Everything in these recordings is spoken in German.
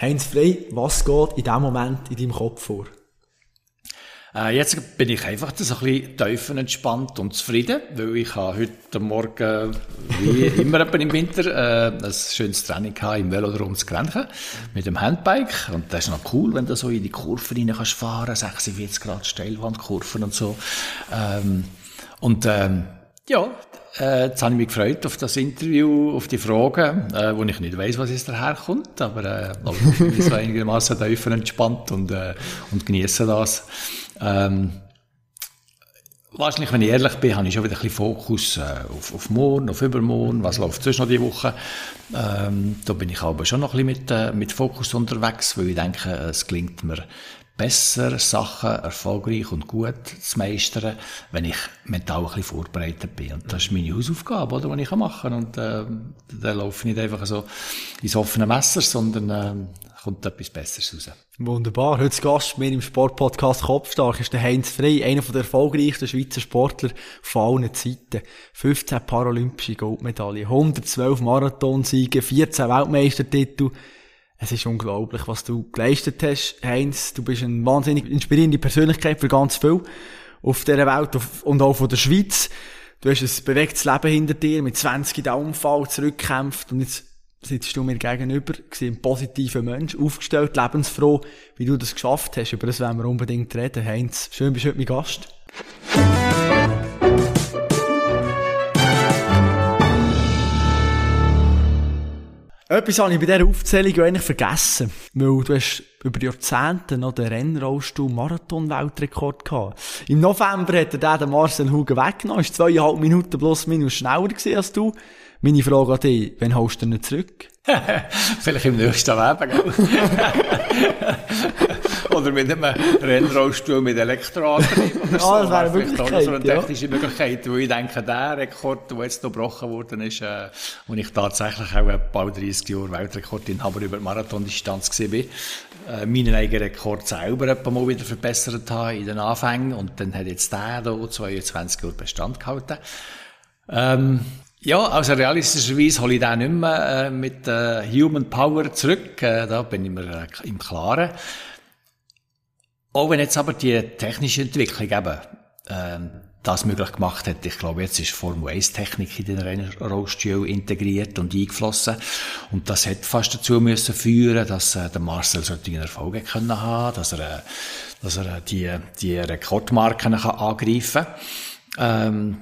Heinz Frey, was geht in diesem Moment in deinem Kopf vor? Äh, jetzt bin ich einfach so ein bisschen tiefenentspannt und zufrieden, weil ich habe heute Morgen, wie immer im Winter, äh, ein schönes Training hatte im Velodrom zu Grenchen mit dem Handbike. Und das ist noch cool, wenn du so in die Kurven rein kannst fahren, 46 Grad Steilwandkurven und so. Ähm, und ähm, ja, äh, jetzt habe ich mich gefreut auf das Interview, auf die Fragen, äh, wo ich nicht weiß, was jetzt daherkommt, aber äh, ich bin so einigermaßen tiefer entspannt und, äh, und genieße das. Ähm, Wahrscheinlich, wenn ich ehrlich bin, habe ich schon wieder ein bisschen Fokus äh, auf, auf morgen, auf übermorgen, was läuft sonst noch die Woche. Ähm, da bin ich aber schon noch ein bisschen mit, äh, mit Fokus unterwegs, weil ich denke, es gelingt mir besser, Sachen erfolgreich und gut zu meistern, wenn ich mental ein bisschen vorbereitet bin. Und das ist meine Hausaufgabe, oder, die ich machen kann. Und äh, da laufe ich nicht einfach so ins offene Messer, sondern äh, kommt etwas Besseres raus. Wunderbar. Heute Gast mir im Sportpodcast Kopfstark ist der Heinz Frey, einer der erfolgreichsten Schweizer Sportler von allen Zeiten. 15 paralympische Goldmedaillen, 112 Marathonsiege, 14 Weltmeistertitel. Es ist unglaublich, was du geleistet hast, Heinz. Du bist eine wahnsinnig inspirierende Persönlichkeit für ganz viel auf dieser Welt und auch von der Schweiz. Du hast ein bewegtes Leben hinter dir, mit 20 in den Unfall zurückgekämpft und jetzt sitzt du mir gegenüber, ein positiver Mensch, aufgestellt, lebensfroh, wie du das geschafft hast. Über das wollen wir unbedingt reden. Heinz, schön bist du heute mein Gast. Etwas habe ich bei dieser Aufzählung eigentlich vergessen. Weil du hast über Jahrzehnte noch den Rennrollstuhl Marathon-Weltrekord gehabt. Im November hat er den Marcel Hugen weggenommen. Ist zweieinhalb Minuten plus minus schneller als du. Meine Frage an dich, wann holst du ihn zurück? Vielleicht im nächsten Leben, gell? Oder mit einem Rennrollstuhl mit Elektroantrieb. Ja, so. das wäre eine Möglichkeit. so eine technische ja. Möglichkeit, weil ich denke, der Rekord, der jetzt noch gebrochen worden ist, äh, wo ich tatsächlich auch bald 30 Jahre Weltrekordinhaber über Marathondistanz war, äh, meinen eigenen Rekord selber etwa mal wieder verbessert habe in den Anfängen und dann hat jetzt der hier 22 Jahre Bestand gehalten. Ähm, ja, also realistischerweise hole ich den nicht mehr äh, mit äh, Human Power zurück. Äh, da bin ich mir äh, im Klaren. Auch wenn jetzt aber die technische Entwicklung eben äh, das möglich gemacht hat. Ich glaube, jetzt ist Formel 1 Technik in den Rollstuhl integriert und eingeflossen. Und das hat fast dazu müssen führen, dass äh, der Marcel solche Erfolge können haben, dass er, äh, dass er äh, die, die Rekordmarken kann angreifen kann. Ähm,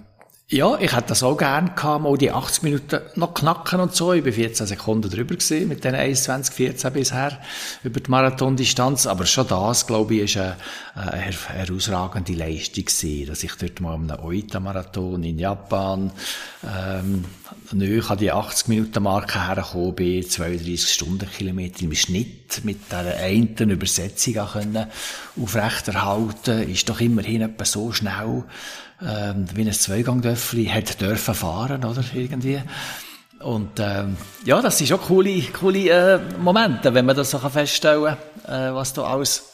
ja, ich hätte das auch gerne gehabt, mal die 80 Minuten noch knacken und so. Ich war 14 Sekunden drüber gewesen, mit den 1,2014 bisher, über die Marathondistanz. Aber schon das, glaube ich, ist eine, eine herausragende Leistung gewesen, dass ich dort mal am Oita-Marathon in Japan, ähm, neu an die 80 Minuten Marke hergekommen bin, 32 Stundenkilometer im Schnitt mit dieser einen Übersetzung können aufrechterhalten, ist doch immerhin etwa so schnell, ähm, wie ein Zweigangdöffli hat dürfen fahren, oder, irgendwie. Und ähm, ja, das sind schon coole, coole äh, Momente, wenn man das so feststellen kann, äh, was da alles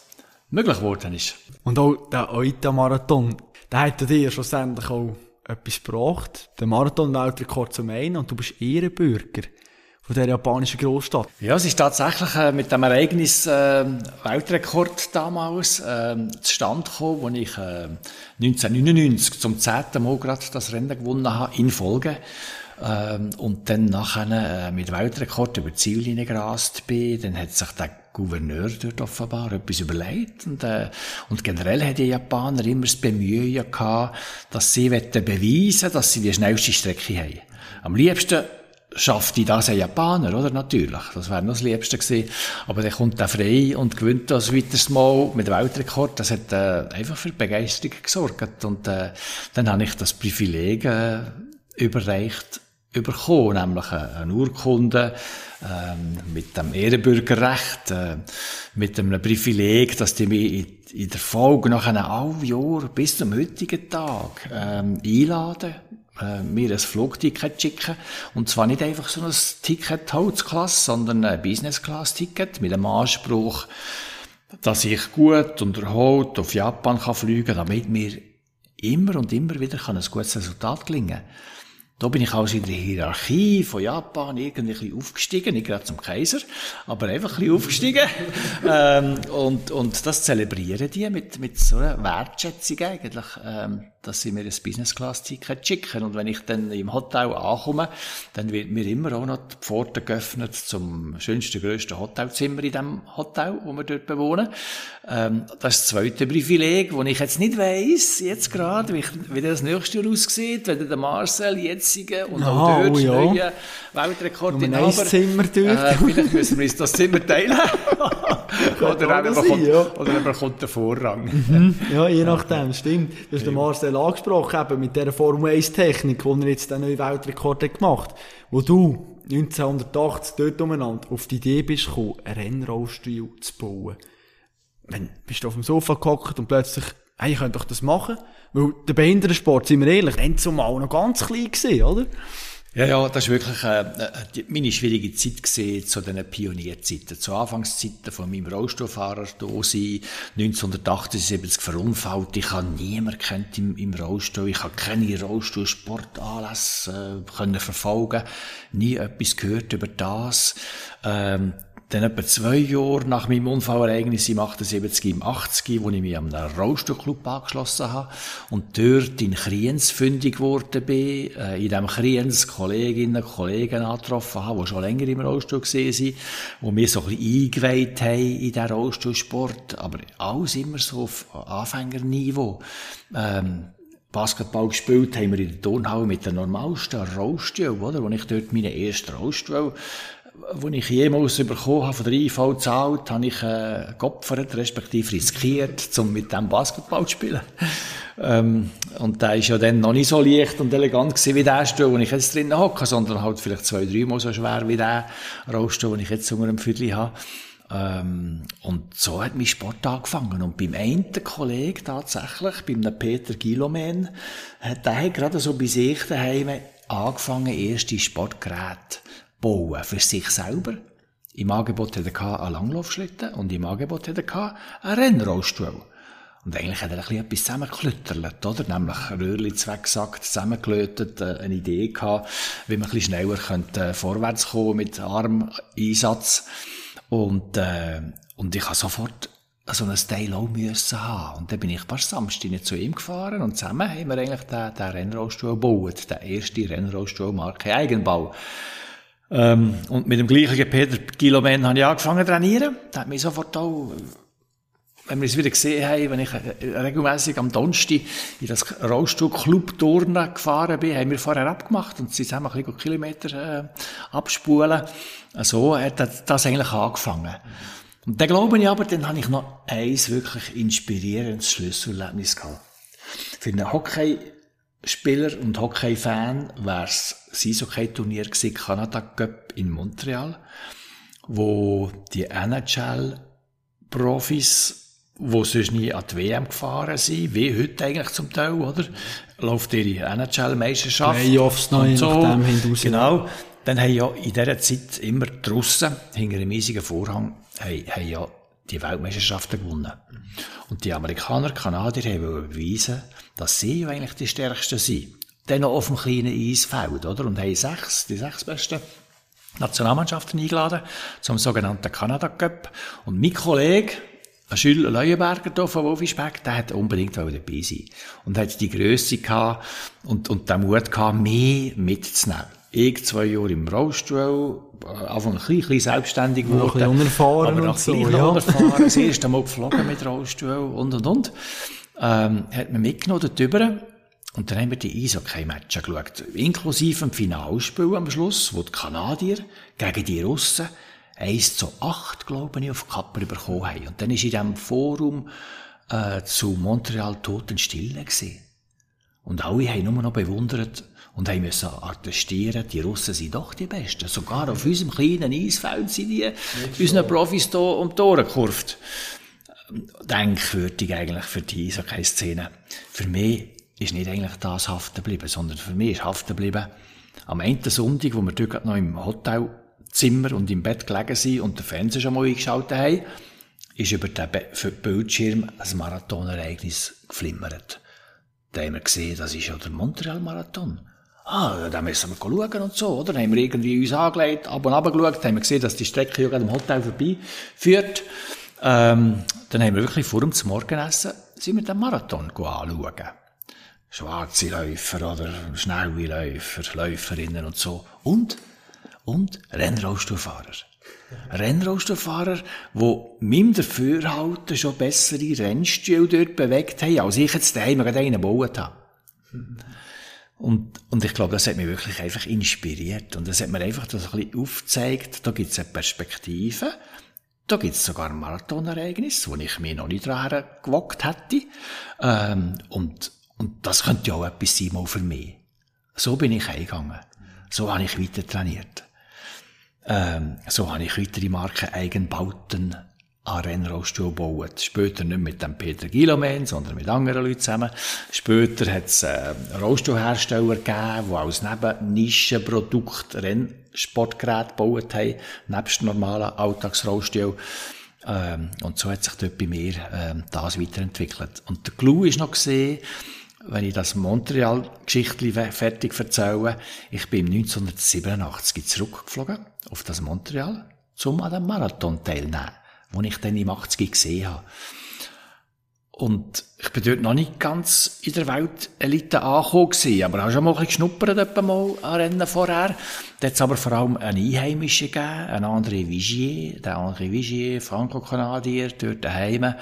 möglich geworden ist. Und auch der Oita-Marathon, der hat dir schlussendlich auch etwas gebracht. Der Marathon-Weltrekord zum einen und du bist Ehrenbürger von der japanischen Großstadt. Ja, es ist tatsächlich äh, mit dem Ereignis äh, Weltrekord damals äh, zustande gekommen, wo ich äh, 1999 zum zehnten Mal gerade das Rennen gewonnen habe, in Folge. Ähm, und dann nachher äh, mit Weltrekord über die Ziellinie gerast bin, dann hat sich der Gouverneur dort offenbar etwas überlegt. Und, äh, und generell hat die Japaner immer das Bemühen gehabt, dass sie beweisen dass sie die schnellste Strecke haben. Am liebsten schafft die das ein Japaner, oder? Natürlich. Das wäre noch das Liebste gewesen. Aber der kommt dann frei und gewinnt das weiteres Mal mit Weltrekord. Das hat äh, einfach für Begeisterung gesorgt. Und äh, dann habe ich das Privileg äh, überreicht bekommen, nämlich eine Urkunde ähm, mit dem Ehrenbürgerrecht, äh, mit einem Privileg, dass die mich in, in der Folge nach einem Jahr bis zum heutigen Tag ähm, einladen äh, mir ein Flugticket schicken. Und zwar nicht einfach so ein Ticket Holzklasse, sondern ein Business-Class-Ticket mit dem Anspruch, dass ich gut und erholt auf Japan kann fliegen kann, damit mir immer und immer wieder kann ein gutes Resultat gelingen Da bin ich also in der Hierarchie von Japan irgendwie ein bisschen aufgestiegen, nicht gerade zum Kaiser, aber einfach ein bisschen aufgestiegen. ähm, und, und das zelebrieren die mit, mit so einer Wertschätzung eigentlich, ähm, dass sie mir ein Business-Class-Ticket schicken. Und wenn ich dann im Hotel ankomme, dann wird mir immer auch noch die Pforte geöffnet zum schönsten, grössten Hotelzimmer in dem Hotel, wo wir dort bewohnen. Ähm, das ist das zweite Privileg, wo ich jetzt nicht weiss, jetzt gerade, wie, wie das nächste Jahr aussieht, wenn der Marcel jetzige und Aha, auch dort oh ja. neue Weltrekord in ein Zimmer dort. Äh, vielleicht müssen wir uns das Zimmer teilen. oder, auch sein, bekommt, ja. oder er bekommt den Vorrang. Ja, je nachdem, stimmt. Du hast den Marcel angesprochen, eben mit dieser Formel 1 Technik, die er jetzt den neuen Weltrekord hat gemacht wo du 1980 dort umeinander auf die Idee bist gekommen, einen Rennrollstuhl zu bauen. Wenn, bist du auf dem Sofa gehockt und plötzlich, hey, ich könnte doch das machen? Weil der Behindertensport, sind wir ehrlich, dann zumal noch ganz klein gewesen, oder? Ja, ja, das war wirklich äh, äh, meine schwierige Zeit gewesen, zu diesen Pionierzeiten, zu Anfangszeiten von meinem Rollstuhlfahrer sein, 1978 verunfallt. Ich habe niemanden kennt im, im Rollstuhl, ich habe keine Rollstuhlsportanlässe äh, können verfolgen, nie etwas gehört über das. Ähm, dann etwa zwei Jahre nach meinem Unfallereignis im 78, im 80, wo ich mich am Rollstuhlclub angeschlossen habe und dort in Kriens fündig geworden bin, äh, in diesem Kriens Kolleginnen und Kollegen angetroffen habe, die schon länger im Rollstuhl sind, die mir so ein bisschen eingeweiht haben in diesen Rollstuhlsport, aber alles immer so auf Anfängerniveau. Ähm, Basketball gespielt haben wir in der Turnhalle mit den normalsten Rollstuhl, oder? Wo ich dort meine ersten Rollstuhl wo ich jemals bekommen habe, von der IV gezahlt, habe ich äh, geopfert, respektive riskiert, um mit dem Basketball zu spielen. ähm, und der ist ja dann noch nicht so leicht und elegant gewesen wie der Stuhl, wo ich jetzt drin hocke, sondern halt vielleicht zwei, dreimal so schwer wie der Rollstuhl, den ich jetzt unter dem Viertel habe. Ähm, und so hat mein Sport angefangen. Und beim einen Kollegen tatsächlich, beim Peter Gilomen, hat der gerade so bei sich daheim angefangen, erste Sportgeräte bauen für sich selber. Im Angebot hatte er einen Langlaufschlitten und im Angebot hatte er einen Rennrollstuhl. Und eigentlich hat er ein etwas zusammengeklüttert, oder? Nämlich Röhrli zweckgesagt, zusammengelötet, äh, eine Idee gehabt, wie man ein schneller könnte, äh, vorwärts kommen mit Armeinsatz. Und, äh, und ich habe sofort so ein Teil auch müssen haben. Und dann bin ich ein paar Samstag zu ihm gefahren und zusammen haben wir eigentlich den, den Rennrollstuhl gebaut. Den ersten Rennrollstuhl Marke Eigenbau. Ähm, und mit dem gleichen Peter Gilomen habe ich angefangen zu trainieren. Der hat mich sofort auch, wenn wir es wieder gesehen haben, wenn ich regelmäßig am Donnerstag in das Rollstuhl-Club-Turnen gefahren bin, haben wir vorher abgemacht und zusammen ein bisschen Kilometer äh, abspulen. So hat das eigentlich angefangen. Und dann glaube ich aber, dann habe ich noch eins wirklich inspirierendes Schlüsselerlebnis gehabt. Für einen Hockey Spieler und Hockey-Fan wäre es das Eishockey-Turnier gewesen, Canada Cup in Montreal, wo die NHL-Profis, wo sonst nie an die WM gefahren sind, wie heute eigentlich zum Teil, oder? Läuft ihre NHL-Meisterschaft. Playoffs noch und so. dem hinaus. Genau. Dann haben ja in dieser Zeit immer draussen, hinter einem riesigen Vorhang, haben, haben ja die Weltmeisterschaften gewonnen. Und die Amerikaner, Kanadier haben beweisen, dass sie ja eigentlich die Stärksten sind. Dann noch auf dem kleinen Eisfeld, oder? Und haben sechs, die sechs besten Nationalmannschaften eingeladen zum sogenannten Canada Cup. Und mein Kollege, Jules Leuenberger hier von Wolfisberg, der hat unbedingt dabei sein. Und hat die Grösse gehabt und, und den Mut gehabt, mehr mitzunehmen. Ich zwei Jahre im Rollstuhl, Anfang ein bisschen, bisschen selbstständig Noch ein geworden. unerfahren aber und noch so, noch ja. unerfahren. Das erste Mal geflogen mit Rollstuhl und, und, und. Ähm, hat man mitgenommen dort drüber. Und dann haben wir die Eishockey-Matches geschaut. Inklusive dem Finalspiel am Schluss, wo die Kanadier gegen die Russen 1 zu 8, glaube ich, auf die Kappe bekommen haben. Und dann ist in diesem Forum äh, zu Montreal Totenstille gewesen. Und alle haben nur noch bewundert und haben müssen attestieren, die Russen sind doch die Besten. Sogar auf unserem kleinen Eisfeld sind die unseren Profis hier um die Ohren gekurvt. Denkwürdig eigentlich für die Eishockey-Szene. Für mich ist nicht eigentlich das haften geblieben, sondern für mich ist haften geblieben, am Ende Sonntag, wo wir dort noch im Hotelzimmer und im Bett gelegen sind und den Fernseher schon mal eingeschaltet haben, ist über den Be Bildschirm ein Marathonereignis geflimmert. Da haben wir gesehen, das ist ja der Montreal-Marathon. Ah, da müssen wir schauen und so, oder? Dann haben wir irgendwie uns angelegt, ab und ab geschaut, haben wir gesehen, dass die Strecke ja gerade am Hotel vorbei führt. Ähm, dann haben wir wirklich vor dem Morgenessen sind wir den Marathon anschauen. Schwarze Läufer oder schnelle Läufer, Läuferinnen und so. Und, und Rennrollstuhlfahrer. Rennrollstuhlfahrer, die meinem Dafürhalten schon bessere Rennstühle dort bewegt haben, als ich jetzt daheim gerade einen gebaut habe. Und, und ich glaube, das hat mich wirklich einfach inspiriert. Und das hat mir einfach das ein bisschen aufgezeigt, da gibt es eine Perspektive, da gibt es sogar ein Marathonereignis, wo ich mir noch nicht dran gewagt hätte. Ähm, und, und das könnte ja auch etwas sein mal für mich. So bin ich eingegangen. So habe ich weiter trainiert. Ähm, so habe ich weitere Marken Eigenbauten an Rennrollstuhl gebaut. Später nicht mit dem Peter Gilomen, sondern mit anderen Leuten zusammen. Später hat es äh, Rollstuhlhersteller gegeben, die als Nebennischenprodukt Rennsportgeräte gebaut haben, nebst normalen Alltagsrollstuhl. Ähm, und so hat sich dort bei mir ähm, das weiterentwickelt. Und der Clou ist noch gesehen, wenn ich das Montreal-Geschichtli fertig erzähle, ich bin 1987 zurückgeflogen auf das Montreal, um an dem Marathon teilnehmen wo ich dann im 80 gesehen habe. Und ich bin dort noch nicht ganz in der Weltelite angekommen gewesen, aber auch schon mal ein bisschen geschnuppert mal an Rennen vorher. Da hat es aber vor allem einen Einheimischen gegeben, einen André Vigier, der André Vigier, Franco-Kanadier, dort daheim,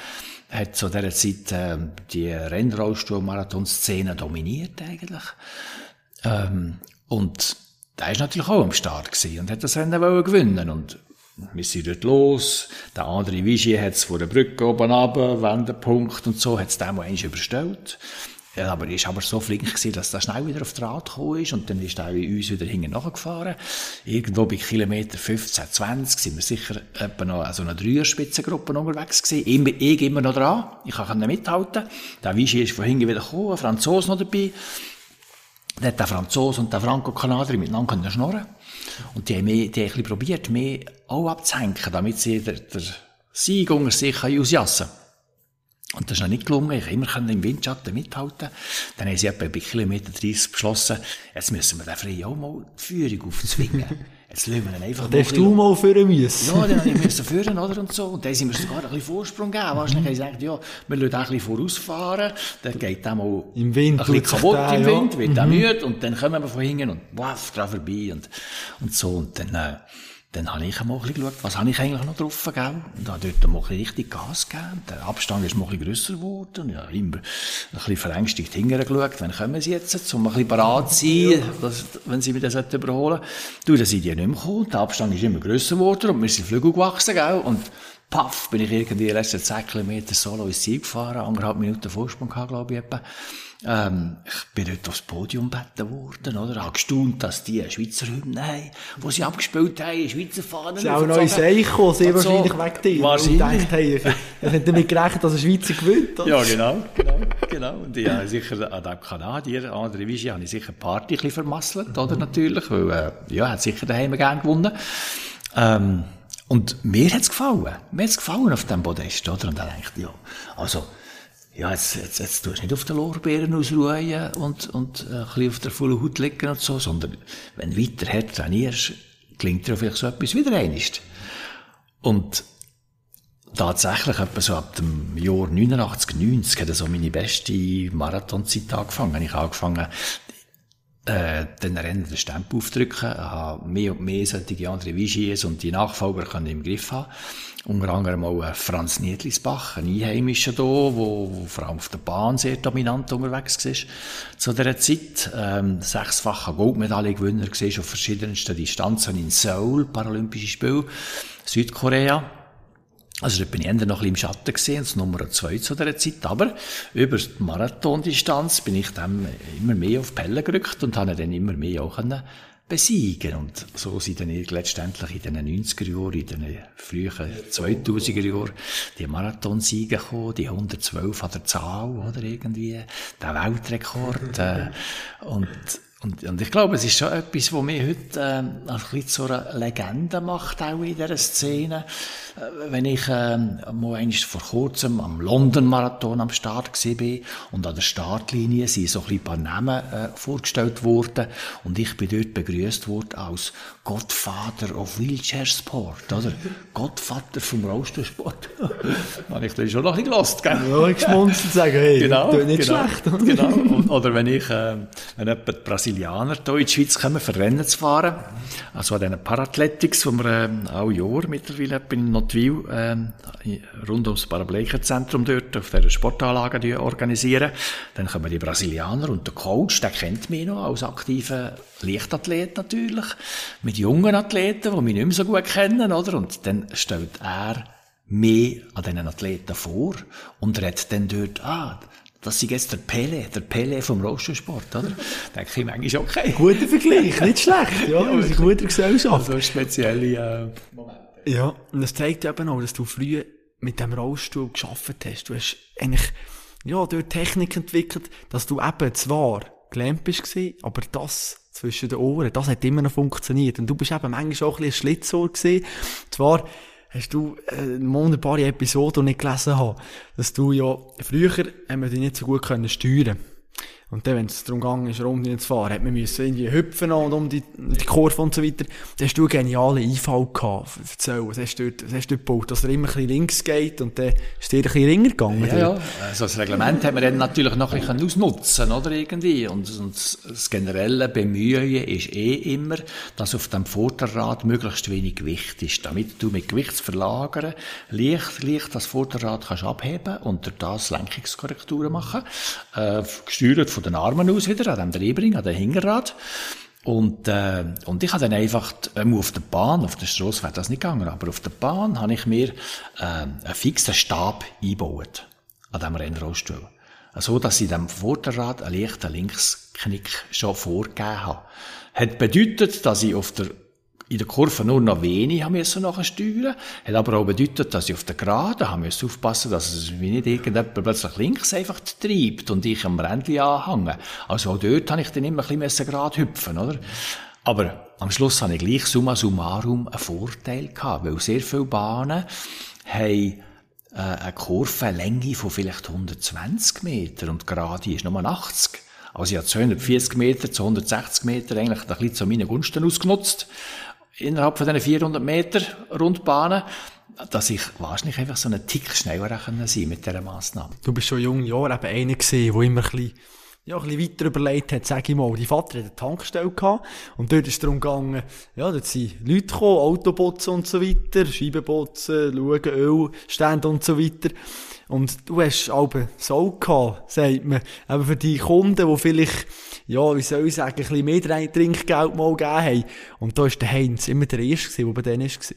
hat zu dieser Zeit äh, die Rennrollstuhl-Marathon-Szene dominiert eigentlich. Ähm, und der ist natürlich auch am Start gewesen und hat das Rennen gewinnen und wir sind dort los. Der andere Vigier hat es vor der Brücke oben runter, Wendepunkt und so, hat es dem einmal überstellt. Ja, aber er war aber so flink gewesen, dass er schnell wieder auf die Rad gekommen ist und dann ist er uns wieder hinten nachgefahren. Irgendwo bei Kilometer 15, 20 sind wir sicher etwa noch so eine Dreierspitzengruppe unterwegs gewesen. Immer, ich immer noch dran. Ich kann mithalten. Der Vichy ist von hinten wieder gekommen, ein Franzose noch dabei. Dann hat der Franzose und der Franco-Kanadier miteinander schnorren und die haben, mich, die haben ein bisschen probiert, mich auch abzuhängen, damit sie der, der Sieg unter sich ausjassen und das ist noch nicht gelungen. Ich immer im Windschatten mithalten. Dann haben sie etwa bei Kilometer 30 beschlossen, jetzt müssen wir den Frei auch mal die Führung aufzwingen. Jetzt lassen wir ihn einfach mal. Du mal führen müssen? Ja, dann musste ich führen, oder? Und so. Und dann sind wir sogar ein bisschen Vorsprung gegeben. Wahrscheinlich haben sie gesagt, ja, wir lassen ein bisschen vorausfahren. Dann geht der mal Im Wind ein bisschen kaputt der, im Wind, ja. wird mhm. müde. Und dann kommen wir von hinten und waff, dran vorbei und, und so. Und dann, äh, dann habe ich mal ein bisschen geschaut, was habe ich eigentlich noch drauf gegeben. Und habe dort mal richtig Gas gegeben. Der Abstand ist mal ein bisschen grösser geworden. Und ich habe immer ein bisschen verängstigt hingeschaut, wann kommen sie jetzt, um ein bisschen bereit zu sein, dass, wenn sie mich das überholen Du, dann sind die nicht mehr gekommen. Der Abstand ist immer grösser geworden und wir sind Flügel gewachsen, gell? Und paff, bin ich irgendwie die letzten 10 Kilometer solo ins Ziel gefahren, anderthalb Minuten Vorsprung gehabt, glaube ich, etwa. Ähm, ich bin dort aufs Podium gebeten worden, oder? Ich habe gestaunt, dass die Schweizer Hymnen haben, die sie abgespielt haben, Schweizer Fahnen. Sie auch neue Seich sehr wahrscheinlich so, weg dir. Wahrscheinlich. Und gedacht, hey, ich hätte damit gerechnet, dass ein Schweizer gewinnt. Oder? Ja, genau, genau, genau. Und ich habe sicher an dem Kanadier, andere Vigie, habe ich sicher Party ein bisschen vermasselt, oder? Natürlich, weil, äh, ja, hat sicher daheim gerne gewonnen. Ähm, und mir hat's gefallen. Mir hat's gefallen auf dem Podest, oder? Und dann dachte ich, ja, also, ja, jetzt, jetzt, jetzt tust du nicht auf den Lorbeeren ausruhen und, und äh, ein bisschen auf der vollen Haut liegen und so, sondern wenn du weiter hart trainierst, klingt dir vielleicht so etwas wieder einst. Und tatsächlich etwa so ab dem Jahr 89, 90 hat so meine beste Marathonzeit angefangen. Ich habe angefangen, äh, den Rennen den Stempel aufdrücken, habe mehr und mehr solche andere Vigiers und die Nachfolger können im Griff haben. Unter anderem auch äh, Franz Niedlisbach, ein Einheimischer hier, wo, wo vor allem auf der Bahn sehr dominant unterwegs war zu dieser Zeit. Ähm, sechsfacher Goldmedaillengewinner war auf verschiedensten Distanzen in Seoul, Paralympische Spiele, Südkorea. Also, da bin ich noch ein bisschen im Schatten gesehen, als Nummer zwei zu dieser Zeit. Aber über die Marathondistanz bin ich dann immer mehr auf die Pelle gerückt und habe dann immer mehr auch können besiegen. Und so sind dann letztendlich in den 90er Jahren, in den frühen 2000er Jahren, die Marathonsiege gekommen, die 112 an der Zahl, oder irgendwie, der Weltrekord, äh, und, und, und ich glaube, es ist schon etwas, was mich heute äh, ein bisschen zu einer Legende macht, auch in dieser Szene. Äh, wenn ich äh, mal vor kurzem am London-Marathon am Start war und an der Startlinie sind so ein paar Namen äh, vorgestellt worden und ich bin dort begrüßt worden als Godfather of Wheelchair Sport, oder? Gottvater vom Rollstuhlsport. habe ich dann schon noch ein bisschen gelost, gell? Ja, ich geschmunzelt sagen, hey, genau, nicht genau, schlecht. genau. Und, oder wenn ich, äh, wenn die Brasilianer hier in die Schweiz kommen, für Rennen zu fahren, also an diesen Parathletics, wo wir äh, auch Jahr mittlerweile in Notwil, äh, rund ums Paraplegikezentrum dort, auf dieser Sportanlage die organisieren, dann kommen die Brasilianer und der Coach, der kennt mich noch als aktiven Leichtathlet natürlich, mit jungen Athleten, die mich nicht mehr so gut kennen, oder? Und dann stellt er mehr an diesen Athleten vor und redet dann dort, ah, das ist jetzt der Pele, der Pele vom Rollstuhlsport, oder? Denke ich manchmal, okay. Guter Vergleich, nicht schlecht. Ja, ja in guter Gesellschaft. Also spezielle äh, Momente. Ja, und das zeigt eben auch, dass du früher mit dem Rollstuhl geschafft hast. Du hast eigentlich, ja, dort Technik entwickelt, dass du eben zwar gelähmt bist, aber das zwischen den Ohren, das hat immer noch funktioniert. Und du bist eben manchmal auch ein bisschen ein Schlitzohr gewesen. Zwar, hast du äh, wunderbare Episode, die ich gelesen habe, dass du ja, früher haben wir dich nicht so gut können steuern und dann, wenn es darum ging, ist Runden zu fahren, hat man müssen irgendwie hüpfen und um die, die Kurve und so weiter. Dann hast du einen genialen Einfall gehabt. Erzähl, was hast du dort, was hast du dort gebaut? Dass er immer ein bisschen links geht und dann ist dir ein bisschen ringer gegangen. Ja, ja. Also das Reglement haben wir dann natürlich noch ein bisschen ausnutzen, oder, irgendwie. Und, und das generelle Bemühen ist eh immer, dass auf dem Vorderrad möglichst wenig Gewicht ist, damit du mit Gewichtsverlagern leicht, leicht das Vorderrad kannst abheben und durch das Lenkungskorrekturen machen, äh, gesteuert von den Armen aus wieder, an dem Drehbring, an dem Hinterrad. Und, äh, und ich habe dann einfach, ähm, auf der Bahn, auf der Straße wäre das nicht gegangen, aber auf der Bahn habe ich mir äh, einen fixen Stab eingebaut an diesem Rennrollstuhl. So, dass ich dem Vorderrad einen leichten Linksknick schon vorgegeben habe. Hat bedeutet, dass ich auf der in der Kurve nur noch wenig haben müssen nachher steuern. Hat aber auch bedeutet, dass ich auf der Geraden haben müssen aufpassen, dass es wie nicht irgendjemand plötzlich links einfach treibt und ich am Rändchen anhänge. Also auch dort habe ich dann immer ein bisschen gerade hüpfen, oder? Aber am Schluss habe ich gleich summa summarum einen Vorteil gehabt, weil sehr viele Bahnen haben äh, eine Kurvenlänge von vielleicht 120 Meter und gerade ist nur 80. Also ich habe 240 Meter zu 160 Meter eigentlich ein bisschen zu meinen Gunsten ausgenutzt innerhalb von diesen 400 Meter Rundbahnen, dass ich wahrscheinlich einfach so einen Tick schneller können sein mit dieser Massnahme. Du bist schon jungen Jahren eben einer gewesen, der immer ein bisschen ja, ein bisschen weiter überlegt hat, sag ich mal. Die Vater hat eine Tankstelle gehabt. Und dort ist darum gegangen, ja, dort sind Leute gekommen, Autobotzen und so weiter, Scheibenbotzen, schauen, Ölstände und so weiter. Und du hast aber so gehabt, sagt man, eben für die Kunden, die vielleicht, ja, wie soll ich sagen, ein bisschen mehr Trinkgeld mal gegeben haben. Und da war der Heinz immer der Erste, der bei denen war.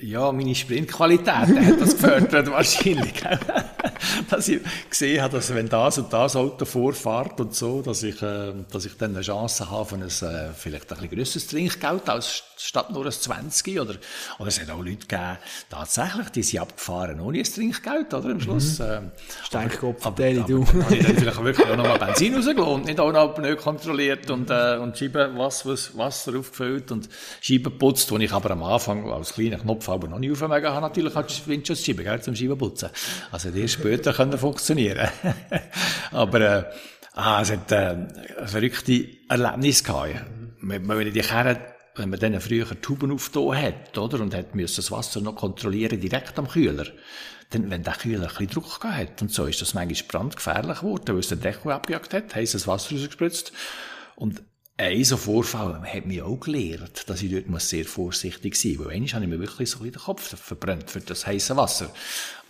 Ja, meine Sprintqualität hat das gefördert wahrscheinlich. dass ich gesehen habe, dass wenn das und das Auto vorfährt und so, dass ich, äh, dass ich dann eine Chance habe ein äh, vielleicht ein bisschen grösseres Trinkgeld als statt nur ein 20 oder, oder es hat auch Leute gegeben, tatsächlich, die sind abgefahren ohne ein Trinkgeld, oder, am Schluss. Mhm. Äh, Steinkopf, aber, aber, du. Aber, habe ich dann vielleicht wirklich auch noch mal Benzin rausgelassen nicht auch noch Pneu kontrolliert und, äh, und Scheiben, Wasser, Wasser aufgefüllt und Scheiben putzt, wo ich aber am Anfang als kleiner Knopf aber noch nie aufmerken habe, natürlich hat Windschutzscheiben, gell, zum Scheibenputzen. Also, die später können funktionieren. aber, äh, ah, es hat, äh, ein verrückte Erlebnis gehabt. Wenn ich die Kerne wenn man dann früher Tuben aufgetan hat, oder, und hat müssen das Wasser noch kontrollieren direkt am Kühler, dann, wenn der Kühler ein bisschen Druck gehabt hat und so, ist das manchmal brandgefährlich geworden, weil es den Deckel abgejagt hat, heisses Wasser rausgespritzt. Und ein so Vorfall hat mich auch gelehrt, dass ich dort sehr vorsichtig sein muss. Weil eigentlich habe ich mir wirklich so den Kopf verbrannt für das heiße Wasser,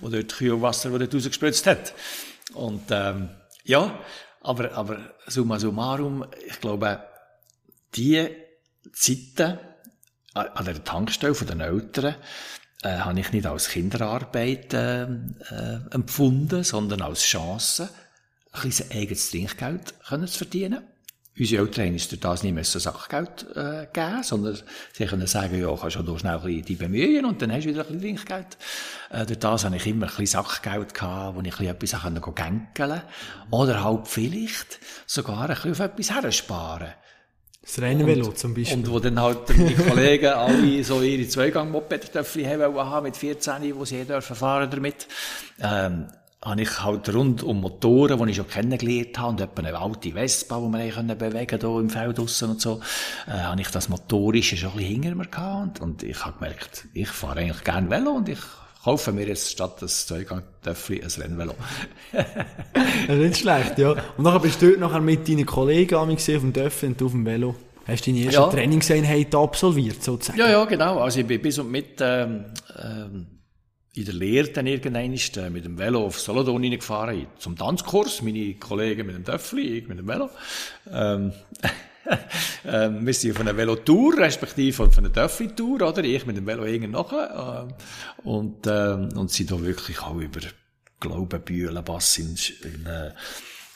wo dort Kühlwasser, das dort rausgespritzt hat. Und, ähm, ja, aber, aber summa summarum, ich glaube, die Zeiten an der Tankstelle von den Eltern äh, habe ich nicht als Kinderarbeit äh, äh, empfunden, sondern als Chance, ein bisschen eigenes Trinkgeld können zu verdienen. Unsere Eltern uns durch das nicht mehr Sachgeld äh, geben, sondern sie können sagen, ja, kannst du schnell ein bisschen die bemühen und dann hast du wieder ein bisschen Trinkgeld. Äh, durch das hatte ich immer ein bisschen Sachgeld gehabt, wo ich ein bisschen etwas gänkeln. Oder halt vielleicht sogar ein bisschen auf etwas hersparen Das Rennvelo zum Beispiel. Und wo dann halt meine Kollegen alle so ihre Zweigang-Moped-Töpfchen haben mit 14, wo sie eh dürfen fahren damit. Ähm, habe ich halt rund um Motoren, die ich schon kennengelernt habe, und etwa eine alte Vespa, die wir können bewegen hier im Feld draussen und so, äh, habe ich das Motorische schon ein bisschen hinter mir gehabt. Und, und ich habe gemerkt, ich fahre eigentlich gerne Velo und ich kaufe mir jetzt statt des Zweigang-Töffli ein Rennvelo. das ist nicht schlecht, ja. Und nachher bist du dort nachher mit deinen Kollegen auf dem Töffli und auf dem Velo. Hast du deine erste Ja. Trainingseinheit absolviert, sozusagen? Ja, ja, genau. Also ich bin bis und mit ähm, ähm, in der Lehre dann irgendwann äh, mit dem Velo auf Solothurn reingefahren, zum Tanzkurs, meine Kollegen mit dem Töffli, ich mit dem Velo. Ähm, ähm, wir sind auf einer Velotour, respektive auf einer Töffli-Tour, oder? Ich mit dem Velo irgend nachher. Ähm, und, ähm, und sind da wirklich auch über Glaubenbühlen, Bass in, in äh,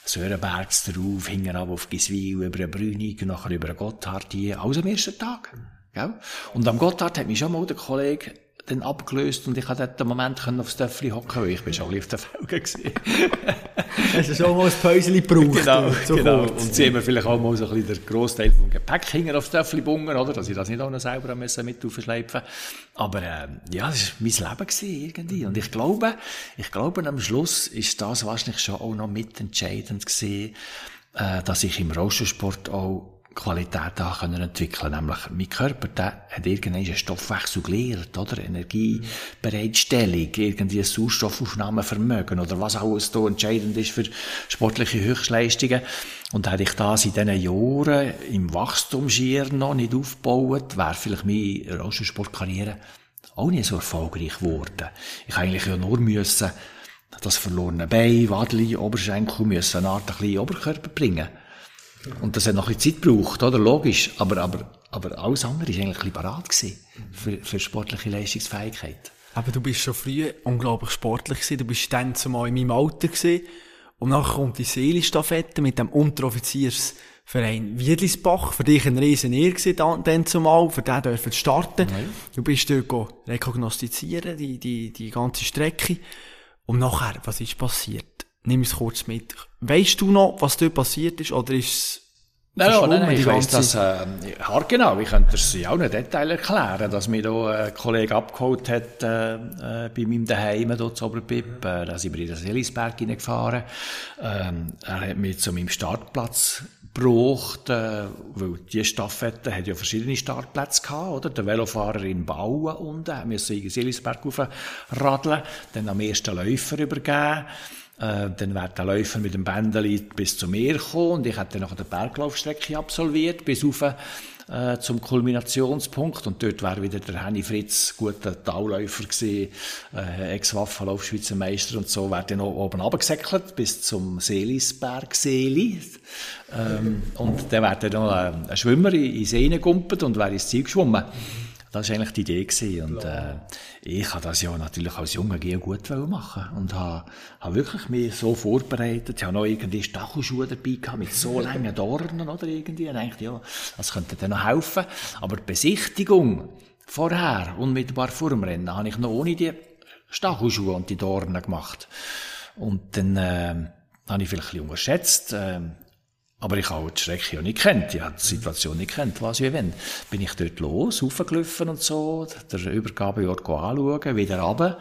Sörenbergs drauf, hinten ab auf Giswil, über eine Brünig, nachher über einen Gotthard, die, alles am ersten Tag. Gell? Und am Gotthard hat mich schon mal der Kollege dann abgelöst und ich konnte dort einen Moment können aufs Töffli hocken, weil ich bin schon auf den Felgen gewesen. Hast du schon mal ein Päuschen gebraucht? Genau, so genau. kurz? Und sie haben vielleicht auch mal so ein bisschen den Grossteil vom Gepäck hinten aufs Töffli bungen, oder? Dass ich das nicht auch noch selber müssen mit aufschleifen. Aber, ähm, ja, das war mein Leben gewesen, irgendwie. Und ich glaube, ich glaube, am Schluss ist das wahrscheinlich schon auch noch mitentscheidend gewesen, äh, dass ich im Rollstuhlsport auch Qualität da können entwickeln. Nämlich, mein Körper, der hat irgendeinen Stoffwechsel gelernt, oder? Energiebereitstellung, irgendwie ein Sauerstoffaufnahmevermögen oder was alles da entscheidend ist für sportliche Höchstleistungen. Und hätte ich das in diesen Jahren im Wachstum schier noch nicht aufgebaut, wäre vielleicht meine Rollstuhlsportkarriere auch nicht so erfolgreich geworden. Ich eigentlich ja nur müssen, das verlorene Bein, Wadli, Oberschenkel müssen eine Art ein bisschen Oberkörper bringen. Und das hat noch ein bisschen Zeit gebraucht, oder? Logisch. Aber, aber, aber alles andere war eigentlich ein bisschen gewesen für, für sportliche Leistungsfähigkeit. Aber du bist schon früh unglaublich sportlich gewesen. Du bist dann zumal in meinem Alter gewesen. Und nachher kommt die Seelenstaffette mit dem Unteroffiziersverein Wiedlisbach. Für dich ein riesen Ehr gewesen, dann, zumal. Für den dürfen zu starten. Du bist dort rekognoszizieren, die, die, die ganze Strecke. Und nachher, was ist passiert? Nimm es kurz mit. Weißt du noch, was dort passiert ist? Oder ist es Nein, nein, verschwommen, nein, die ich weiss das äh, haargenau. Ich könnte es in allen Details erklären, dass mir da ein Kollege abgeholt hat äh, äh, bei meinem Daheim dort zu Oberpip. Äh, da sind wir in den Selisberg hineingefahren. Ähm, er hat mich zu meinem Startplatz gebracht, äh, weil die Staffette hat ja verschiedene Startplätze gehabt, oder? Der Velofahrer in Bauen unten, wir mussten in Selisberg radeln, dann am ersten Läufer übergeben. Äh, dann wäre der Läufer mit dem Bändeli bis zu mir gekommen und ich hätte dann noch eine Berglaufstrecke absolviert, bis auf äh, zum Kulminationspunkt und dort wäre wieder der Henny Fritz, guter Tauläufer gewesen, äh, Ex-Waffenlauf-Schweizer Meister und so, wäre dann oben runtergesäckelt bis zum Seelisberg-Seeli ähm, und dann wäre dann noch ein, ein Schwimmer in, in See und wäre ins Ziel geschwommen. Das war eigentlich die Idee gewesen. Und, äh, ich habe das ja natürlich als junger Geo gut machen und habe, habe wirklich mich so vorbereitet. Ich habe noch irgendwie Stachelschuhe dabei gehabt mit so langen Dornen oder irgendwie. Und dachte, ja, das könnte dann noch helfen. Aber die Besichtigung vorher, unmittelbar vor dem Rennen, habe ich noch ohne die Stachelschuhe und die Dornen gemacht. Und dann, äh, habe ich vielleicht ein bisschen unterschätzt, äh, aber ich habe die Strecke ja nicht kennt, ich habe die Situation nicht kennt, was ich wenn. Bin ich dort los, raufgelaufen und so, der Übergabeort anschauen, wieder runter.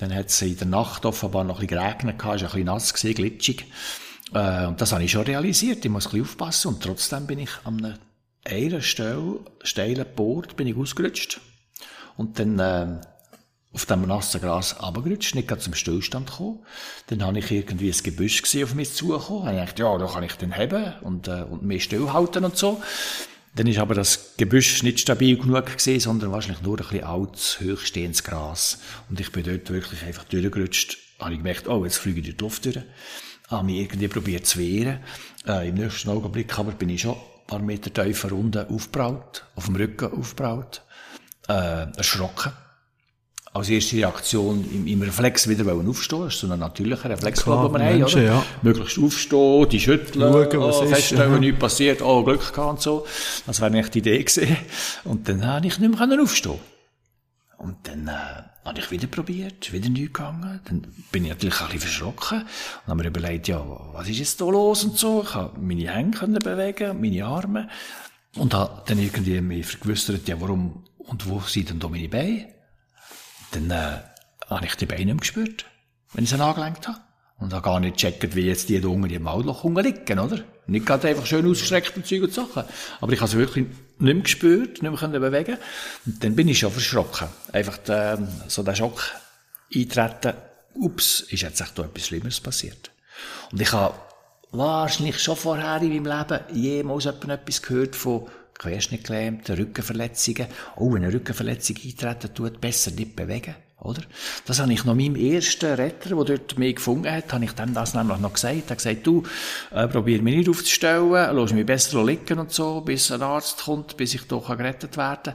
Dann hat es in der Nacht offenbar noch ein bisschen geregnet, gehabt, ist ein bisschen nass gewesen, glitschig. Äh, und das habe ich schon realisiert, ich muss ein bisschen aufpassen und trotzdem bin ich an einer, steilen Board, bin ich ausgerutscht. Und dann, äh, auf dem nassen Gras runtergerutscht, nicht zum Stillstand gekommen. Dann habe ich irgendwie ein Gebüsch gesehen, auf mich zugekommen. Ich gedacht, ja, da kann ich den haben und, äh, und mich stillhalten und so. Dann ist aber das Gebüsch nicht stabil genug gewesen, sondern wahrscheinlich nur ein bisschen altes, hochstehendes Gras. Und ich bin dort wirklich einfach durchgerutscht. Habe ich gemerkt, oh, jetzt fliege ich durch die Luft durch. Habe mich irgendwie probiert zu wehren. Äh, Im nächsten Augenblick aber bin ich schon ein paar Meter tiefer unten aufgebraut, auf dem Rücken aufgebraut, äh, erschrocken als erste Reaktion im, im Reflex wieder wollen aufstehen. Das ist so ein natürlicher Reflex, Klar, den wir haben, Menschen, oder? ja. Möglichst aufstehen, die schütteln, Schauen, was oh, ist, feststellen, ja. nichts passiert, oh, Glück gehabt und so. Das wäre eigentlich die Idee gewesen. Und dann habe ich nicht mehr können aufstehen Und dann, äh, habe ich wieder probiert, wieder nicht gegangen. Dann bin ich natürlich ein bisschen verschrocken und habe mir überlegt, ja, was ist jetzt da los und so. Ich habe meine Hände können bewegen, meine Arme. Und habe dann irgendwie mich vergewissert, ja, warum und wo sind denn da meine Beine? Dann äh, habe ich die Beine nicht gespürt, wenn ich sie angelenkt habe. Und habe gar nicht gecheckt, wie jetzt die da unten im Maulloch liegen, oder? Nicht gerade einfach schön ausgestreckt und Zeug und Sachen. Aber ich habe sie wirklich nicht mehr gespürt, nicht mehr bewegen Und dann bin ich schon verschrocken. Einfach der, so der Schock eintreten. Ups, ist jetzt echt da etwas Schlimmeres passiert. Und ich habe wahrscheinlich schon vorher in meinem Leben jemals etwas gehört von Querschnittgelähmten, Rückenverletzungen. Oh, wenn eine Rückenverletzung eintreten tut, besser nicht bewegen. Oder? Das habe ich noch meinem ersten Retter, der dort mich gefunden hat, habe ich dem das nämlich noch gesagt. Er hat gesagt, du, äh, probier mich nicht aufzustellen, lass mich besser liegen und so, bis ein Arzt kommt, bis ich doch gerettet werden kann.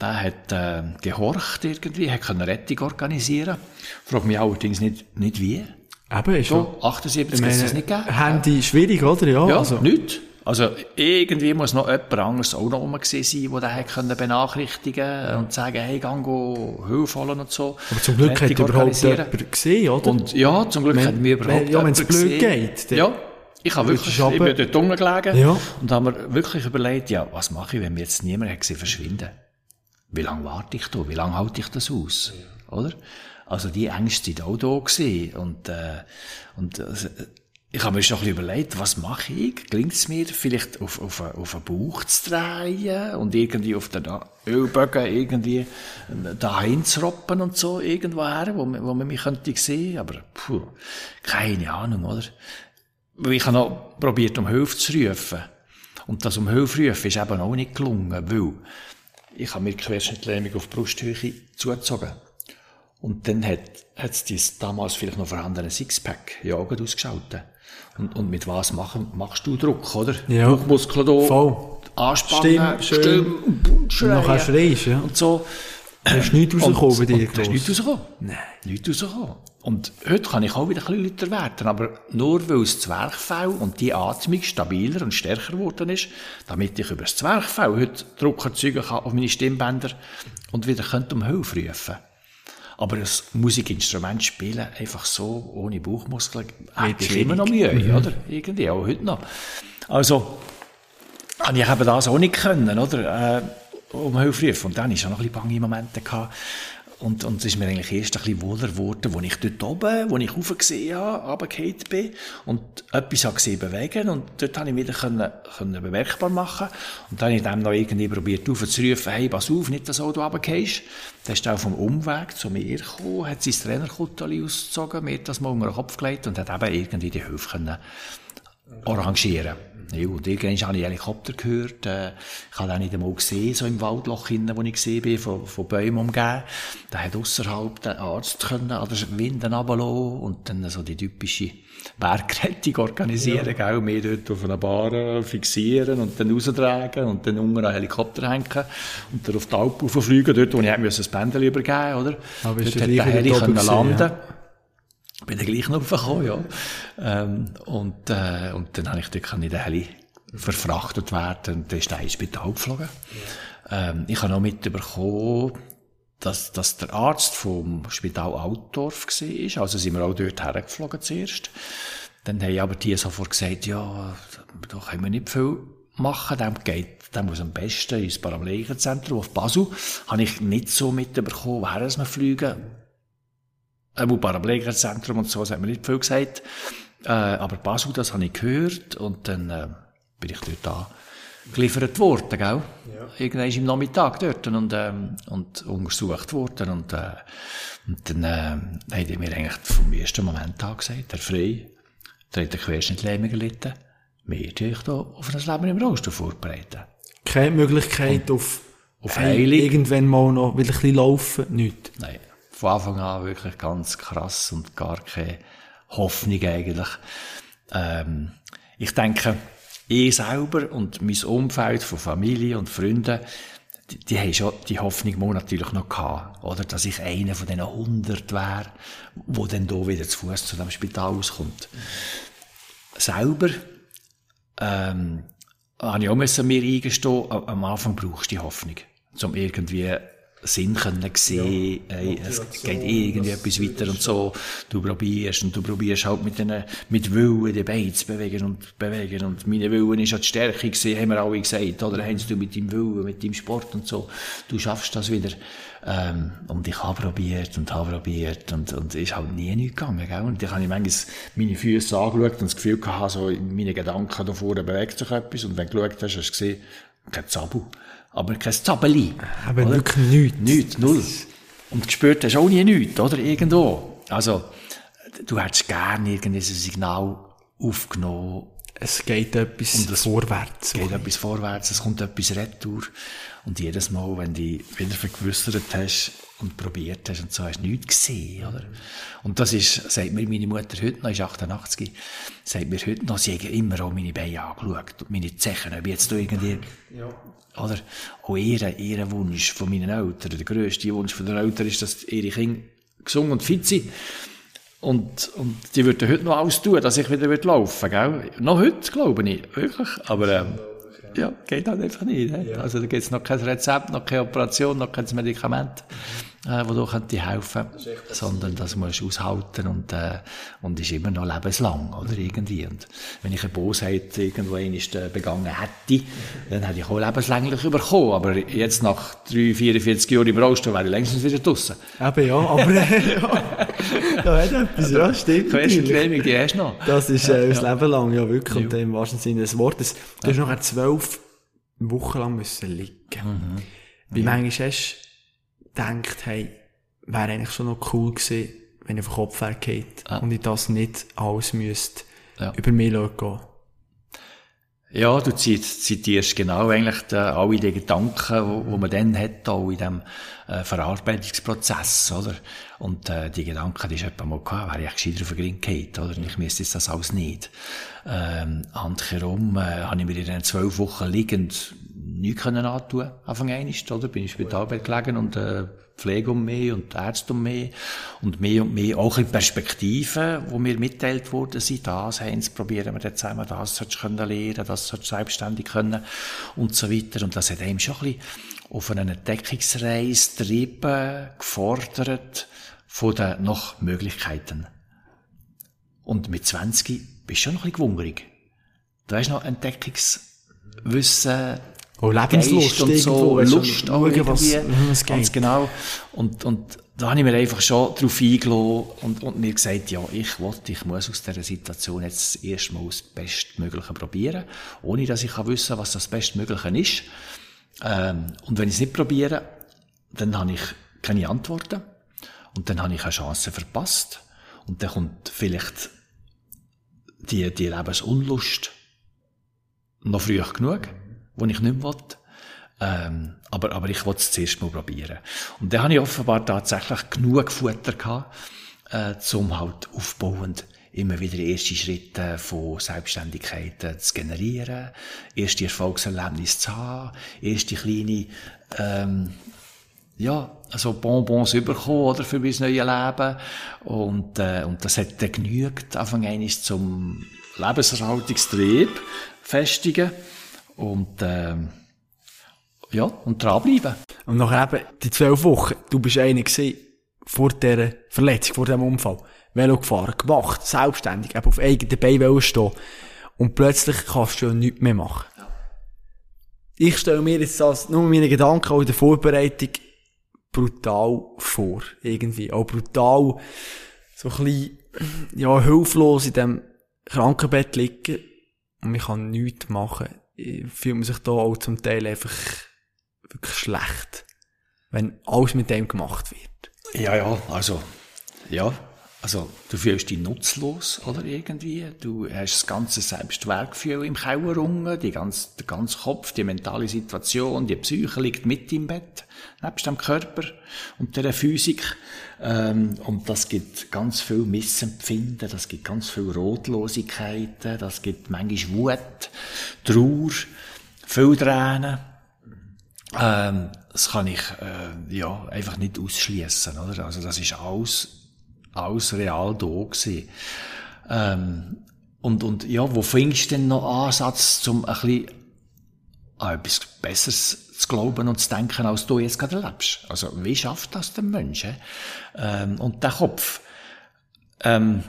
Der hat äh, gehorcht irgendwie, hat eine Rettung organisieren. Frag mich allerdings nicht, nicht wie. Eben, ist so, 78 ist es nicht gegeben. Handy schwierig, oder? Ja, ja also. nicht. Also irgendwie muss noch jemand anderes auch noch rum sein, der den können benachrichtigen ja. und sagen, hey, gang go Hilfe holen und so. Aber zum Glück hat überhaupt jemand gesehen, oder? Und ja, zum Glück wenn, hat mir überhaupt Ja, wenn es blöd geht. Ja. Ich habe wirklich, ich bin dort unten gelegen ja. und habe mir wirklich überlegt, ja, was mache ich, wenn mir jetzt niemand hat gesehen verschwinden? Wie lange warte ich da? Wie lange halte ich das aus? Ja. Oder? Also die Ängste sind auch da gewesen. Und, äh, und äh, ich habe mir schon ein bisschen überlegt, was mache ich? Gelingt es mir vielleicht auf, auf, auf den Bauch zu drehen und irgendwie auf den Ölbögen irgendwie dahin zu roppen und so irgendwo her, wo, wo man mich könnte sehen. Aber, puh, keine Ahnung, oder? Ich habe noch probiert, um Hilfe zu rufen. Und das um Hilfe rufen ist eben auch nicht gelungen, weil ich habe mir Querschnittlähmung auf die Brusthöhe zugezogen. Und dann hat, hat es dieses damals vielleicht noch vorhandene Sixpack ja auch ausgeschaltet. Und, und mit was machen, machst du Druck, oder? Ja. Bauchmuskeln da. Voll. Anspannen, Stimme, schön. schreien. Und nachher schreist, ja. Und so. Da ist nichts rausgekommen bei dir, Da ist nichts rausgekommen. Nein. Nichts rausgekommen. Und heute kann ich auch wieder ein bisschen lauter werden, aber nur weil das Zwerchfell und die Atmung stabiler und stärker geworden ist, damit ich über das Zwerchfell heute Druck erzeugen kann auf meine Stimmbänder und wieder um Hilfe rufen aber das Musikinstrument spielen, einfach so, ohne Bauchmuskeln, hätte ich immer noch Mühe, mhm. oder? Irgendwie, auch heute noch. Also, habe ich eben das auch nicht können, oder? Äh, um Hilfe rufen. Und dann ich auch noch ein bisschen bange Momente gehabt, und, und es ist mir eigentlich erst ein bisschen wohler geworden, als ich dort oben, wo ich rauf gesehen habe, runtergefallen bin. Und etwas habe gesehen bewegen und dort habe ich wieder können, können bemerkbar machen. Und dann habe ich dem noch irgendwie probiert aufzurufen, hey, pass auf, nicht, dass du runtergehst. Dann ist auf dem Umweg zu mir gekommen, hat sein Trainerkutteli ausgezogen, mir das mal unter den Kopf gelegt und hat eben irgendwie die Hilfe können arrangieren ja, und irgendwann habe ich Helikopter gehört. Äh, ich habe auch nicht einmal gesehen, so im Waldloch hinten, wo ich gesehen bin, von, von Bäumen umgeben. Da hat außerhalb der Arzt können an der Winden runterlassen und dann so die typische Bergrettung organisieren, ja. gell, mir dort auf einer Bar fixieren und dann raustragen und dann unten einen Helikopter hängen und dann auf die Alp rauffliegen, dort, wo ich das Bändel übergeben oder? Aber dort hat der Heli können landen. Ja bin dann gleich noch gekommen, ja. Ähm, und, äh, und dann habe ich dort in den Heli verfrachtet werden und dann ist der ins Spital geflogen. Ja. Ähm, ich habe noch mitbekommen, dass, dass der Arzt vom Spital Altdorf war. Also sind wir auch dort hergeflogen zuerst. Dann haben aber die sofort gesagt, ja, da können wir nicht viel machen, dem geht, dem muss am besten ins Paraplegenzentrum auf Basel. Habe ich nicht so mitbekommen, woher wir fliegen äh, Paraplegenzentrum und so, das hat man nicht viel gesagt. Äh, aber Basel, das habe ich gehört und dann äh, bin ich dort da geliefert worden, gell? Ja. Irgendwann im Nachmittag dort und, ähm, und untersucht worden und, äh, und dann äh, haben die mir eigentlich vom ersten Moment an gesagt, der Frei, der hat eine Querschnittlähmung gelitten, wir tun euch da auf ein Leben im Rollstuhl vorbereiten. Keine Möglichkeit und, auf, auf Heilung. Irgendwann mal noch ein bisschen laufen, nichts? Nein von Anfang an wirklich ganz krass und gar keine Hoffnung eigentlich. Ähm, ich denke, ich selber und mein Umfeld von Familie und Freunden, die, die haben schon die Hoffnung natürlich noch gehabt, oder? Dass ich einer von diesen 100 wäre, wo dann hier wieder zu Fuß zu dem Spital auskommt. Selber, ähm, habe ich auch müssen mir eingestehen, am Anfang brauchst du die Hoffnung, um irgendwie Sinn können sehen, ja, ey, es geht irgendwie etwas weiter und so. Du probierst und du probierst halt mit den, mit Willen die Beine zu bewegen und bewegen. Und meine Willen ist ja die Stärke gewesen, haben wir alle gesagt, oder? Haben du mit deinem Willen, mit deinem Sport und so. Du schaffst das wieder. Ähm, und ich habe probiert und habe probiert und, und ist halt nie nichts gegangen, gell? Und ich habe manchmal meine Füße angeschaut und das Gefühl gehabt, so in meinen Gedanken da vorne bewegt sich etwas und wenn du geschaut hast, hast du gesehen, kein Zabu aber kein Zabeli. Aber oder? wirklich nichts. Nichts, null. Und gespürt hast du auch nie nichts, oder? Irgendwo. Also, du hättest gerne irgendwie so ein Signal aufgenommen. Es geht etwas und es vorwärts. Es geht etwas vorwärts, es kommt etwas retour. Und jedes Mal, wenn du dich wieder vergewissert hast und probiert hast und so, hast du nichts gesehen, oder? Und das ist, sagt mir meine Mutter heute noch, ist 88, sagt mir heute noch, sie hat immer auch meine Beine angeschaut, meine Zechen, ob jetzt da irgendwie, ja. Oder? Auch ihr, ihr Wunsch von meinen Eltern, der grösste Wunsch von den Eltern ist, dass ihre Kinder gesund und fit sind. Und, und die würden heute noch alles tun, dass ich wieder laufen gell? Noch heute, glaube ich, wirklich. Aber, ähm, ja, geht halt einfach nicht. Ja. Also da gibt es noch kein Rezept, noch keine Operation, noch kein Medikament äh, wo dir könnte helfen könnte, sondern das musst du aushalten und, äh, und ist immer noch lebenslang, oder, irgendwie. Und wenn ich eine Bosheit irgendwo einmal äh, begangen hätte, dann hätte ich auch lebenslänglich überkommen, aber jetzt nach 3, 44 Jahren im Rollstuhl wäre ich längstens wieder draussen. Eben, ja, aber, ja, da hat etwas, ja, stimmt. Die die hast du noch. Das ist, äh, das Leben lang, ja, wirklich, ja. und im wahrsten Sinne des Wortes. Du hast nachher zwölf Wochen lang müssen liegen. Mhm. Wie ja. manchmal hast denkt, hey, wäre eigentlich schon noch cool gewesen, wenn ich auf den Kopf wäre ja. und ich das nicht alles müsste ja. über mich gehen. Ja, du zitierst genau eigentlich die, alle die Gedanken, wo, wo man dann hat, auch in dem äh, Verarbeitungsprozess, oder? Und äh, die Gedanken, die ist jemand mal gehabt, wäre ich gescheiter auf den gehabt, oder? Und ich müsste jetzt das alles nicht. Ähm, andersherum äh, habe ich mir in den zwölf Wochen liegend nichts können antun, Anfang einst, oder? Bin ich in Spitalbett gelegen und, äh, Pflege um mich und Ärzte um mich und mehr und mehr auch in Perspektiven, wo mir mitteilt worden sind, das Heinz, probieren wir jetzt einmal, das sollst du lernen, das sollst du selbstständig können und so weiter. Und das hat einem schon ein bisschen auf eine Entdeckungsreise getrieben, gefordert von den noch Möglichkeiten. Und mit 20 bist du schon noch ein bisschen gewungerig. Du hast noch Entdeckungswissen, Oh, Lebenslust und so, Lust auch irgendwie, was, was ganz genau. Und, und da habe ich mir einfach schon drauf eingelassen und, und mir gesagt, ja, ich wollte, ich muss aus dieser Situation jetzt erstmal das Bestmögliche probieren, ohne dass ich wissen kann, was das Bestmögliche ist. Ähm, und wenn ich es nicht probiere, dann habe ich keine Antworten. Und dann habe ich eine Chance verpasst. Und dann kommt vielleicht die, die Lebensunlust noch früh genug die ich nicht will. Ähm, aber, aber ich wollte es zuerst mal probieren. Und dann habe ich offenbar tatsächlich genug Futter gehabt, äh, um halt aufbauend immer wieder erste Schritte von Selbstständigkeit äh, zu generieren, erste Erfolgserlebnisse zu haben, erste kleine, ähm, ja, also Bonbons bekommen, oder, für mein neues Leben. Und, äh, und das hat dann genügt, Anfang eines zum Lebenserhaltungstrieb festigen. Und, ähm, ja, und dranbleiben. Und nachher eben die zwölf Wochen, du bist einer gewesen, vor dieser Verletzung, vor diesem Unfall. Velo gefahren, gemacht, selbstständig, eben auf eigenen Beinen stehen. Und plötzlich kannst du ja nichts mehr machen. Ich stelle mir jetzt das, nur meine Gedanken auch in der Vorbereitung, brutal vor. Irgendwie. Auch brutal, so ein bisschen, ja, hilflos in dem Krankenbett liegen. Und ich kann nichts machen fühlt man sich da auch zum Teil einfach wirklich schlecht, wenn alles mit dem gemacht wird. Ja, ja, also, ja, also, du fühlst dich nutzlos, oder irgendwie. Du hast das ganze Selbstwertgefühl im Keller unten, die ganze, der ganze Kopf, die mentale Situation, die Psyche liegt mit im Bett, nebst dem Körper und der Physik. Ähm, und das gibt ganz viel Missempfinden, das gibt ganz viel Rotlosigkeiten, das gibt manchmal Wut, Trauer, viel Tränen. Ähm, das kann ich, äh, ja, einfach nicht ausschließen, oder? Also, das ist alles alles real da gewesen. Ähm, und, und ja, wo findest du denn noch Ansatz, um ein bisschen an etwas Besseres zu glauben und zu denken, als du jetzt gerade erlebst. Also, wie schafft das der Mensch? Ähm, und der Kopf, ähm,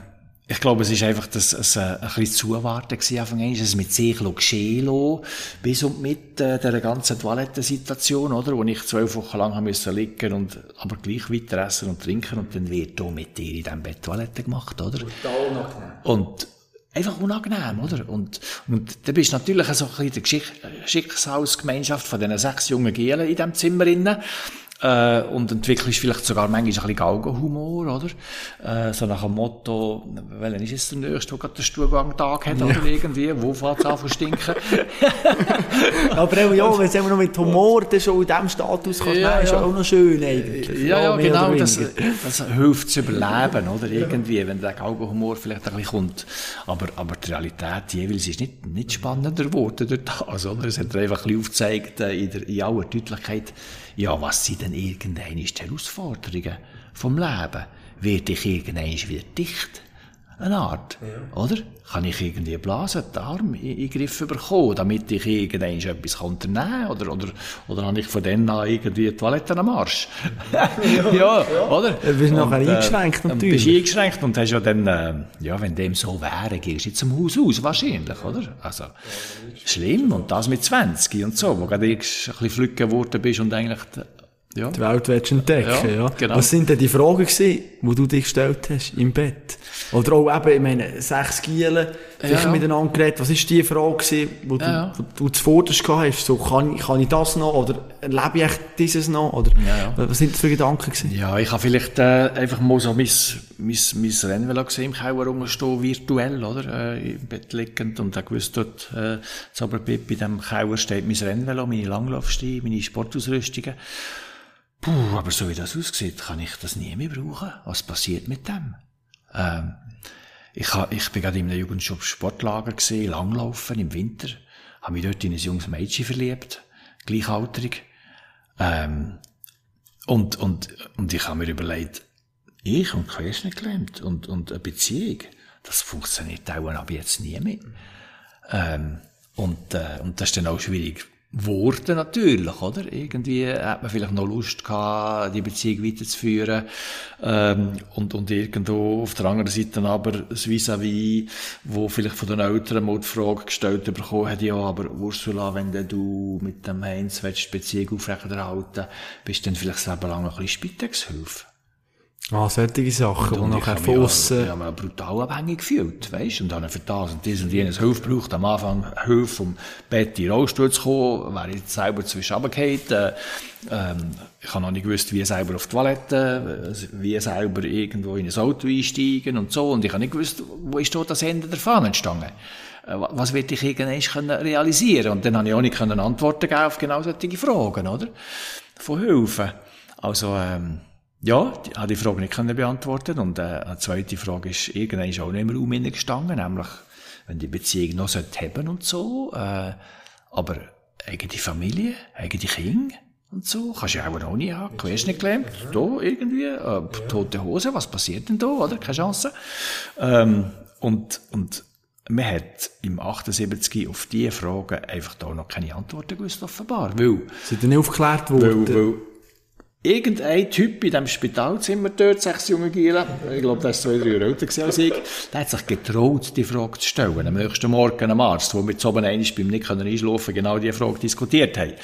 ich glaube, es ist einfach das, es, äh, ein bisschen Zuwarten gewesen, Anfang an, es mit sich geschehen lassen, bis und mit äh, der ganzen Toilettensituation, oder, wo ich zwölf Wochen lang haben müssen liegen und, aber gleich weiter essen und trinken und dann wird da mit dir in diesem Bett Toilette gemacht, oder? Total unangenehm. Und einfach unangenehm, oder? Und, und da bist du natürlich so ein bisschen die Schicksalsgemeinschaft von diesen sechs jungen Gielen in diesem Zimmer drinnen äh, und entwickelst vielleicht sogar manchmal ein bisschen Galgenhumor, oder? Äh, so nach dem Motto, welchen ist es der Nächste, der gerade den Stuhlgangtag hat, ja. oder irgendwie, wo fährt es an zu stinken? Aber auch, ja, wenn es immer noch mit Humor dann schon in diesem Status kannst, ja, ist ja. auch noch schön eigentlich. Ja, ja, genau, das, das hilft zu überleben, oder? Irgendwie, wenn der Galgenhumor vielleicht ein bisschen kommt. Aber, aber die Realität jeweils ist nicht, nicht spannender geworden durch das, oder? Es hat einfach ein bisschen aufgezeigt, äh, in, der, in aller Deutlichkeit, ja, was sind denn irgendeine Herausforderungen vom Leben? Werde ich irgendwann wieder dicht? Eine Art, ja. oder? Kann ich irgendwie Blasen, den Arm in, in Griff bekommen, damit ich irgendwann etwas unternehmen kann? Oder, oder, oder habe ich von dann an irgendwie die Toilette am Arsch? ja, ja, oder? Du bist nachher äh, eingeschränkt natürlich. Du bist eingeschränkt und hast ja dann, äh, ja, wenn dem so wäre, gehst du jetzt zum Haus aus, wahrscheinlich, oder? Also, schlimm. Und das mit 20 und so, wo du ein bisschen flügge geworden bist und eigentlich ja. die Welt willst entdecken. Ja, ja. Genau. Was sind denn die Fragen gewesen, die du dich gestellt hast im Bett? Oder auch eben, ich meine, sechs Gielen, ja. miteinander geredet. Was ist die Frage gewesen, wo du, ja. wo du zuvorderst gehabt hast? So, kann, kann ich das noch? Oder lebe ich dieses noch? Oder, ja, Was sind das für Gedanken gewesen? Ja, ich habe vielleicht, äh, einfach mal so mein, mein, mein Rennvelo gesehen im Keller rumstehen, virtuell, oder? Äh, Im Bett liegend und habe gewusst, dort, äh, Oberpipp in diesem Keller steht mein Rennvelo, meine Langlaufstiege, meine Sportausrüstungen. Puh, aber so wie das aussieht, kann ich das nie mehr brauchen. Was passiert mit dem? Ähm, ich, ha, ich bin gerade in einem Jugendschub Sportlager gesehen, Langlaufen im Winter, habe mich dort in ein junges Mädchen verliebt, gleichaltrig. Ähm, und, und, und ich habe mir überlegt, ich und Querschnitt gelähmt und, und eine Beziehung, das funktioniert auch ab jetzt nie mehr. Ähm, und, äh, und das ist dann auch schwierig Worte natürlich, oder? Irgendwie hat man vielleicht noch Lust gehabt, die Beziehung weiterzuführen, ähm, und, und irgendwo auf der anderen Seite aber das Vis-à-vis, wo vielleicht von den Eltern mal die Frage gestellt bekommen hat, ja, aber Ursula, wenn du mit dem Heinz willst, die Beziehung aufrechterhalten, bist du dann vielleicht selber lang noch ein bisschen Spitexhilfe? Ah, solche Sachen, und, die nachher von aussen... Ich habe mich brutal abhängig gefühlt, weisst, und habe für das und dies und jenes Hilfe gebraucht. Am Anfang Hilfe, vom Bett in den Rollstuhl zu kommen, wäre ich selber zwischen runtergefallen. Äh, ähm, ich habe noch nicht gewusst, wie selber auf die Toilette, wie selber irgendwo in ein Auto einsteigen und so. Und ich habe nicht gewusst, wo ist dort das Ende der Fahnenstange? Äh, was will ich irgendwann realisieren? Und dann habe ich auch nicht Antworten geben auf genau solche Fragen, oder? Von Hilfe. Also, ähm, ja, die, habe die Frage nicht können beantworten und äh, eine zweite Frage ist irgendwann ist auch nicht im Raum gestanden, nämlich wenn die Beziehung noch haben und so, äh, aber eigene Familie, eigene Kinder und so, kannst du ja auch noch nie haben, du hast nicht gelernt, da irgendwie, äh, tote Hose, was passiert denn da, oder? Keine Chance. Ähm, und, und man hat im 78 auf diese Fragen einfach da noch keine Antworten gewusst, offenbar, weil... Sind nicht aufgeklärt worden? Weil, weil irgendein Typ in diesem Spitalzimmer dort, sechs junge Gielen, ich glaube, das war zwei, drei Jahre älter als ich, der hat sich getraut, die Frage zu stellen. Am nächsten Morgen einem Arzt, der mit so einem einmal beim nicht einschlafen genau diese Frage diskutiert hat.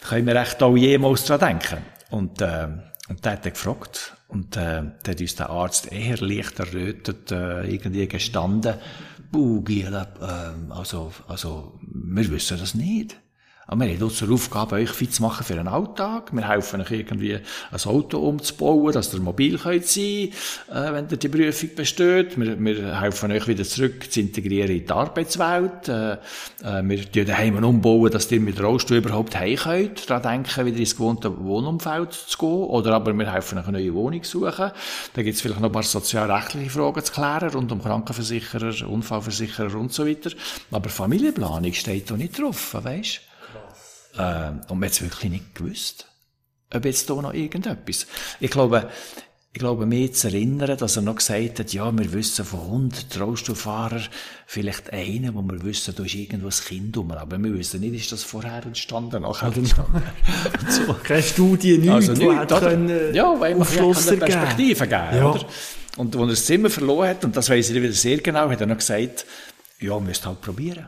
Da können wir echt auch jemals dran denken. Und, äh, und der hat er gefragt. Und äh, der hat uns der Arzt eher leicht errötet, äh, irgendwie gestanden. Buh, Gielen, äh, also, also, wir wissen das nicht. Aber wir haben uns zur Aufgabe, euch fit zu machen für einen Alltag. Wir helfen euch irgendwie, ein Auto umzubauen, dass ihr mobil könnt sein äh, wenn ihr die Prüfung besteht. Wir, wir helfen euch wieder zurück zu integrieren in die Arbeitswelt. Äh, äh, wir tun daheim umbauen, dass ihr mit Rollstuhl überhaupt heim könnt. Daran denken, wieder ins gewohnte Wohnumfeld zu gehen. Oder aber wir helfen euch eine neue Wohnung zu suchen. Da gibt es vielleicht noch ein paar sozialrechtliche Fragen zu klären, rund um Krankenversicherer, Unfallversicherer und so weiter. Aber Familienplanung steht da nicht drauf, weißt äh, und man hat es wirklich nicht gewusst, ob jetzt da noch irgendetwas. Ich glaube, ich glaube, mehr zu erinnern, dass er noch gesagt hat, ja, wir wissen von 100 Rollstuhlfahrern vielleicht einen, wo wir wissen, da ist irgendwo ein Kind rum. Aber wir wissen nicht, ist das vorher entstanden, nachher entstanden. so. Keine Studie, nichts, also nicht, hat können, ja, weil Aufschluss eine Perspektive geben, ja. oder? Und als er das Zimmer verloren hat, und das weiss ich wieder sehr genau, hat er noch gesagt, ja, müsst halt probieren.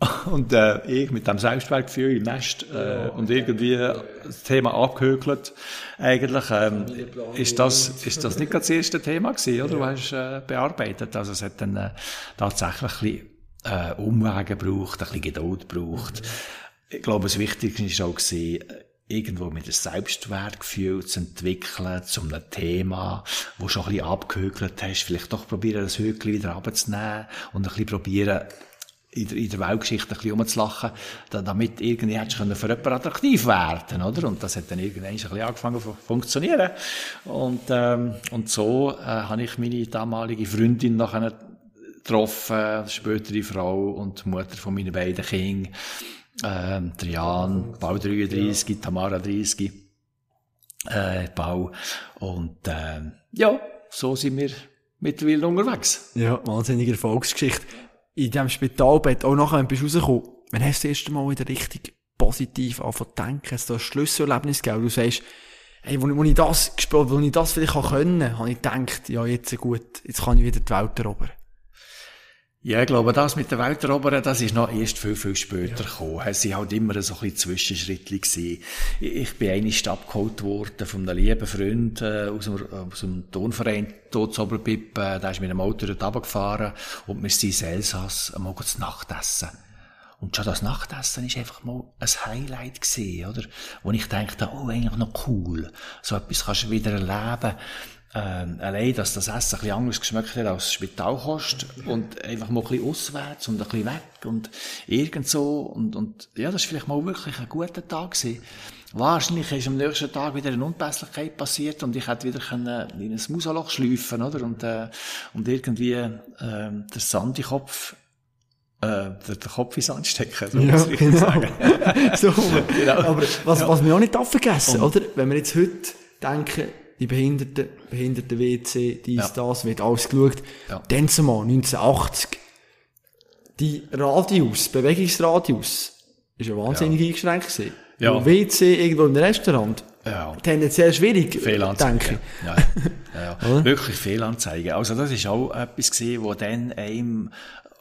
Und äh, ich mit dem Selbstwertgefühl im Nest äh, und irgendwie das Thema abgehökelt, eigentlich ähm, ist das ist das nicht das erste Thema gewesen, oder? Du hast äh, bearbeitet, also es hat dann äh, tatsächlich ein bisschen äh, Umwege gebraucht, ein bisschen Geduld gebraucht. Ich glaube, das Wichtigste ist auch gewesen, irgendwo mit einem Selbstwertgefühl zu entwickeln, zu einem Thema, wo schon ein bisschen abgehökelt hast, vielleicht doch probieren, das Höckchen wieder abzunehmen und ein bisschen probieren, in der, in der Weltgeschichte ein bisschen rumzulachen, damit irgendwie hättest du für jemanden attraktiv werden, oder? Und das hat dann irgendwann ein bisschen angefangen zu funktionieren. Und, ähm, und so äh, habe ich meine damalige Freundin nachher getroffen, spätere Frau und Mutter von meinen beiden Kindern, ähm, der Jan, Bau 33, ja. Tamara 30, äh, Bau. Und äh, ja, so sind wir mittlerweile unterwegs. Ja, wahnsinnige Erfolgsgeschichte in diesem Spitalbett, auch nachher, wenn du rausgekommen wenn hast du das erste Mal wieder richtig positiv anfangen zu denken, hast du ein Schlüsselerlebnis gegeben, du sagst, hey, wo, wo ich das gespielt, wo ich das vielleicht können kann, habe ich gedacht, ja, jetzt gut, jetzt kann ich wieder die Welt erobern. Ja, ich glaube, das mit der Welt erobern, das ist noch erst viel, viel später ja. gekommen. Es sind halt immer so ein bisschen Zwischenschritte gewesen. Ich bin einmal abgeholt worden von einem lieben Freund äh, aus, dem, aus dem Tonverein. Äh, der ist mit dem Auto dort runtergefahren und wir sind in Elsass einmal zu Nacht essen. Und schon das Nachtessen ist einfach mal ein Highlight gewesen, oder? Wo ich dachte, oh, eigentlich noch cool. So etwas kannst du wieder erleben ähm, allein, dass das Essen ein bisschen anders geschmeckt hat als Spitalkost und einfach mal ein bisschen auswärts und ein bisschen weg und irgend so und, und ja, das ist vielleicht mal wirklich ein guter Tag gewesen. Wahrscheinlich ist am nächsten Tag wieder eine Unpässlichkeit passiert und ich hätte wieder können in ein Musaloch schleifen, oder? Und, äh, und irgendwie, äh, der Sandikopf äh, der, der Kopf ins Sand stecken, so ja, muss ich genau. sagen. so, genau. Aber was, was wir auch nicht vergessen, oder? Wenn wir jetzt heute denken, die Behinderten, Behinderten-WC, dies, ja. das, wird alles geschaut. Ja. Dann zumal, 1980, die Radius, Bewegungsradius, ist ja wahnsinnig ja. eingeschränkt gewesen. Ja. Und WC irgendwo im Restaurant, ja. tendenziell schwierig, denke ich. Ja, ja, ja. Wirklich Fehlanzeigen. Also das ist auch etwas gewesen, wo dann einem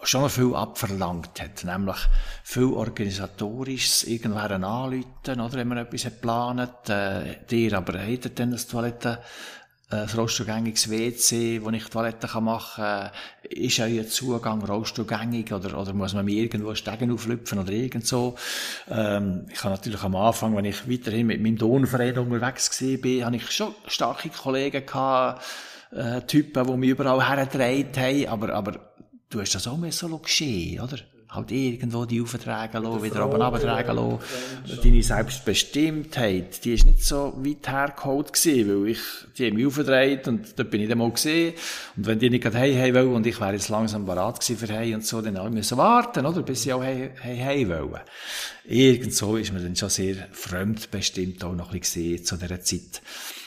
schon noch viel abverlangt hat. Nämlich viel organisatorisches, irgendwer anrufen, oder, wenn man etwas geplant, äh, dir aber hat dann das Toilette, äh, ein rollstuhlgängiges WC, wo ich Toilette machen kann, ist ja Zugang rollstuhlgängig oder, oder muss man mir irgendwo Stegen auflüpfen oder irgend so. Ähm, ich habe natürlich am Anfang, wenn ich weiterhin mit meinem Tonverein unterwegs war, habe ich schon starke Kollegen gehabt, äh, Typen, die mich überall hergedreht haben, aber, aber du hast das auch mehr so geschehen, oder? Halt irgendwo die auftragen lassen, wieder oben abtragen lassen. Deine Selbstbestimmtheit, die ist nicht so weit hergeholt gewesen, weil ich, die haben mich aufgedreht und dort bin ich dann mal gesehen. Und wenn die nicht gerade hey, hey wollen und ich wäre jetzt langsam bereit gewesen für hey und so, dann auch müssen warten, oder? Bis sie auch hey, hey, hey wollen. Irgendso ist mir dann schon sehr fremdbestimmt auch noch ein bisschen gesehen zu dieser Zeit.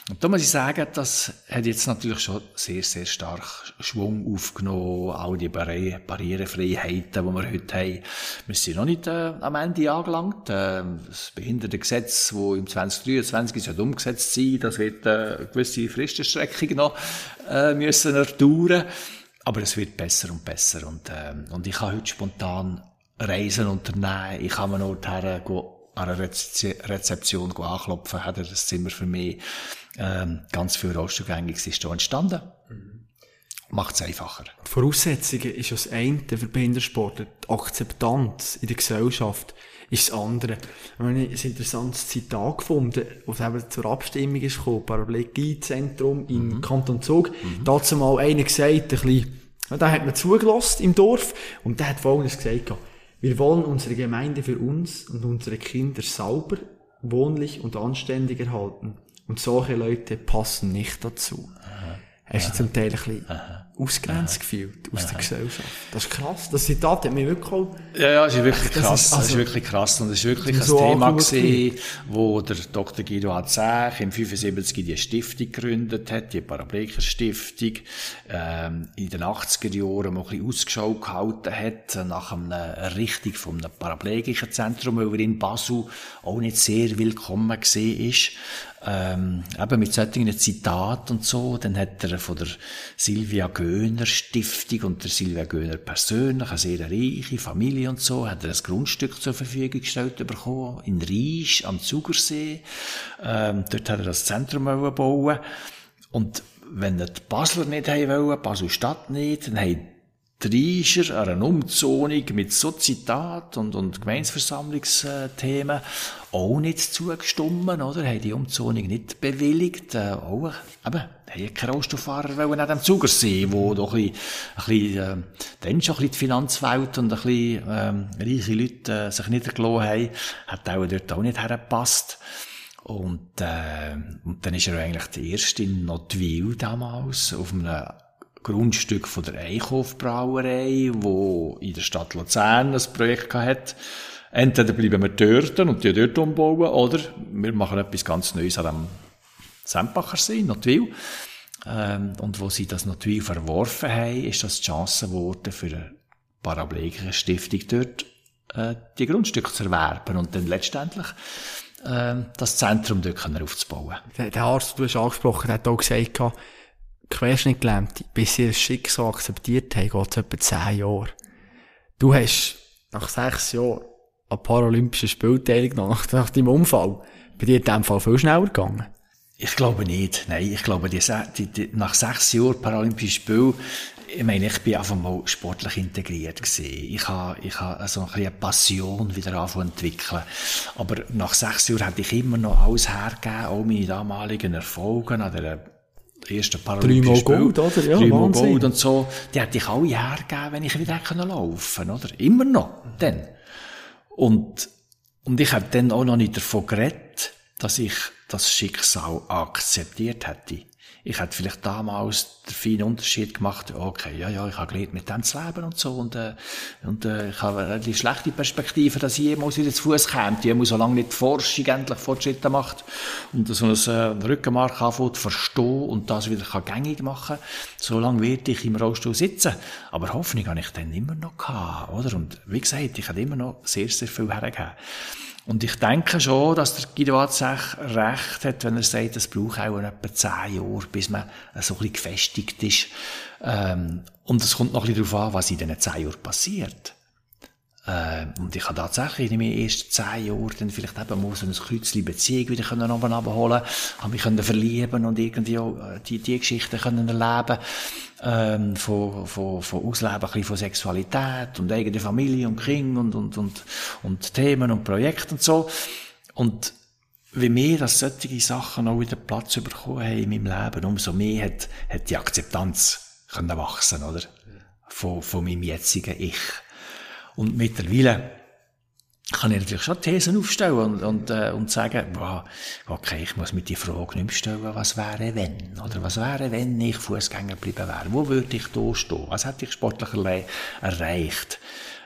Und da muss ich sagen, das hat jetzt natürlich schon sehr, sehr stark Schwung aufgenommen, all die Barri Barrierefreiheiten, die wir heute haben. Wir sind noch nicht äh, am Ende angelangt. Äh, das Behindertengesetz, das im 2023 soll umgesetzt sein, das wird äh, eine gewisse Fristenstreckung noch äh, müssen erdauern. Aber es wird besser und besser. Und, äh, und ich kann heute spontan Reisen unternehmen. Ich kann mir dorthin gehen, an einer Rezeption anklopfen, hat er das Zimmer für mich ähm, ganz viel Rollstuhlgängiges ist da entstanden. Mhm. Macht es einfacher. Die Voraussetzungen ist das eine für Behindertensportler. Die Akzeptanz in der Gesellschaft ist das andere. Ich habe ein interessantes Zitat gefunden, was eben zur Abstimmung ist gekommen. Paraplegie-Zentrum im mhm. Kanton Zug. Mhm. Dazu mal einer gesagt, ein bisschen, da hat man zugelassen im Dorf und der hat folgendes gesagt, wir wollen unsere Gemeinde für uns und unsere Kinder sauber, wohnlich und anständig erhalten. Und solche Leute passen nicht dazu. Aha. Hast du zum Teil ein bisschen ausgrenzt ja. gefühlt aus der Gesellschaft. Das ist krass. Das Zitat hat mich wirklich auch... Ja, ja, es ist wirklich krass. Das ist, also, das ist wirklich krass. Und es ist wirklich ein so Thema gewesen, wo der Dr. Guido Hazech im 75 die Stiftung gegründet hat, die Paraplegiker Stiftung, ähm, in den 80er Jahren mal ein bisschen Ausschau gehalten hat, nach einer Errichtung von einem Paraplegikerzentrum, weil er in Basel auch nicht sehr willkommen gesehen ist ähm, eben mit solchen Zitaten und so. Dann hat er von der Silvia Göhner Stiftung und der Silvia Göhner persönlich, eine sehr reiche Familie und so, hat er ein Grundstück zur Verfügung gestellt bekommen, in Riesch am Zugersee. Ähm, dort hat er das Zentrum bauen Und wenn die Basler nicht haben wollen, Basel Stadt nicht, dann haben Dreischer an einer Umzonung mit so Zitat und, und Gemeinsversammlungsthemen auch nicht zugestimmt, oder? Haben die Umzonung nicht bewilligt, äh, auch, eben, haben keine Rohstofffahrer wollen an dem Zugersee, wo doch ein bisschen, ein bisschen, äh, dann schon ein bisschen die Finanzwelt und ein bisschen, ähm, reiche Leute äh, sich niedergelassen haben, hat auch dort auch nicht hergepasst. Und, äh, und dann ist er eigentlich der erste in Notwil damals auf einem Grundstück von der Eichhof Brauerei, wo in der Stadt Luzern ein Projekt hat. Entweder bleiben wir dort und die dort umbauen, oder wir machen etwas ganz Neues an dem Sempacher See, Notwil. Ähm, und wo sie das Notwil verworfen haben, ist das die Chance geworden, für eine paraplegische Stiftung dort äh, die Grundstücke zu erwerben und dann letztendlich äh, das Zentrum dort aufzubauen. Der Arzt, du hast angesprochen, hat auch gesagt, Querschnittgelähmte, bis sie das Schicksal akzeptiert haben, geht es etwa zehn Jahre. Du hast nach sechs Jahren an Paralympischen Spielen teilgenommen, nach, nach deinem Unfall. Bei dir in dem Fall viel schneller gegangen? Ich glaube nicht. Nein, ich glaube, die, die, die, nach sechs Jahren Paralympische Spiele, ich meine, ich bin einfach mal sportlich integriert gewesen. Ich habe, ich habe also ein eine Passion wieder anfangen entwickeln. Aber nach sechs Jahren hatte ich immer noch alles hergegeben, auch meine damaligen Erfolge an der ersten Paralympischen Spiele. Gold, oder? Ja, Dreimal Gold und so. Die hätte ich alle hergegeben, wenn ich wieder hätte laufen oder? Immer noch. Dann. Und, und ich habe dann auch noch nicht davon geredet, dass ich das Schicksal akzeptiert hätte. Ich hätte vielleicht damals den feinen Unterschied gemacht, okay, ja, ja, ich habe gelernt, mit dem zu leben und so, und, äh, und äh, ich habe eine schlechte Perspektive, dass ich jemals wieder zu Fuß käme, die muss so lange nicht die Forschung endlich Fortschritte macht und so ein äh, Rückenmark anfängt verstehen und das wieder kann gängig machen, so lange werde ich im Rollstuhl sitzen. Aber Hoffnung habe ich dann immer noch gehabt, oder? Und wie gesagt, ich habe immer noch sehr, sehr viel hergegeben. Und ich denke schon, dass der Guido Watzech recht hat, wenn er sagt, es braucht auch etwa zehn Jahre, bis man so ein bisschen gefestigt ist. Ähm, und es kommt noch ein bisschen darauf an, was in diesen zehn Jahren passiert. Ähm, und ich habe tatsächlich in meinen ersten zehn Jahren dann vielleicht eben mal so ein Kreuzchen Beziehung wieder können oben abholen, habe mich können verlieben und irgendwie auch äh, die, die Geschichten können erleben, ähm, von, von, von Ausleben ein von Sexualität und eigene Familie und Kind und, und, und, und Themen und Projekte und so. Und wie mehr dass solche Sachen auch wieder Platz bekommen haben in meinem Leben, umso mehr hat, hat die Akzeptanz können wachsen, oder? Von, von meinem jetzigen Ich. Und mittlerweile kann ich natürlich schon Thesen aufstellen und, und, äh, und sagen, boah, okay, ich muss mir die Frage nicht mehr stellen, was wäre wenn? Oder was wäre, wenn ich Fußgänger geblieben wäre? Wo würde ich da stehen? Was hätte ich sportlich erreicht?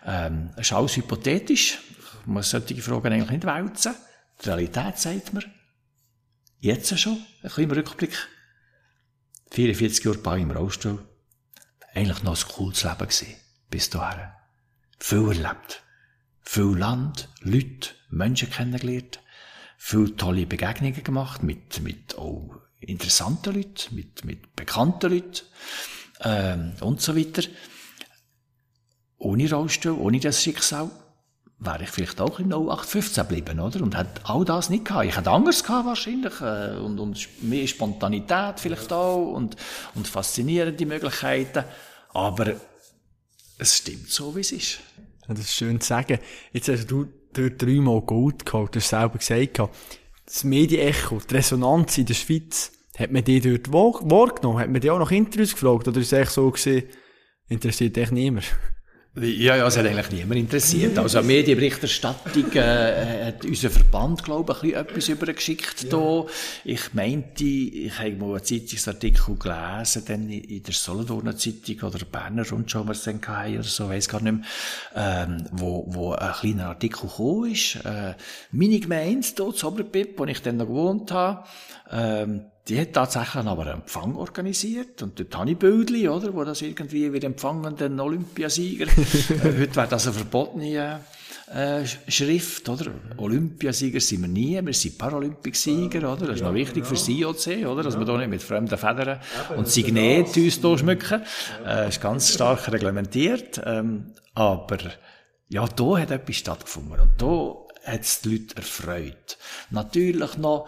Ähm, das ist alles hypothetisch. Ich muss solche Fragen eigentlich nicht wälzen. Die Realität sagt mir, jetzt schon, ein im Rückblick, 44 Jahre bei im Rollstuhl, eigentlich noch ein cooles Leben gewesen, bis dahin viel erlebt. Viel Land, Leute, Menschen kennengelernt, viel tolle Begegnungen gemacht mit, mit auch interessanten Leuten, mit, mit bekannten Leuten ähm, und so weiter. Ohne Rollstuhl, ohne das Schicksal, wäre ich vielleicht auch in 0815 geblieben, oder? Und hätte all das nicht gehabt. Ich hätte Angst gehabt, wahrscheinlich, äh, und, und mehr Spontanität vielleicht auch, und, und faszinierende Möglichkeiten. Aber es stimmt so, wie es ist. das ist schön zu sagen. Jetzt hast du dort dreimal Gold geholt, du hast selber gesagt. Das Medienecho, die Resonanz in der Schweiz, hat man die dort wahrgenommen? Hat man die auch nach Interviews gefragt? Oder ist es echt so gewesen, interessiert dich niemand? Ja, ja, es hat eigentlich niemand interessiert. Also, Medienberichterstattung, äh, hat unser Verband, glaube ich, ein bisschen etwas übergeschickt ja. Ich meinte, ich habe mal einen Zeitungsartikel gelesen, dann in der Solothurner Zeitung oder Berner Rundschau, was es dann oder so, weiss gar nicht mehr, ähm, wo, wo ein kleiner Artikel gekommen ist, äh, meine Gemeinde, hier, Oberpip, wo ich dann noch gewohnt habe, ähm, die hat tatsächlich aber einen Empfang organisiert und dort habe ich Bildchen, oder, wo das irgendwie wir empfangen den Olympiasieger. äh, heute wäre das eine verbotene äh, Schrift, oder? Olympiasieger sind wir nie, wir sind Paralympicsieger, oder? Das ist noch wichtig für das IOC, oder? Dass wir da nicht mit fremden Federn und Signet uns hier schmücken. Äh, ist ganz stark reglementiert. Ähm, aber, ja, da hat etwas stattgefunden und da hat es die Leute erfreut. Natürlich noch,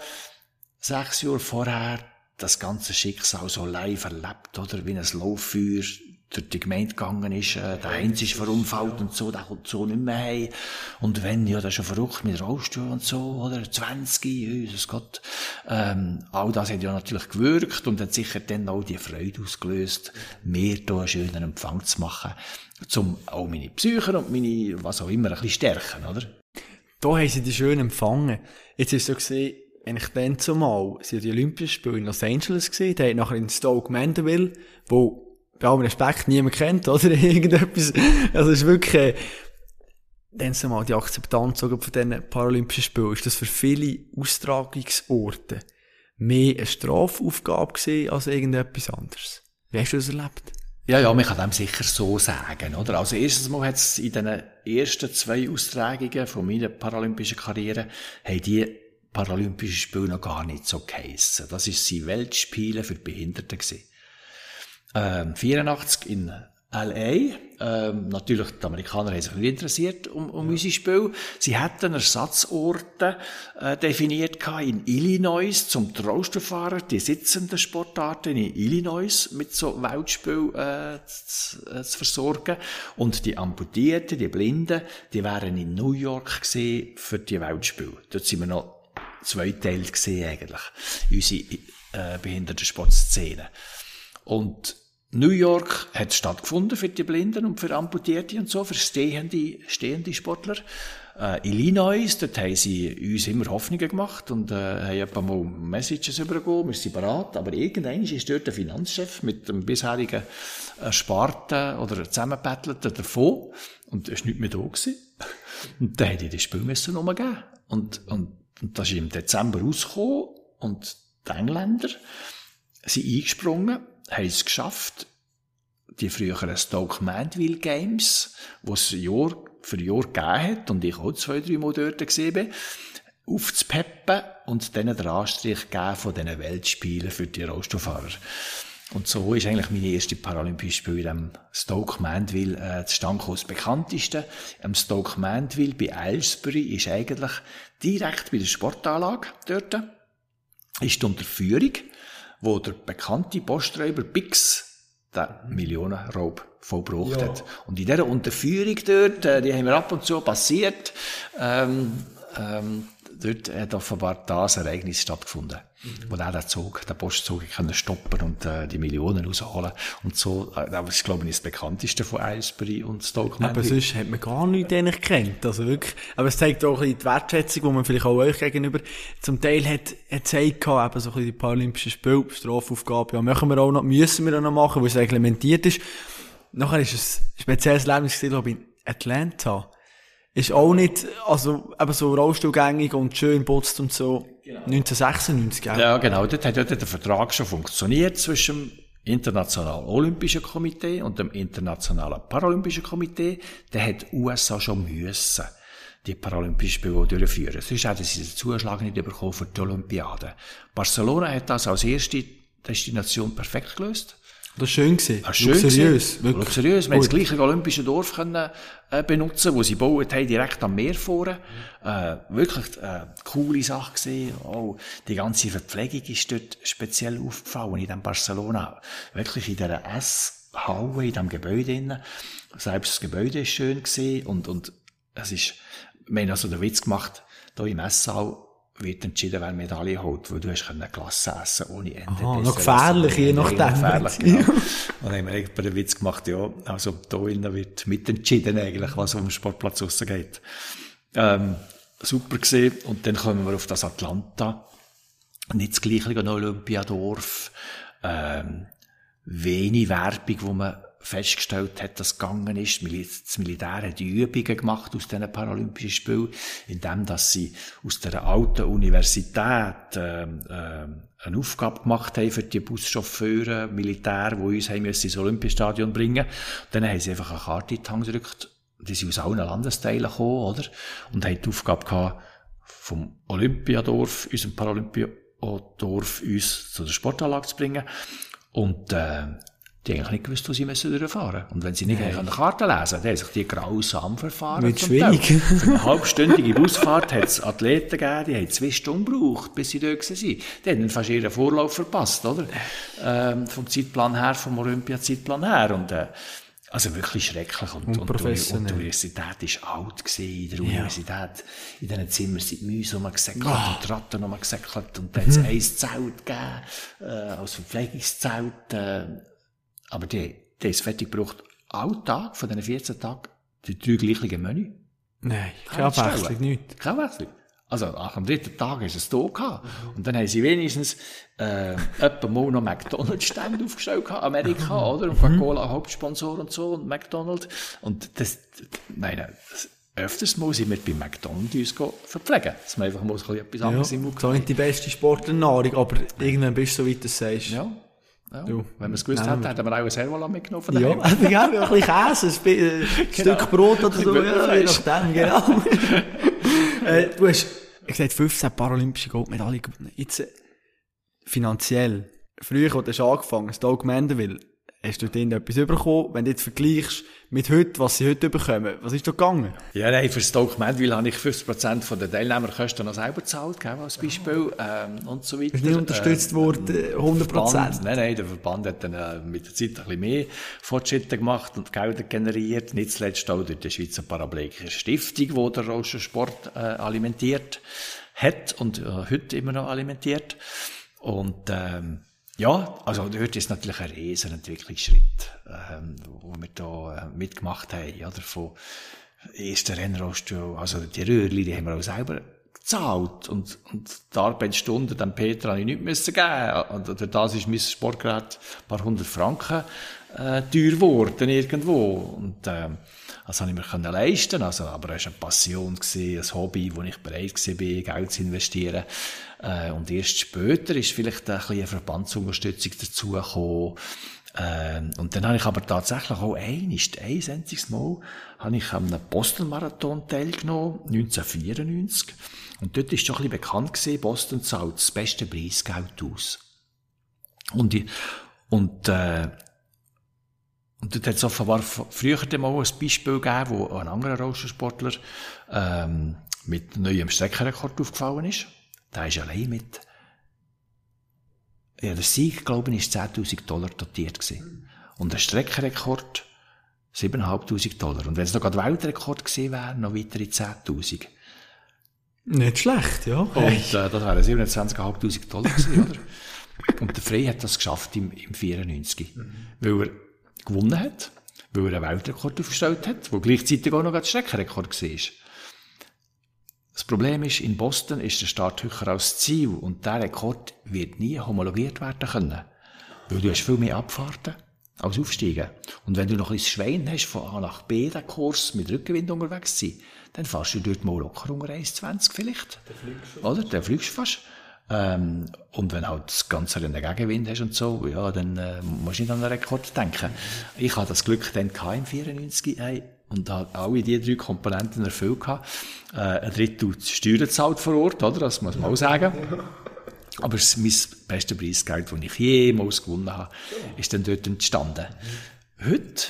sechs Jahre vorher das ganze Schicksal so live erlebt, oder? Wie ein Lauffeuer durch die Gemeinde gegangen ist, äh, der Heinz ist verunfallt und so, der kommt so nicht mehr heim. Und wenn, ja, das ist schon verrückt mit Rollstuhl und so, oder? 20, Jesus Gott. Ähm, all das hat ja natürlich gewirkt und hat sicher dann auch die Freude ausgelöst, mir da einen schönen Empfang zu machen, um auch meine Psyche und meine, was auch immer, ein bisschen stärken, oder? Da haben sie die schön empfangen. Jetzt ist so gesehen, eigentlich dann zumal sind die Olympischen Spiele in Los Angeles gesehen, der hat nachher in Stoke Mandeville, wo bei allem Respekt niemand kennt, oder? Irgendetwas. Also, es ist wirklich, äh, dann zumal die Akzeptanz sogar von diesen Paralympischen Spielen, ist das für viele Austragungsorte mehr eine Strafaufgabe gesehen als irgendetwas anderes. Wie hast du das erlebt? Ja, ja, man kann dem sicher so sagen, oder? Also, erstens mal hat es in den ersten zwei Austragungen von meiner paralympischen Karriere, haben die Paralympische Spiele noch gar nicht so geheissen. Das ist die Weltspiele für Behinderte gewesen. Ähm, 84 in LA. Ähm, natürlich, die Amerikaner haben sich nicht interessiert um, um ja. unsere Spiel. Sie hatten Ersatzorte äh, definiert in Illinois zum Trausterfahren, die sitzenden Sportarten in Illinois mit so Weltspiel äh, zu, äh, zu, versorgen. Und die Amputierten, die Blinden, die wären in New York gesehen für die Weltspiel. Dort sind wir noch zweiteilig gesehen eigentlich, unsere äh, Behindertensportszene. Und New York hat stattgefunden für die Blinden und für Amputierte und so, für stehende, stehende Sportler. Äh, Illinois, dort haben sie uns immer Hoffnungen gemacht und äh, haben etwa mal Messages übergegeben, wir sind bereit, aber irgendwann ist dort der Finanzchef mit dem bisherigen Ersparten oder Zusammenbettelten davon und er war nicht mehr da gewesen. Und dann hätte ich das Spiel müssen umgeben. Und, und und das ist im Dezember rausgekommen und die Engländer sind eingesprungen, haben es geschafft, die früheren Stoke Mandeville Games, die es Jahr für Jahr gegeben hat und ich auch zwei, drei Mal dort gesehen bin, aufzupeppen und denen den Anstrich geben von diesen Weltspielen für die Rollstuhlfahrer. Und so ist eigentlich meine erste Paralympische Spiele in dem Stoke Mandeville äh, zustande gekommen. Das bekannteste am Stoke Mandeville bei Aylesbury ist eigentlich direkt bei der Sportanlage dort, ist die Unterführung, wo der bekannte Posträuber Bix den Millionenraub vollbracht ja. hat. Und in dieser Unterführung dort, äh, die haben wir ab und zu passiert, ähm, ähm, dort hat offenbar das Ereignis stattgefunden, mhm. wo der den Zug, den Postzug können stoppen und äh, die Millionen rausholen und so. Äh, das ist glaube ich das bekannteste von Aylesbury und Stoke Aber sonst hat man gar nichts eigentlich kennt, also wirklich. Aber es zeigt auch ein bisschen die Wertschätzung, die man vielleicht auch euch gegenüber zum Teil hat, hat gezeigt, eben so ein bisschen die Paralympischen Spiele, Strafaufgabe, ja, machen wir auch noch, müssen wir auch noch machen, weil es reglementiert ist. Nachher ist es ein spezielles Erlebnis glaube ich, in Atlanta ist auch nicht, also, eben so rollstuhlgängig und schön putzt und so. Genau. 1996, gell? Ja, genau. Dort hat ja der Vertrag schon funktioniert zwischen dem Internationalen Olympischen Komitee und dem Internationalen Paralympischen Komitee. Der hat USA schon müssen die Paralympischen Spiele durchführen. Sonst hätten sie den Zuschlag nicht bekommen für die Olympiade. Barcelona hat das als erste Destination perfekt gelöst. Das war schön. Gewesen. Das schön luxuriös. Wirklich. Luxuriös. Wir haben das gleiche olympische Dorf können, äh, benutzen, wo sie bauen haben, direkt am Meer vorne. Äh, wirklich, äh, coole Sache gesehen. Oh, die ganze Verpflegung ist dort speziell aufgefallen in dem Barcelona. Wirklich in dieser S-Halle, in diesem Gebäude innen. Selbst das Gebäude ist schön gesehen und, und es ist, wir haben also den Witz gemacht, da im Esssaal wird entschieden, wer Medaille holt, weil du hast eine Klasse essen ohne Ende. Aha, noch gefährlich, je nachdem. Gefährlich, genau. Und dann haben wir eigentlich den Witz gemacht, ja, also da wird mitentschieden eigentlich, was auf dem Sportplatz rausgeht. Ähm, super gesehen. Und dann kommen wir auf das Atlanta. Nicht das gleiche an Olympiadorf. Ähm, wenig Werbung, wo man festgestellt hat, dass es gegangen ist. Das Militär hat Übungen gemacht aus diesen Paralympischen Spielen, indem dass sie aus der alten Universität äh, äh, eine Aufgabe gemacht haben für die Buschauffeure, Militär, die uns haben müssen ins Olympiastadion bringen. Und dann haben sie einfach eine Karte in die Hand gedrückt. Die sind aus allen Landesteilen gekommen, oder? Und haben die Aufgabe gehabt, vom Olympiadorf, unserem Paralympiadorf, uns zu der Sportanlage zu bringen. Und äh, die haben eigentlich nicht gewusst, wo sie müssen durchfahren müssen. Und wenn sie nicht nee. eine Karte lesen dann haben sich die grausam verfahren. Wird schwierig. Für eine halbstündige Busfahrt hat es Athleten gegeben, die haben zwei Stunden gebraucht, bis sie dort waren. Die haben fast ihren Vorlauf verpasst, oder? Ähm, vom Zeitplan her, vom Olympia-Zeitplan her. Und, äh, also wirklich schrecklich. Und, und, und, die, und die Universität war alt gewesen. In der Universität, in diesen Zimmern sind die Mäuse rumgesäckelt oh. und die Ratten rumgesäckelt. Und dann hat es mhm. ein Zelt gegeben, äh, als Verpflegungszelt. Äh, aber die, die ist fertig gebraucht. Alltag von diesen 14 Tagen die drei gleichen Menü. Nein, keine Abwechslung, nicht. Keine Abwechslung. Also, nach am dritten Tag ist es da gehabt. Mhm. Und dann haben sie wenigstens, äh, etwa mal noch McDonalds-Stände aufgestellt gehabt, Amerika, mhm. oder? Und Coca-Cola Hauptsponsor und so, und McDonalds. Und das, nein, das, öfters mal sind wir bei McDonalds uns verpflegen. Dass man einfach mal etwas anderes ja, im Mund So nicht die beste Sportlernahrung, aber irgendwann bist du so weit, dass du sagst. Ja. Ja. Wenn wir es gewusst hätten, hätten wir auch ein Servola mitgenommen. Von ja, ja, ein bisschen Käse, ein, genau. Stück Brot oder so, ja, je nachdem, genau. äh, du hast gesagt, 15 paralympische Goldmedaillen gewonnen. Jetzt, äh, finanziell, früher, als du angefangen hast, Doug Mandeville, hast du denen etwas bekommen? Wenn du jetzt vergleichst mit heute, was sie heute bekommen, was ist da gegangen? Ja, nein, für Stoke Medville habe ich 50% von den Teilnehmerkosten noch selber gezahlt, gell, als Beispiel, ähm, und so weiter. Ist nicht unterstützt ähm, worden, 100%? Verband, nein, nein, der Verband hat dann äh, mit der Zeit ein bisschen mehr Fortschritte gemacht und Gelder generiert, nicht zuletzt auch durch die Schweizer Paraplegische Stiftung, die der Roger Sport äh, alimentiert hat und äh, heute immer noch alimentiert. Und, ähm, ja, also dort ist natürlich ein riesen Entwicklungsschritt, ähm, wo wir da äh, mitgemacht haben, oder, von ersten Rennrollstuhl, also die Röhrli, die haben wir auch selber gezahlt und, und die Arbeitsstunden dem Peter habe ich nicht müssen geben. Und durch das ist mein Sportgerät ein paar hundert Franken äh, teuer geworden irgendwo. Und äh, das habe ich mir leisten also aber es war eine Passion, ein Hobby, wo ich bereit war, Geld zu investieren äh, und erst später ist vielleicht ein bisschen eine Verbandsunterstützung dazugekommen. Äh, und dann habe ich aber tatsächlich auch ein, ist ein einziges Mal, habe ich an einem Boston-Marathon teilgenommen, 1994. Und dort ist schon ein bisschen bekannt gewesen, Boston zahlt das beste Preisgeld aus. Und, ich, und, äh, und dort hat es offenbar früher mal ein Beispiel gegeben, wo ein anderer Rollstuhlsportler ähm, mit neuem Streckenrekord aufgefallen ist. Der ist allein mit, ja, der Sieg, glaube ich, ist 10.000 Dollar dotiert gewesen. Und der Streckenrekord 7.500 Dollar. Und wenn es noch gerade Weltrekord gewesen wäre, noch weitere 10.000. Nicht schlecht, ja. Und äh, das wären 27.500 Dollar gewesen, oder? Und der Frey hat das geschafft im, im 94. Mhm. Weil er gewonnen hat, weil er einen Weltrekord aufgestellt hat, wo gleichzeitig auch noch ein Streckenrekord war. Das Problem ist, in Boston ist der Start höher als Ziel und der Rekord wird nie homologiert werden können. Weil du hast viel mehr Abfahrten als Aufsteigen. Und wenn du noch ein Schwein hast, von A nach B, den Kurs mit Rückenwind unterwegs zu sein, dann fährst du dort mal locker unter 1,20 vielleicht. Der Oder? Der fliegst fast. Ähm, und wenn halt das Ganze einen Gegenwind hast und so, ja, dann äh, musst du nicht an den Rekord denken. Ich hatte das Glück dann im 94, hey, und hat alle diese drei Komponenten erfüllt. Äh, ein Drittel Steuern gezahlt vor Ort, oder? Das muss man auch sagen. Aber es mein bestes Preisgeld, das ich jemals gewonnen habe, ist dann dort entstanden. Heute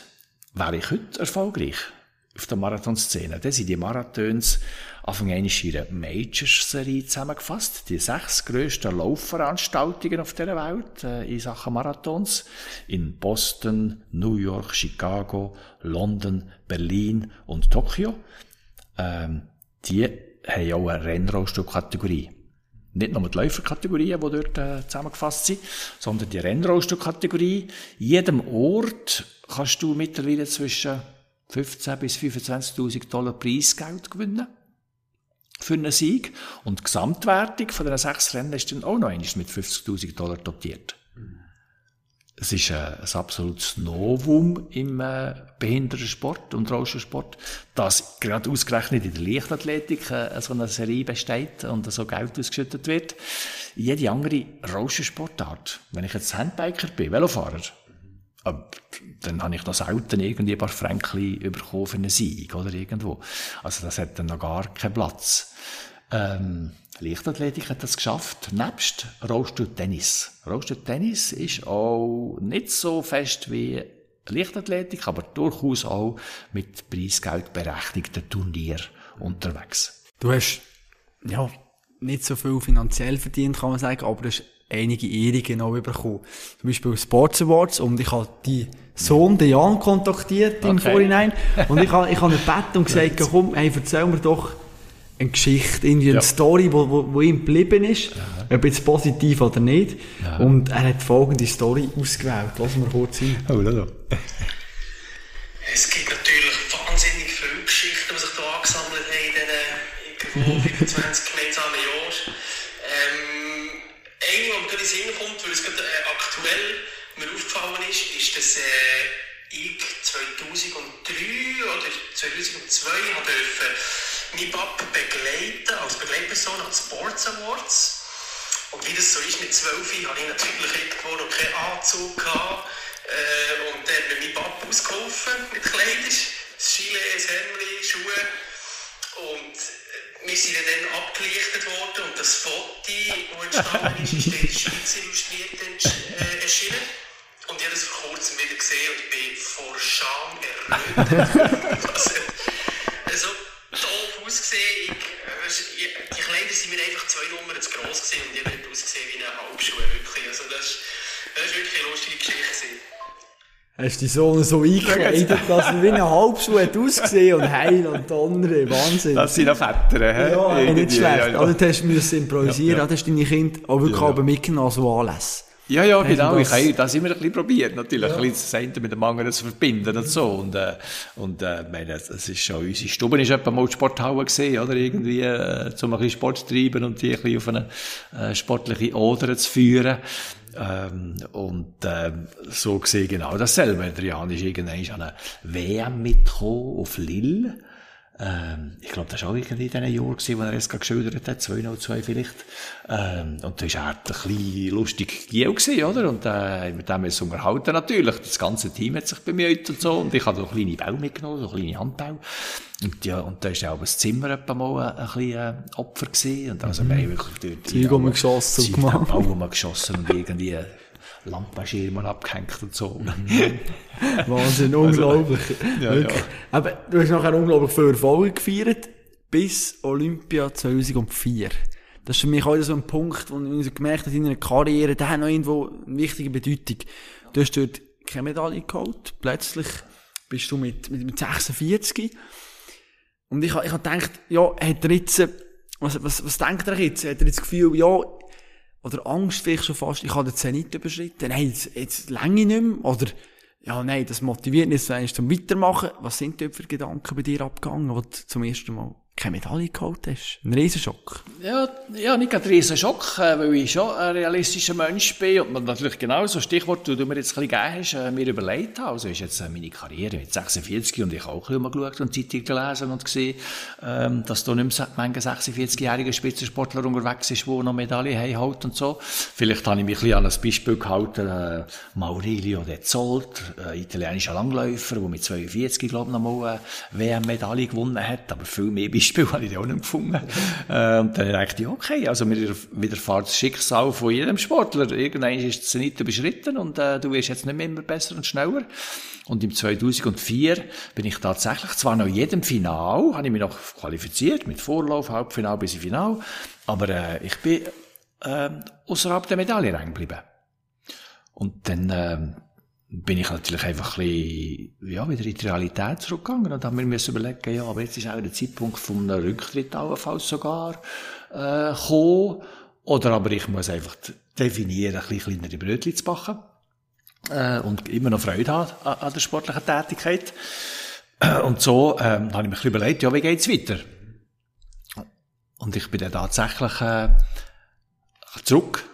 wäre ich heute erfolgreich auf der Marathonszene. Dann sind die Marathons Anfang einer ihrer Majors-Serie zusammengefasst. Die sechs grössten Laufveranstaltungen auf der Welt äh, in Sachen Marathons. In Boston, New York, Chicago, London, Berlin und Tokio. Ähm, die haben auch eine Rennrollstuhl-Kategorie. nicht nur die Läuferkategorien, die dort äh, zusammengefasst sind, sondern die Rennrollstuhlkategorie. In jedem Ort kannst du mittlerweile zwischen 15.000 bis 25.000 Dollar Preisgeld gewinnen für einen Sieg. Und die Gesamtwertung von den sechs Rennen ist dann auch noch einmal mit 50.000 Dollar dotiert. Es ist äh, ein absolutes Novum im äh, Behindertensport und Rollstuhlsport, dass gerade ausgerechnet in der Leichtathletik äh, so eine Serie besteht und so Geld ausgeschüttet wird. Jede andere Rollstuhlsportart, wenn ich jetzt Handbiker bin, Velofahrer, äh, dann habe ich noch selten irgendwie ein paar Fränkli bekommen für einen Sieg oder irgendwo. Also das hat dann noch gar keinen Platz. Ähm, Leichtathletik hat das geschafft, nebst Rollstuhl-Tennis. Rollstuhl-Tennis ist auch nicht so fest wie Leichtathletik, aber durchaus auch mit Preisgeld berechtigten Turnier unterwegs. Du hast, ja, nicht so viel finanziell verdient, kann man sagen, aber du hast einige Ehrungen auch bekommen. Zum Beispiel Sports Awards und ich habe die Sohn, den Jan, kontaktiert im okay. Vorhinein und ich habe, ich habe ihn gebeten und gesagt, komm, hey, erzähl mir doch eine Geschichte, irgendwie eine ja. Story, wo, wo, wo ihm geblieben ist, ja. ob jetzt positiv oder nicht. Ja. Und er hat folgende Story ausgewählt. Lass mal kurz hin. Oh, da. Es gibt natürlich wahnsinnig viele Geschichten, die sich hier angesammelt haben in diesen 25 gemeinsamen Jahren. Ähm, eine, die mir gerade in den Sinn kommt, weil es gerade äh, aktuell mir aufgefallen ist, ist, dass äh, ich 2003 oder 2002 habe dürfen mein Papa begleiten, als Begleitperson an Sports Awards. Und wie das so ist mit 12 hatte ich natürlich irgendwo noch keinen Anzug. Gehabt. Äh, und dann hat mir mein Papa ausgeholfen mit Kleidern, Skile, Hemd, Schuhe. Und wir sind dann abgelichtet worden und das Foto, das entstanden ist, ist dann in der Schweiz illustriert äh, erschienen. Und ich habe das vor kurzem wieder gesehen und bin vor Scham errötet. also, also doof ausgesehen. Ich, die Kleider sind mir einfach zwei Nummern zu gross gewesen und ich habe ausgesehen wie eine Halbschuhe. Wirklich. Also das, das ist wirklich eine lustige Geschichte. Hast du die Sohn so eingekleidet, dass er wie eine Halbschuhe hat ausgesehen und heil und andere, Wahnsinn. Das sind auch Väter, hä? Ja, nicht schlecht. Ja, ja. Also, du hast müssen improvisieren, ja, ja. da hast deine Kinder auch wirklich ja, ja. mitgenommen, so Anlässe. Ja, ja, genau. Das? Ich habe das immer ein bisschen probiert, natürlich. Ja. Ein bisschen das mit dem anderen zu verbinden und so. Und, äh, und, äh, meine, das ist schon, unsere Stube ist etwa mal die Sporthalle gesehen, oder? Irgendwie, äh, um ein bisschen Sport zu treiben und die ein bisschen auf eine, äh, sportliche Oder zu führen. Ähm, und, äh, so gesehen genau dasselbe. Der Jan ist irgendwann an eine WM mitgekommen auf Lille. Ähm, ich glaube, das war auch irgendwie in diesen Jahren, wo er es geschildert hat, 202 vielleicht. Ähm, und da war er ein bisschen lustig gewesen, oder? Und, äh, mit dem ist unterhalten natürlich. Das ganze Team hat sich bemüht und so. Und ich habe so kleine Bau mitgenommen, so kleine Handbau. Und ja, und da ist auch das Zimmer etwa mal ein, ein bisschen äh, Opfer gewesen. Und also, mhm. wir haben wirklich dort... Zeug, die wir geschossen und gemacht. Auch, wo wir geschossen und irgendwie Lampenschirme abgehängt und so. Mhm. Wahnsinn, unglaublich. Also, ja, ja. Aber du hast nachher unglaublich viel Erfolg gefeiert, bis Olympia 2004. Das ist für mich heute so ein Punkt, wo ich gemerkt habe, in deiner Karriere, der hat noch irgendwo eine wichtige Bedeutung. Du hast dort keine Medaille geholt. Plötzlich bist du mit, mit, mit 46. Und ich, ich habe gedacht, ja, hat er jetzt, was, was, was denkt er jetzt? Hat er jetzt das Gefühl, ja, oder Angst vielleicht schon fast, ich habe den Zenit überschritten, nein, jetzt, jetzt länge ich nicht mehr, oder, ja, nein, das motiviert nicht, zum Weitermachen. Was sind dort für Gedanken bei dir abgegangen, wo du zum ersten Mal keine Medaille geholt hast. Ein Riesenschock. Ja, ja nicht ein Riesenschock, äh, weil ich schon ein realistischer Mensch bin und natürlich genau so Stichwort, du mir jetzt ein bisschen gegeben hast, äh, mir überlegt habe. Also ist jetzt äh, meine Karriere mit 46 und ich auch ein bisschen geschaut und Zeitung gelesen und gesehen, ähm, dass da nicht mehr manche 46-jährige Spitzensportler unterwegs ist, die noch Medaille haben und so. Vielleicht habe ich mich ein bisschen an ein Beispiel gehalten, äh, Maurilio de Zolt, italienischer Langläufer, der mit 42, glaube ich, noch mal eine WM-Medaille gewonnen hat, aber viel mehr Beispiel habe ich auch nicht gefunden. äh, und dann dachte ich, okay, also mir widerfährt das Schicksal von jedem Sportler. Irgendwann ist das Zenit überschritten und äh, du wirst jetzt nicht mehr immer besser und schneller. Und im 2004 bin ich tatsächlich, zwar noch jedem Final, habe ich mich noch qualifiziert, mit Vorlauf, Halbfinale bis Final, aber äh, ich bin äh, außerhalb der Medaille reingeblieben. Und dann äh, bin ich natürlich einfach ein bisschen, ja, wieder in die Realität zurückgegangen und habe mir überlegen, ja, aber jetzt ist auch der Zeitpunkt einem Rücktritt allenfalls sogar, äh, gekommen. Oder aber ich muss einfach definieren, ein bisschen kleinere Brötchen zu backen äh, und immer noch Freude haben an, an der sportlichen Tätigkeit. Und so ähm, habe ich mir überlegt, ja, wie geht's weiter? Und ich bin dann tatsächlich äh, zurück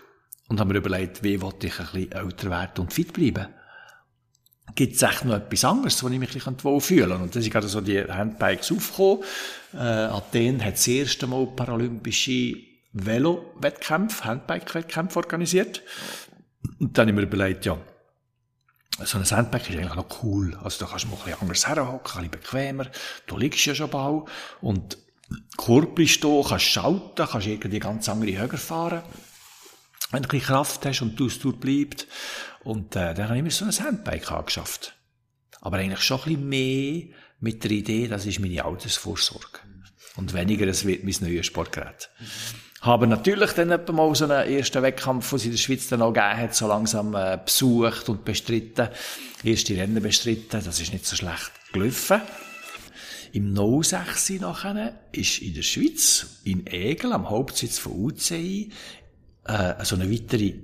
und habe mir überlegt, wie wollte ich ein bisschen älter werden und fit bleiben. Gibt es echt noch etwas anderes, wo ich mich ein bisschen wohlfühlen kann? Und dann sind gerade so die Handbikes aufgekommen. Äh, Athen hat das erste Mal paralympische Velo-Wettkämpfe, Handbike-Wettkämpfe organisiert. Und dann habe ich mir überlegt, ja, so ein Sandbike ist eigentlich noch cool. Also da kannst du mal ein bisschen anders herhocken, ein bisschen bequemer. Du liegst ja schon bald. Und Kurbel ist da, kannst schalten, kannst irgendwie ganz andere Höhe fahren. Wenn du ein bisschen Kraft hast und du es bleibt. Und äh, dann habe ich mir so ein Handbike angeschafft. Aber eigentlich schon ein bisschen mehr mit der Idee, das ist meine Altersvorsorge. Und weniger, es wird mein neues Sportgerät. Mhm. Habe natürlich dann etwa mal so einen ersten Wettkampf, den es in der Schweiz dann auch gegeben hat, so langsam äh, besucht und bestritten. Erste Rennen bestritten, das ist nicht so schlecht gelaufen. Im 06 nachher ist in der Schweiz, in Egel, am Hauptsitz von UCI, äh, so eine weitere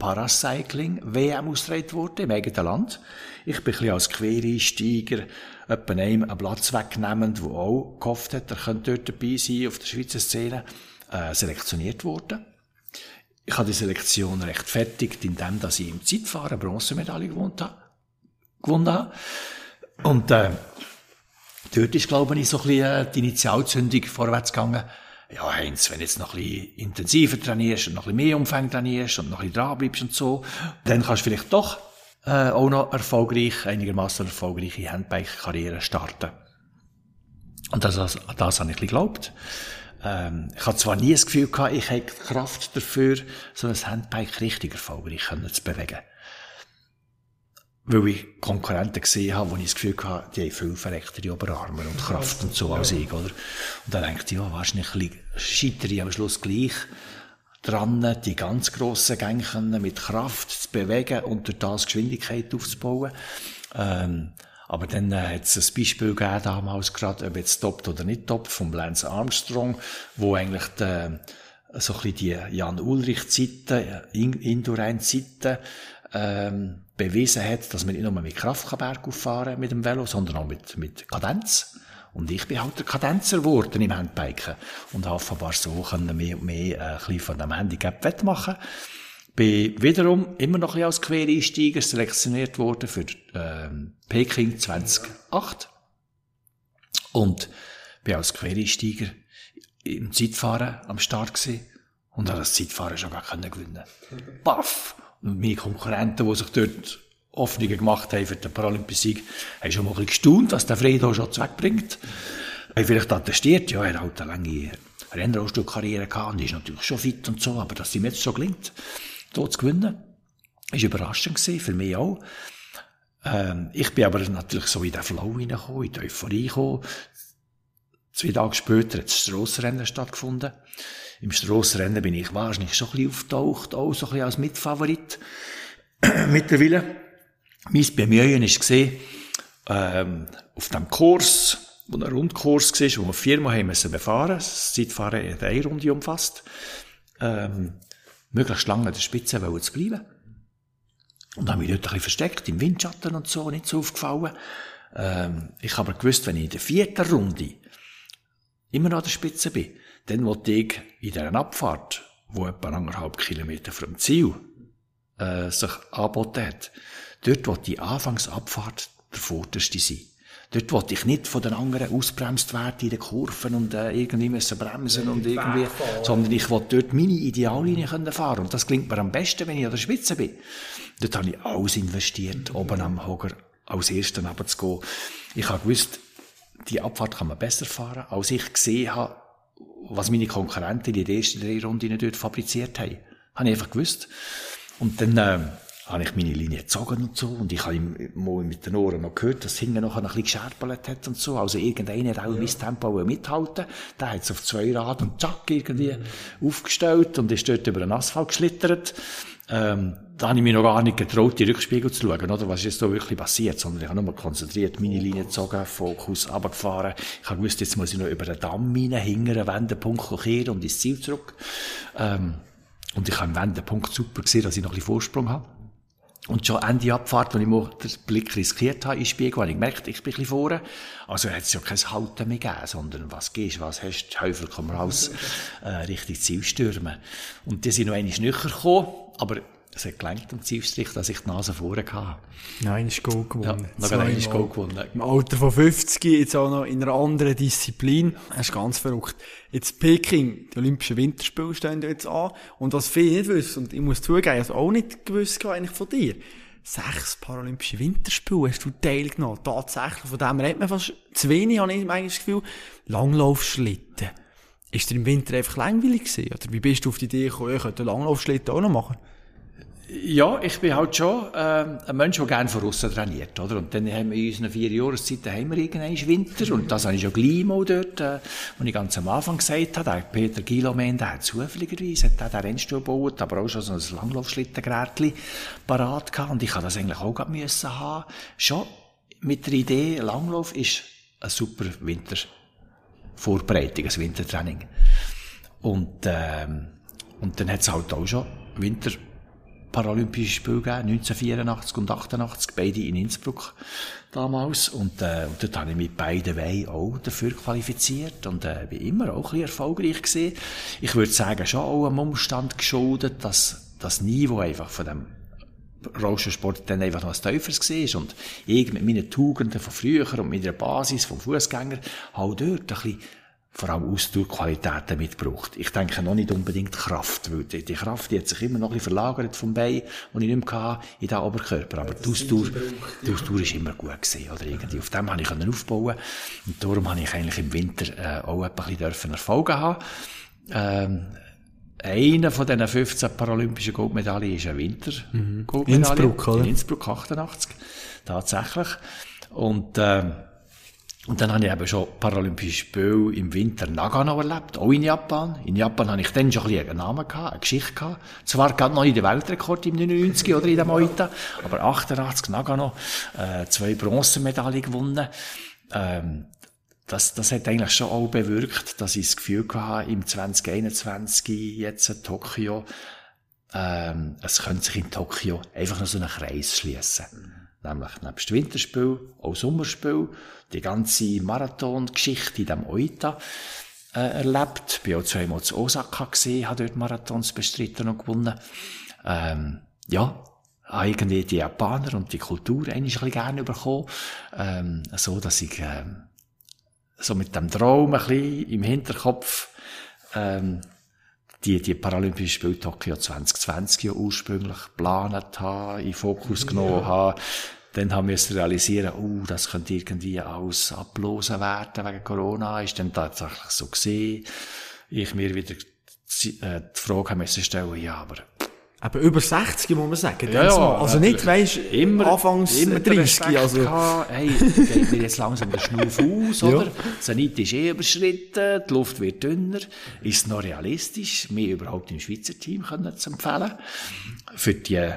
Paracycling-WM ausgetragen worden, im eigenen Land. Ich bin ein bisschen als Quereinsteiger jemand einem einen Platz wegnehmend, der auch gehofft hat, er könnte dort dabei sein, auf der Schweizer Szene, äh, selektioniert worden. Ich habe die Selektion rechtfertigt, indem dass ich im Zeitfahren eine Bronzemedaille gewonnen habe. Gewonnen habe. Und äh, dort ist, glaube ich, so ein bisschen äh, die Initialzündung vorwärts gegangen. Ja, Heinz, wenn du jetzt noch ein bisschen intensiver trainierst und noch ein bisschen mehr Umfang trainierst und noch ein bisschen dranbleibst und so, dann kannst du vielleicht doch äh, auch noch erfolgreich, einigermaßen erfolgreiche Handbike-Karriere starten. Und das, das, das habe ich geglaubt. Ähm, ich hatte zwar nie das Gefühl gehabt, ich hätte Kraft dafür, so ein Handbike richtig erfolgreich zu bewegen. Weil ich Konkurrenten gesehen habe, wo ich das Gefühl hatte, die haben viel verrecktere Oberarme und Kraft und so als ich, oder? Und dann denke ich, ja, wahrscheinlich scheitere ich am Schluss gleich dran, die ganz grossen Gänge mit Kraft zu bewegen und durch das Geschwindigkeit aufzubauen. Ähm, aber dann äh, hat es ein Beispiel gegeben, damals gerade, ob jetzt toppt oder nicht toppt, vom Lance Armstrong, wo eigentlich die, so ein bisschen die Jan-Ulrich-Zeiten, Indurain-Zeiten, ähm, bewiesen hat, dass man nicht nur mit Kraft kann mit dem Velo, sondern auch mit, mit Kadenz. Und ich bin halt der Kadenzer geworden im Handbiken. Und offenbar so können mehr und mehr äh, ein bisschen von dem Handicap wettmachen. Bin wiederum immer noch ein bisschen als Quereinsteiger selektioniert worden für ähm, Peking 2008. Und bin als Quereinsteiger im Zeitfahren am Start gewesen und habe das Zeitfahren schon gar können. Baff! Meine Konkurrenten, die sich dort Hoffnungen gemacht haben für den Paralympiasieg, haben schon mal ein bisschen gestaunt, was der Fredo schon wegbringt. Haben vielleicht attestiert, ja, er hat halt eine lange Rennrollstuhlkarriere gehabt und ist natürlich schon fit und so, aber dass ihm jetzt so gelingt, dort zu gewinnen, ist überraschend gewesen, für mich auch. Ähm, ich bin aber natürlich so in den Flow hineingekommen, in die Euphorie gekommen. Zwei Tage später hat das Strassenrennen stattgefunden. Im Strassenrennen bin ich wahrscheinlich schon ein bisschen auftaucht, auch so ein bisschen als Mitfavorit. Mittlerweile. Mein Bemühen war, ähm, auf dem Kurs, wo ein Rundkurs war, wo wir viermal haben müssen befahren, das Zeitfahren hat eine Runde umfasst, ähm, möglichst lange an der Spitze zu bleiben. Und habe mich dort ein bisschen versteckt, im Windschatten und so, nicht so aufgefallen. Ähm, ich habe aber gewusst, wenn ich in der vierten Runde immer noch an der Spitze bin, dann wollte ich in dieser Abfahrt, wo etwa anderthalb Kilometer vom Ziel äh, sich angeboten hat, Dort wo die Anfangsabfahrt der vorderste sein. Dort wollte ich nicht von den anderen ausbremst werden in den Kurven und äh, irgendwie müssen bremsen und irgendwie, sondern ich wollte dort meine Ideallinie können fahren. Und das klingt mir am besten, wenn ich an der Spitze bin. Dort habe ich alles investiert, oben am Hoger als Ersten runterzugehen. Ich habe gewusst, die Abfahrt kann man besser fahren, als ich gesehen habe, was meine Konkurrenten in den ersten drei Runden dort fabriziert haben. Habe ich einfach gewusst. Und dann, äh, habe ich meine Linie gezogen und so. Und ich habe ihm mal mit den Ohren noch gehört, dass hinten noch ein bisschen gescherpelt hat und so. Also irgendeiner hat auch mein Tempo mithalten Der hat es auf zwei Rad und zack irgendwie mhm. aufgestellt und ist dort über den Asphalt geschlittert. Ähm, da habe ich mich noch gar nicht getraut, die Rückspiegel zu schauen, oder? Was ist jetzt da wirklich passiert? Sondern ich habe nur konzentriert meine Linie gezogen, Fokus runtergefahren. Ich habe gewusst, jetzt muss ich noch über den Damm rein, hinter einen Wendepunkt kehren und ins Ziel zurück. Ähm, und ich habe im Wendepunkt super gesehen, dass ich noch ein bisschen Vorsprung habe. Und schon Ende Abfahrt, als ich mal den Blick riskiert habe in den Spiegel, habe ich gemerkt, ich bin ein bisschen vorne. Also hat es ja kein Halten mehr gegeben, sondern was gehst, was hast, Häufel komm raus, äh, Richtung Ziel stürmen. Und die sind noch einmal näher gekommen, aber es hat gelangt am Zielstrich, dass ich die Nase vorne hatte. Nein, ist Goal gewonnen. Ja, noch einmal Goal gewonnen. Im Alter von 50, jetzt auch noch in einer anderen Disziplin. Das ist ganz verrückt. Jetzt Peking, die Olympischen Winterspiele stehen jetzt an. Und was viele nicht wissen, und ich muss zugeben, ich habe auch nicht gewusst, eigentlich von dir. Sechs Paralympische Winterspiele hast du teilgenommen. Tatsächlich, von dem redet man fast zu wenig, habe ich eigentlich das Gefühl. Langlaufschlitten. Ist dir im Winter einfach langweilig gewesen? Oder wie bist du auf die Idee gekommen, ich könnte Langlaufschlitten auch noch machen? Ja, ich bin halt schon ähm, ein Mensch, der gerne von außen trainiert, oder? Und dann haben wir in unseren vier Jahreszeiten haben wir irgendwann Winter und das habe ich schon gleich mal dort, äh, wo ich ganz am Anfang gesagt habe, der Peter Gilomen, der hat zufälligerweise hat den Rennstuhl gebaut, aber auch schon so ein Langlaufschlittengerätchen parat gehabt und ich habe das eigentlich auch gerade müssen haben. Schon mit der Idee, Langlauf ist ein super Wintervorbereitung, ein Wintertraining. Und, ähm, und dann hat es halt auch schon Winter Paralympische Spiele gegeben, 1984 und 88, beide in Innsbruck damals. Und, äh, und dort habe ich mich beide Wehen auch dafür qualifiziert und äh, bin immer auch ein bisschen erfolgreich gewesen. Ich würde sagen, schon auch einem Umstand geschuldet, dass das Niveau einfach von dem Rauschensport dann einfach noch ein Tieferes war und ich mit meinen Tugenden von früher und mit der Basis vom Fußgänger halt dort ein bisschen vor allem Ausdauerqualitäten mitgebracht. Ich denke noch nicht unbedingt Kraft, weil die, die Kraft die hat sich immer noch ein bisschen verlagert vom Bein, und ich nicht mehr hatte, in den Oberkörper. Aber die Ausdauer, die Ausdauer ist immer gut gewesen, oder irgendwie. Auf dem habe ich aufbauen Und darum habe ich eigentlich im Winter, äh, auch ein bisschen Erfolge haben. Ähm, einer von diesen 15 paralympischen Goldmedaillen ist ein Winter mhm. Innsbruck, oder? In Innsbruck 88. Tatsächlich. Und, ähm, und dann habe ich eben schon Paralympische Spiele im Winter Nagano erlebt, auch in Japan. In Japan habe ich dann schon ein bisschen einen Namen gehabt, eine Geschichte gehabt. Zwar gerade noch in den Weltrekord im 99 oder in der Moita, aber 88 Nagano, äh, zwei Bronzemedaillen gewonnen. Ähm, das, das hat eigentlich schon auch bewirkt, dass ich das Gefühl hatte, im 2021, jetzt in Tokio, ähm, es könnte sich in Tokio einfach noch so einen Kreis schließen. Nämlich nebst Winterspiel, auch Sommerspiel, die ganze Marathon-Geschichte in dem Oita äh, erlebt. Bin auch zweimal zu Osaka gesehen, habe dort Marathons bestritten und gewonnen. Ähm, ja, irgendwie die Japaner und die Kultur eigentlich ein bisschen gerne bekommen. Ähm, so, dass ich ähm, so mit dem Traum ein bisschen im Hinterkopf ähm, die, die Paralympischen Spiele Tokio 2020 ja ursprünglich geplant habe, in Fokus genommen ja. habe. Dann haben wir es realisieren, oh, das könnte irgendwie alles ablosen werden wegen Corona. Ist dann tatsächlich so gesehen. Ich mir wieder die, äh, die Frage müssen stellen, ja, aber aber über 60 muss man sagen. Ja, ja, also nicht, weisst, immer, anfangs immer 30. Also. Hey, geht mir jetzt langsam der Schnuff aus, oder? Ja. Zenit ist eh überschritten, die Luft wird dünner. Ist es noch realistisch, mir überhaupt im Schweizer Team können zu empfehlen? Für die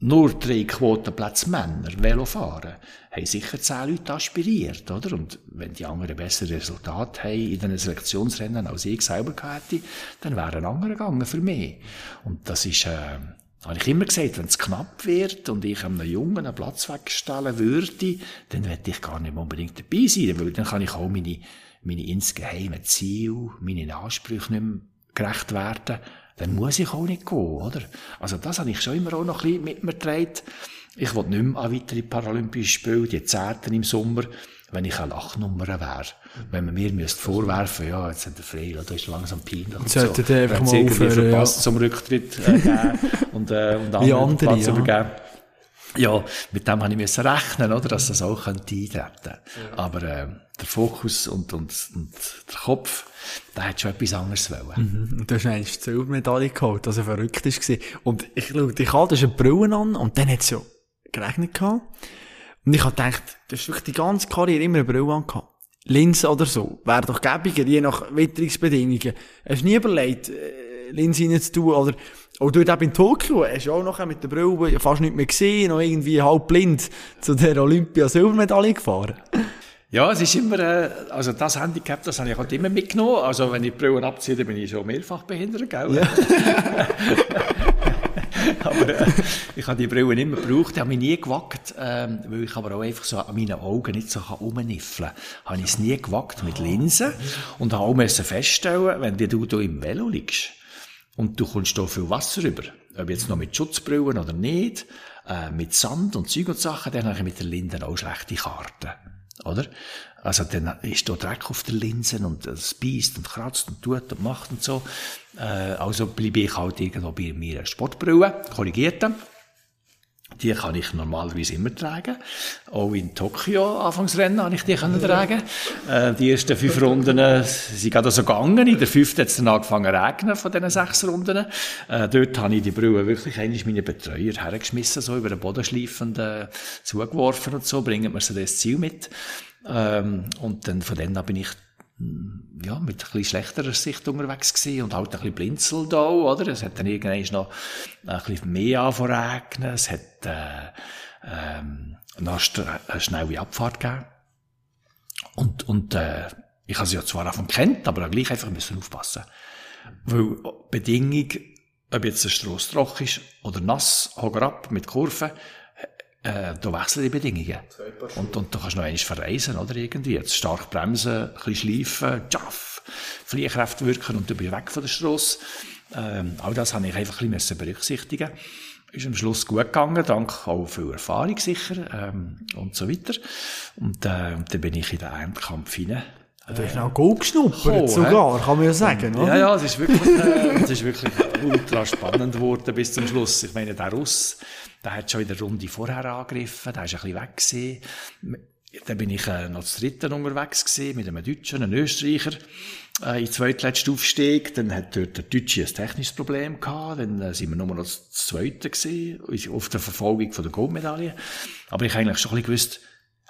nur drei Quotenplätze Männer Velofahren, haben sicher zehn Leute aspiriert, oder? Und wenn die anderen bessere Resultate haben in den Selektionsrennen als ich selber hätte, dann wären andere gegangen für mich. Und das ist, äh, habe ich immer gesagt, wenn es knapp wird und ich einem Jungen einen Platz wegstellen würde, dann werde ich gar nicht unbedingt dabei sein, weil dann kann ich auch meine, meine insgeheimen Ziele, meine Ansprüche nicht mehr gerecht werden dann muss ich auch nicht gehen, oder? Also das habe ich schon immer auch noch ein bisschen mit mir getragen. Ich will nicht mehr an weitere Paralympische Spiele, die Zehnten im Sommer, wenn ich eine Lachnummer wäre. Wenn man mir müsste vorwerfen, ja, jetzt hat er frei, da ist langsam peinlich. Jetzt sollte so. der einfach mal aufhören, verpasst ja. zum Rücktritt äh, geben und, äh, und andere, Platz ja. übergeben. Ja, mit dem habe ich müssen rechnen, oder, dass das auch könnte eintreten. Ja. Aber äh, der Fokus und, und, und der Kopf, der hat schon etwas anderes wollen. Mhm. Und du hast die Silbermedaille geholt, dass er verrückt war. Und ich schaue dich an, du hast eine Brille an und dann hat es ja geregnet gehabt. Und ich habe gedacht, du hast wirklich die ganze Karriere immer eine Brille an gehabt. Linse oder so. Wäre doch gäbiger, je nach Witterungsbedingungen. Hast du nie überlegt, äh, Linse rein zu tun, oder, auch dort eben in Tokio, hast du auch noch mit der Brille fast nicht mehr gesehen, noch irgendwie halb blind zu der Olympia-Silbermedaille gefahren. Ja, es ist immer, äh, also das Handicap, das habe ich halt immer mitgenommen. Also wenn ich die Brille abziehe, dann bin ich schon mehrfach behindert, gell? Ja. aber äh, ich habe die Brille immer gebraucht, die habe mich nie gewagt, ähm, weil ich aber auch einfach so an meinen Augen nicht so rumniffeln kann. Habe ich es nie gewagt mit Linsen und habe auch müssen feststellen, wenn du, du im Velo liegst und du kommst da viel Wasser rüber, ob jetzt noch mit Schutzbrillen oder nicht, äh, mit Sand und Zeug und Sachen, dann habe ich mit der Linden auch schlechte Karten. Oder? Also dann ist da Dreck auf der Linsen und es beißt und kratzt und tut und macht und so. Äh, also bleibe ich halt irgendwo bei mir Sportbrille, korrigierte. Die kann ich normalerweise immer tragen. Auch in Tokio, Anfangsrennen, habe ich die können tragen. Äh, die ersten fünf Runden äh, sind gerade so gegangen. In der fünften hat es dann angefangen zu regnen von diesen sechs Runden. Äh, dort habe ich die Brille wirklich eigentlich meine Betreuer hergeschmissen, so über den Boden schleifend, äh, zugeworfen und so, bringen wir sie das Ziel mit. Ähm, und dann von dann an bin ich ja, mit ein bisschen schlechterer Sicht unterwegs gewesen und halt ein bisschen blinzelt auch, oder? Es hat dann irgendwann noch ein bisschen mehr angefangen Es hat, äh, ähm, noch eine schnelle Abfahrt gegeben. Und, und, äh, ich habe sie ja zwar davon kennt, aber auch gleich einfach müssen aufpassen. Weil Bedingung, ob jetzt der Strasse trocken ist oder nass, hoch ab mit Kurven, äh, da wechseln die Bedingungen. Und, und du kannst noch einmal verreisen, oder irgendwie. Jetzt stark bremsen, ein bisschen schleifen, tschaff, Fliehkräfte wirken und du bist weg von der Strasse. Ähm, all das habe ich einfach ein bisschen berücksichtigen ist am Schluss gut gegangen, dank auch viel Erfahrung sicher ähm, und so weiter. Und, äh, und dann bin ich in den Endkampf hinein. Du hast auch Gold geschnuppert, sogar, kann man ja sagen, oder? Ja, ja, es ist wirklich, äh, es ist wirklich ultra spannend geworden bis zum Schluss. Ich meine, der Russ, der hat schon in der Runde vorher angegriffen, der ist ein bisschen weg gewesen. Dann bin ich äh, noch zu dritten unterwegs gewesen, mit einem Deutschen, einem Österreicher, äh, in zweitletzten Aufstieg. Dann hat dort der Deutsche ein technisches Problem gehabt. Dann äh, sind wir nur noch das Zweite gewesen, auf der Verfolgung von der Goldmedaille. Aber ich habe eigentlich schon ein bisschen gewusst,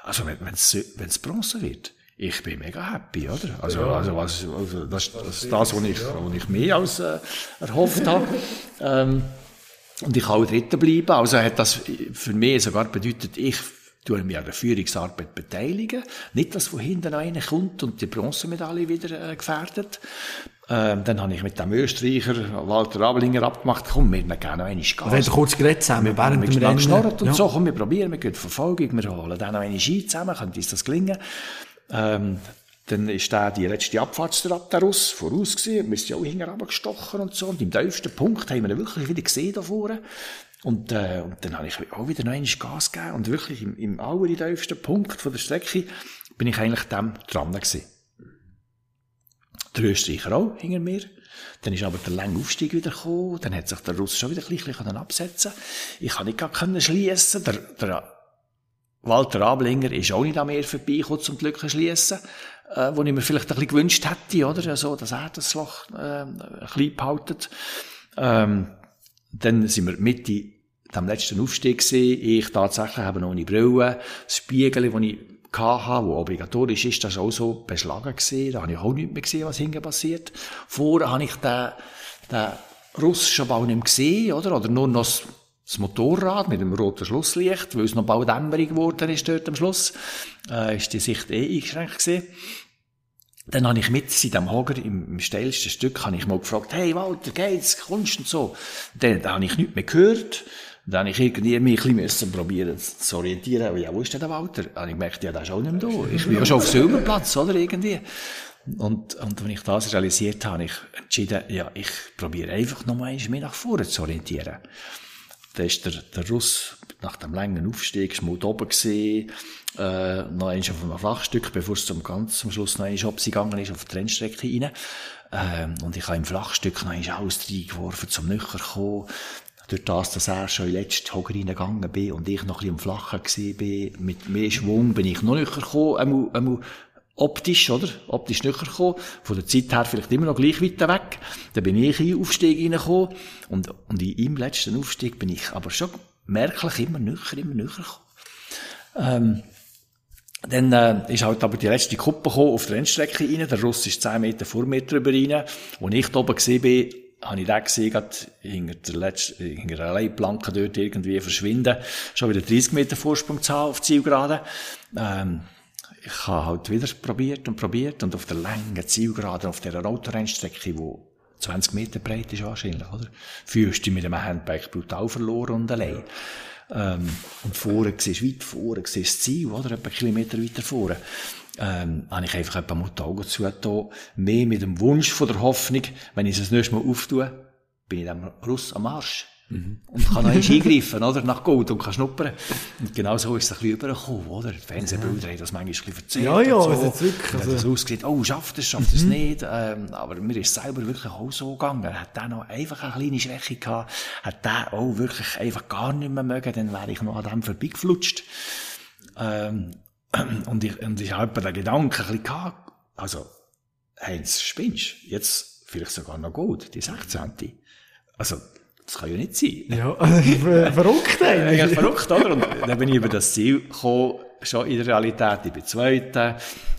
also wenn es Bronze wird, ich bin mega happy, oder? Also, ja. also, was, also das, das ist das, was ich, was ich mehr als äh, erhofft habe. Ähm, und ich kann auch Dritter bleiben. Also hat das für mich sogar bedeutet, ich tue mich an der Führungsarbeit beteiligen. Nicht, dass von hinten einer kommt und die Bronzemedaille wieder äh, gefährdet. Ähm, dann habe ich mit dem Österreicher Walter Abelinger abgemacht, komm, wir gehen noch einmal Gas. Wir haben kurz geredet zusammen, wir, während wir dem Rennen. und ja. so, komm, wir probieren, wir gehen Verfolgung, wir holen dann noch einmal Ski zusammen, könnte uns das gelingen. Ähm, dann ist da die letzte Abfahrtstrap daraus, voraus gewesen. Wir sind ja auch hinterher gestochen und so. Und im tiefsten Punkt haben wir ihn wirklich wieder gesehen da vorne. Und, äh, und dann habe ich auch wieder noch einmal Gas gegeben. Und wirklich im, im allertiefsten Punkt von der Strecke bin ich eigentlich dem dran gewesen. Der Österreicher auch hinter mir. Dann ist aber der lange Aufstieg wieder gekommen. Dann hat sich der Russ schon wieder ein bisschen absetzen Ich kann nicht gar schliessen. Der, der Walter Ablinger ist auch nicht an mir vorbeigekommen, zum Glück schliessen, äh, wo ich mir vielleicht ein bisschen gewünscht hätte, oder? Also, dass er das Loch, äh, ein bisschen behaltet. Ähm, dann sind wir mit in dem letzten Aufstieg gewesen. Ich tatsächlich habe noch eine Brille, das Spiegel, das ich hatte, wo obligatorisch ist, das war auch so beschlagen gewesen. Da habe ich auch nicht mehr gesehen, was hinten passiert. Vorher habe ich den, den russischen Bau nicht mehr gesehen, oder? Oder nur noch das Motorrad mit dem roten Schlusslicht, weil es noch bald dämmerig geworden ist dort am Schluss, äh, ist die Sicht eh eingeschränkt gewesen. Dann habe ich mit in dem Hager, im, im steilsten Stück, habe ich mal gefragt, hey Walter, geht's, kommst und so. Dann, dann habe ich nichts mehr gehört. Dann habe ich irgendwie mich ein bisschen probieren zu orientieren. Ja, wo ist denn der Walter? Habe ich gemerkt, ja, der ist auch nicht mehr da. Ich bin ja schon auf Silberplatz, oder, irgendwie. Und, und wenn ich das realisiert habe, habe ich entschieden, ja, ich probiere einfach nochmal mich nach vorne zu orientieren. Da ist der, der Russ nach dem langen Aufstieg schmut oben gesehen, äh, noch einmal auf einem Flachstück, bevor es zum ganz zum Schluss noch einmal gegangen ist, auf die Rennstrecke rein. Ähm, und ich habe im Flachstück noch einmal alles reingeworfen, zum Nücher kommen. Durch das, dass er schon in den letzten Hoger reingegangen bin und ich noch ein bisschen am Flachen war, mit mehr Schwung bin ich noch nücher gekommen, einmal, einmal optisch, oder? Optisch näher gekommen. Von der Zeit her vielleicht immer noch gleich weit weg. Dann bin ich in den Aufstieg reingekommen. Und, und in im letzten Aufstieg bin ich aber schon merklich immer näher, immer näher gekommen. Ähm, dann äh, ist halt aber die letzte Kuppe gekommen, auf der Rennstrecke rein. Der Russ ist 10 Meter vor mir drüber rein. Als ich da oben gesehen bin, habe ich den gesehen, gerade hinter der letzten, hinter der Leitplanke dort irgendwie verschwinden, schon wieder 30 Meter Vorsprung zu haben auf Zielgerade. Ähm, ich habe halt wieder probiert und probiert und auf der langen Zielgerade, auf dieser Autorennstrecke, die 20 Meter breit ist wahrscheinlich, oder? Fühlst du mit dem Handbike brutal verloren und allein. Ähm, und vorne siehst du weit vorne, siehst das Ziel, oder? Etwa Kilometer weiter vorne. Ähm, habe ich einfach etwa mal die Augen zugetan. Mehr mit dem Wunsch von der Hoffnung, wenn ich es das nächste Mal auftue, bin ich dem Russ am Arsch. Mhm. Und kann noch eingreifen, oder? Nach Gold und kann schnuppern. Und genau so ist es ein bisschen übergekommen, oder? Die Fernsehbilder haben das manchmal ein bisschen erzählt. Ja, ja, so. es ist wirklich. Also... das ausgesehen, oh, schafft es, schafft es mhm. nicht. Ähm, aber mir ist selber wirklich auch so gegangen. Er hat dann noch einfach eine kleine Schwäche gehabt. Hat der auch wirklich einfach gar nicht mehr mögen, dann wäre ich noch an dem vorbeigeflutscht. Ähm, und ich, und ich habe den Gedanken ein bisschen gehabt, also, Heinz, spinnst Jetzt vielleicht sogar noch gut, die 16. Also, das kann ja nicht sein. Ja, verrückt eigentlich. Ja, verrückt, oder? Und dann bin ich über das Ziel gekommen, schon in der Realität. Ich bin Zweiter,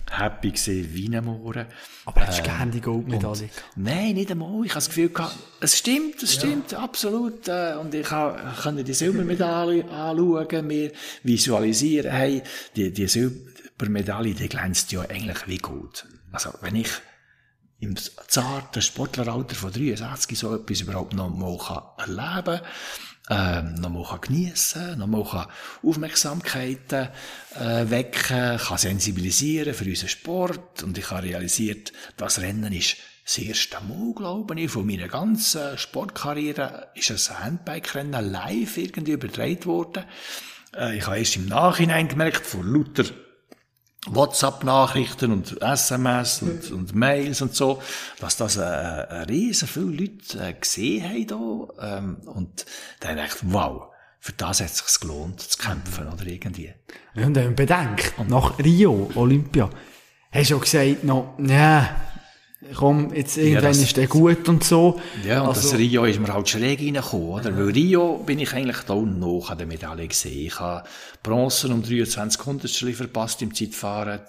happy gesehen, wie ein Mohren. Aber hättest du ähm, gerne die Goldmedaille Nein, nicht einmal. Ich habe das Gefühl gehabt, es stimmt, es stimmt, ja. absolut. Äh, und ich kann die Silbermedaille anschauen, mir visualisieren, hey, die, die Silbermedaille, die glänzt ja eigentlich wie gut. Also, wenn ich im zarten Sportleralter von 63 so etwas überhaupt noch mal erleben kann, ähm, noch mal geniessen noch mal Aufmerksamkeiten äh, wecken, kann sensibilisieren für unseren Sport und ich habe realisiert, das Rennen ist das erste Mal, glaube ich, von meiner ganzen Sportkarriere ist ein Handbike-Rennen live irgendwie übertragen worden. Äh, ich habe erst im Nachhinein gemerkt, von lauter WhatsApp-Nachrichten und SMS und, und, Mails und so, dass das äh, äh, riesen viele Leute äh, gesehen haben da, ähm, und dann ich, wow, für das hat es sich gelohnt, zu kämpfen, oder irgendwie. Und wenn man bedenkt, nach Rio, Olympia, hast du auch gesagt, noch, ja, komm, jetzt irgendwann ja, das, ist der gut und so. Ja, und also, das Rio ist mir halt schräg reingekommen, oder? Ja. Weil Rio bin ich eigentlich da noch an der Medaille gesehen. Ich habe Bronze um 23 Hundertstel verpasst im Zeitfahren.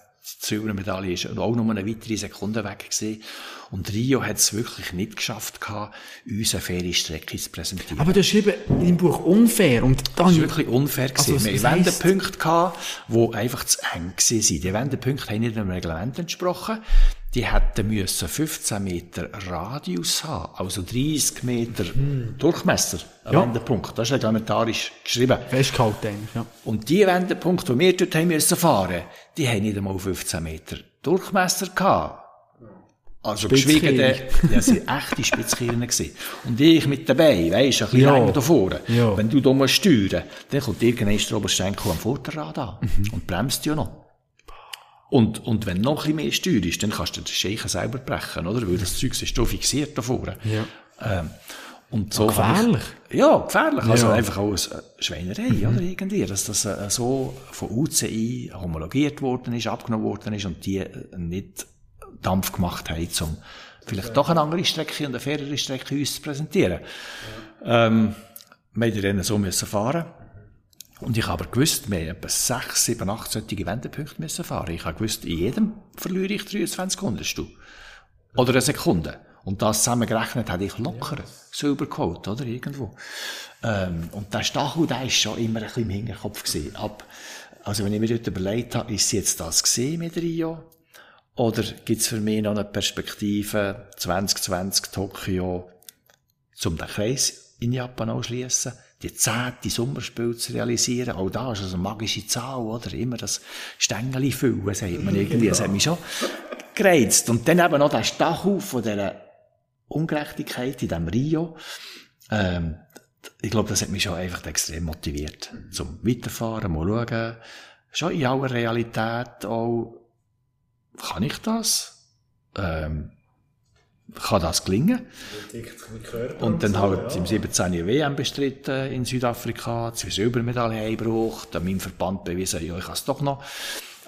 Die Silbermedaille ist auch noch eine weitere Sekunde weg gewesen. Und Rio hat es wirklich nicht geschafft, gehabt, uns eine faire Strecke zu präsentieren. Aber du hast eben im Buch unfair. Und dann, das war wirklich unfair. Also. Wir hatten Wendepunkte, gehabt, die einfach zu eng waren. Die Wendepunkte haben nicht dem Reglement entsprochen die hätten müssen 15 Meter Radius haben, also 30 Meter hm. Durchmesser, ein ja. Wendepunkt. Das ist reglementarisch geschrieben. Festgehalten, ja. Und die Wendepunkte, die wir dort haben müssen fahren, die haben nicht einmal 15 Meter Durchmesser gehabt. Also geschwiegen, ja, sind echte Spitzkirchen gewesen. Und ich mit dabei, weisst, ein bisschen ja. länger da vorne. Ja. Wenn du da musst steuern, dann kommt irgendein der Oberschenkel am Vorderrad an. Mhm. Und bremst ja noch. Und, und wenn noch ein bisschen mehr Steuer ist, dann kannst du den Scheichen selber brechen, oder? Weil das Zeug ist so fixiert da vorne. Ja. Ähm, und so gefährlich? Ich, ja, gefährlich. Also ja. einfach auch eine Schweinerei, mhm. oder? Irgendwie. Dass das äh, so von UCI homologiert worden ist, abgenommen worden ist und die äh, nicht Dampf gemacht haben, um vielleicht doch eine andere Strecke und eine fairere Strecke uns zu präsentieren. Ja. Ähm, wir Rennen so müssen fahren. Und ich habe aber gewusst, wir etwa sechs, sieben, acht solche Wendepunkte müssen fahren. Ich habe gewusst, in jedem verliere ich 23 Hundertstel. Oder eine Sekunde. Und das zusammengerechnet hätte ich locker Silber geholt, oder? Irgendwo. Ähm, und der Stachel, der ist schon immer ein bisschen im Hinterkopf gewesen. Ab, also wenn ich mir dort überlegt habe, ist jetzt das gesehen mit Rio? Oder gibt es für mich noch eine Perspektive 2020 Tokio, um den Kreis in Japan ausschließen? Die zehnte Sommerspiel zu realisieren. Auch da ist also eine magische Zahl, oder? Immer das Stängeli füllen, sagt man irgendwie. Das hat mich schon gereizt. Und dann eben noch der Stachel von dieser Ungerechtigkeit in diesem Rio. Ähm, ich glaube, das hat mich schon einfach extrem motiviert. Zum Weiterfahren, mal schauen. Schon in aller Realität auch, kann ich das? Ähm, kann das gelingen. Und dann halt im 17. WM bestritten in Südafrika, zwei Silbermedaillen eingebracht, an meinem Verband bewiesen, ja, ich kann es doch noch.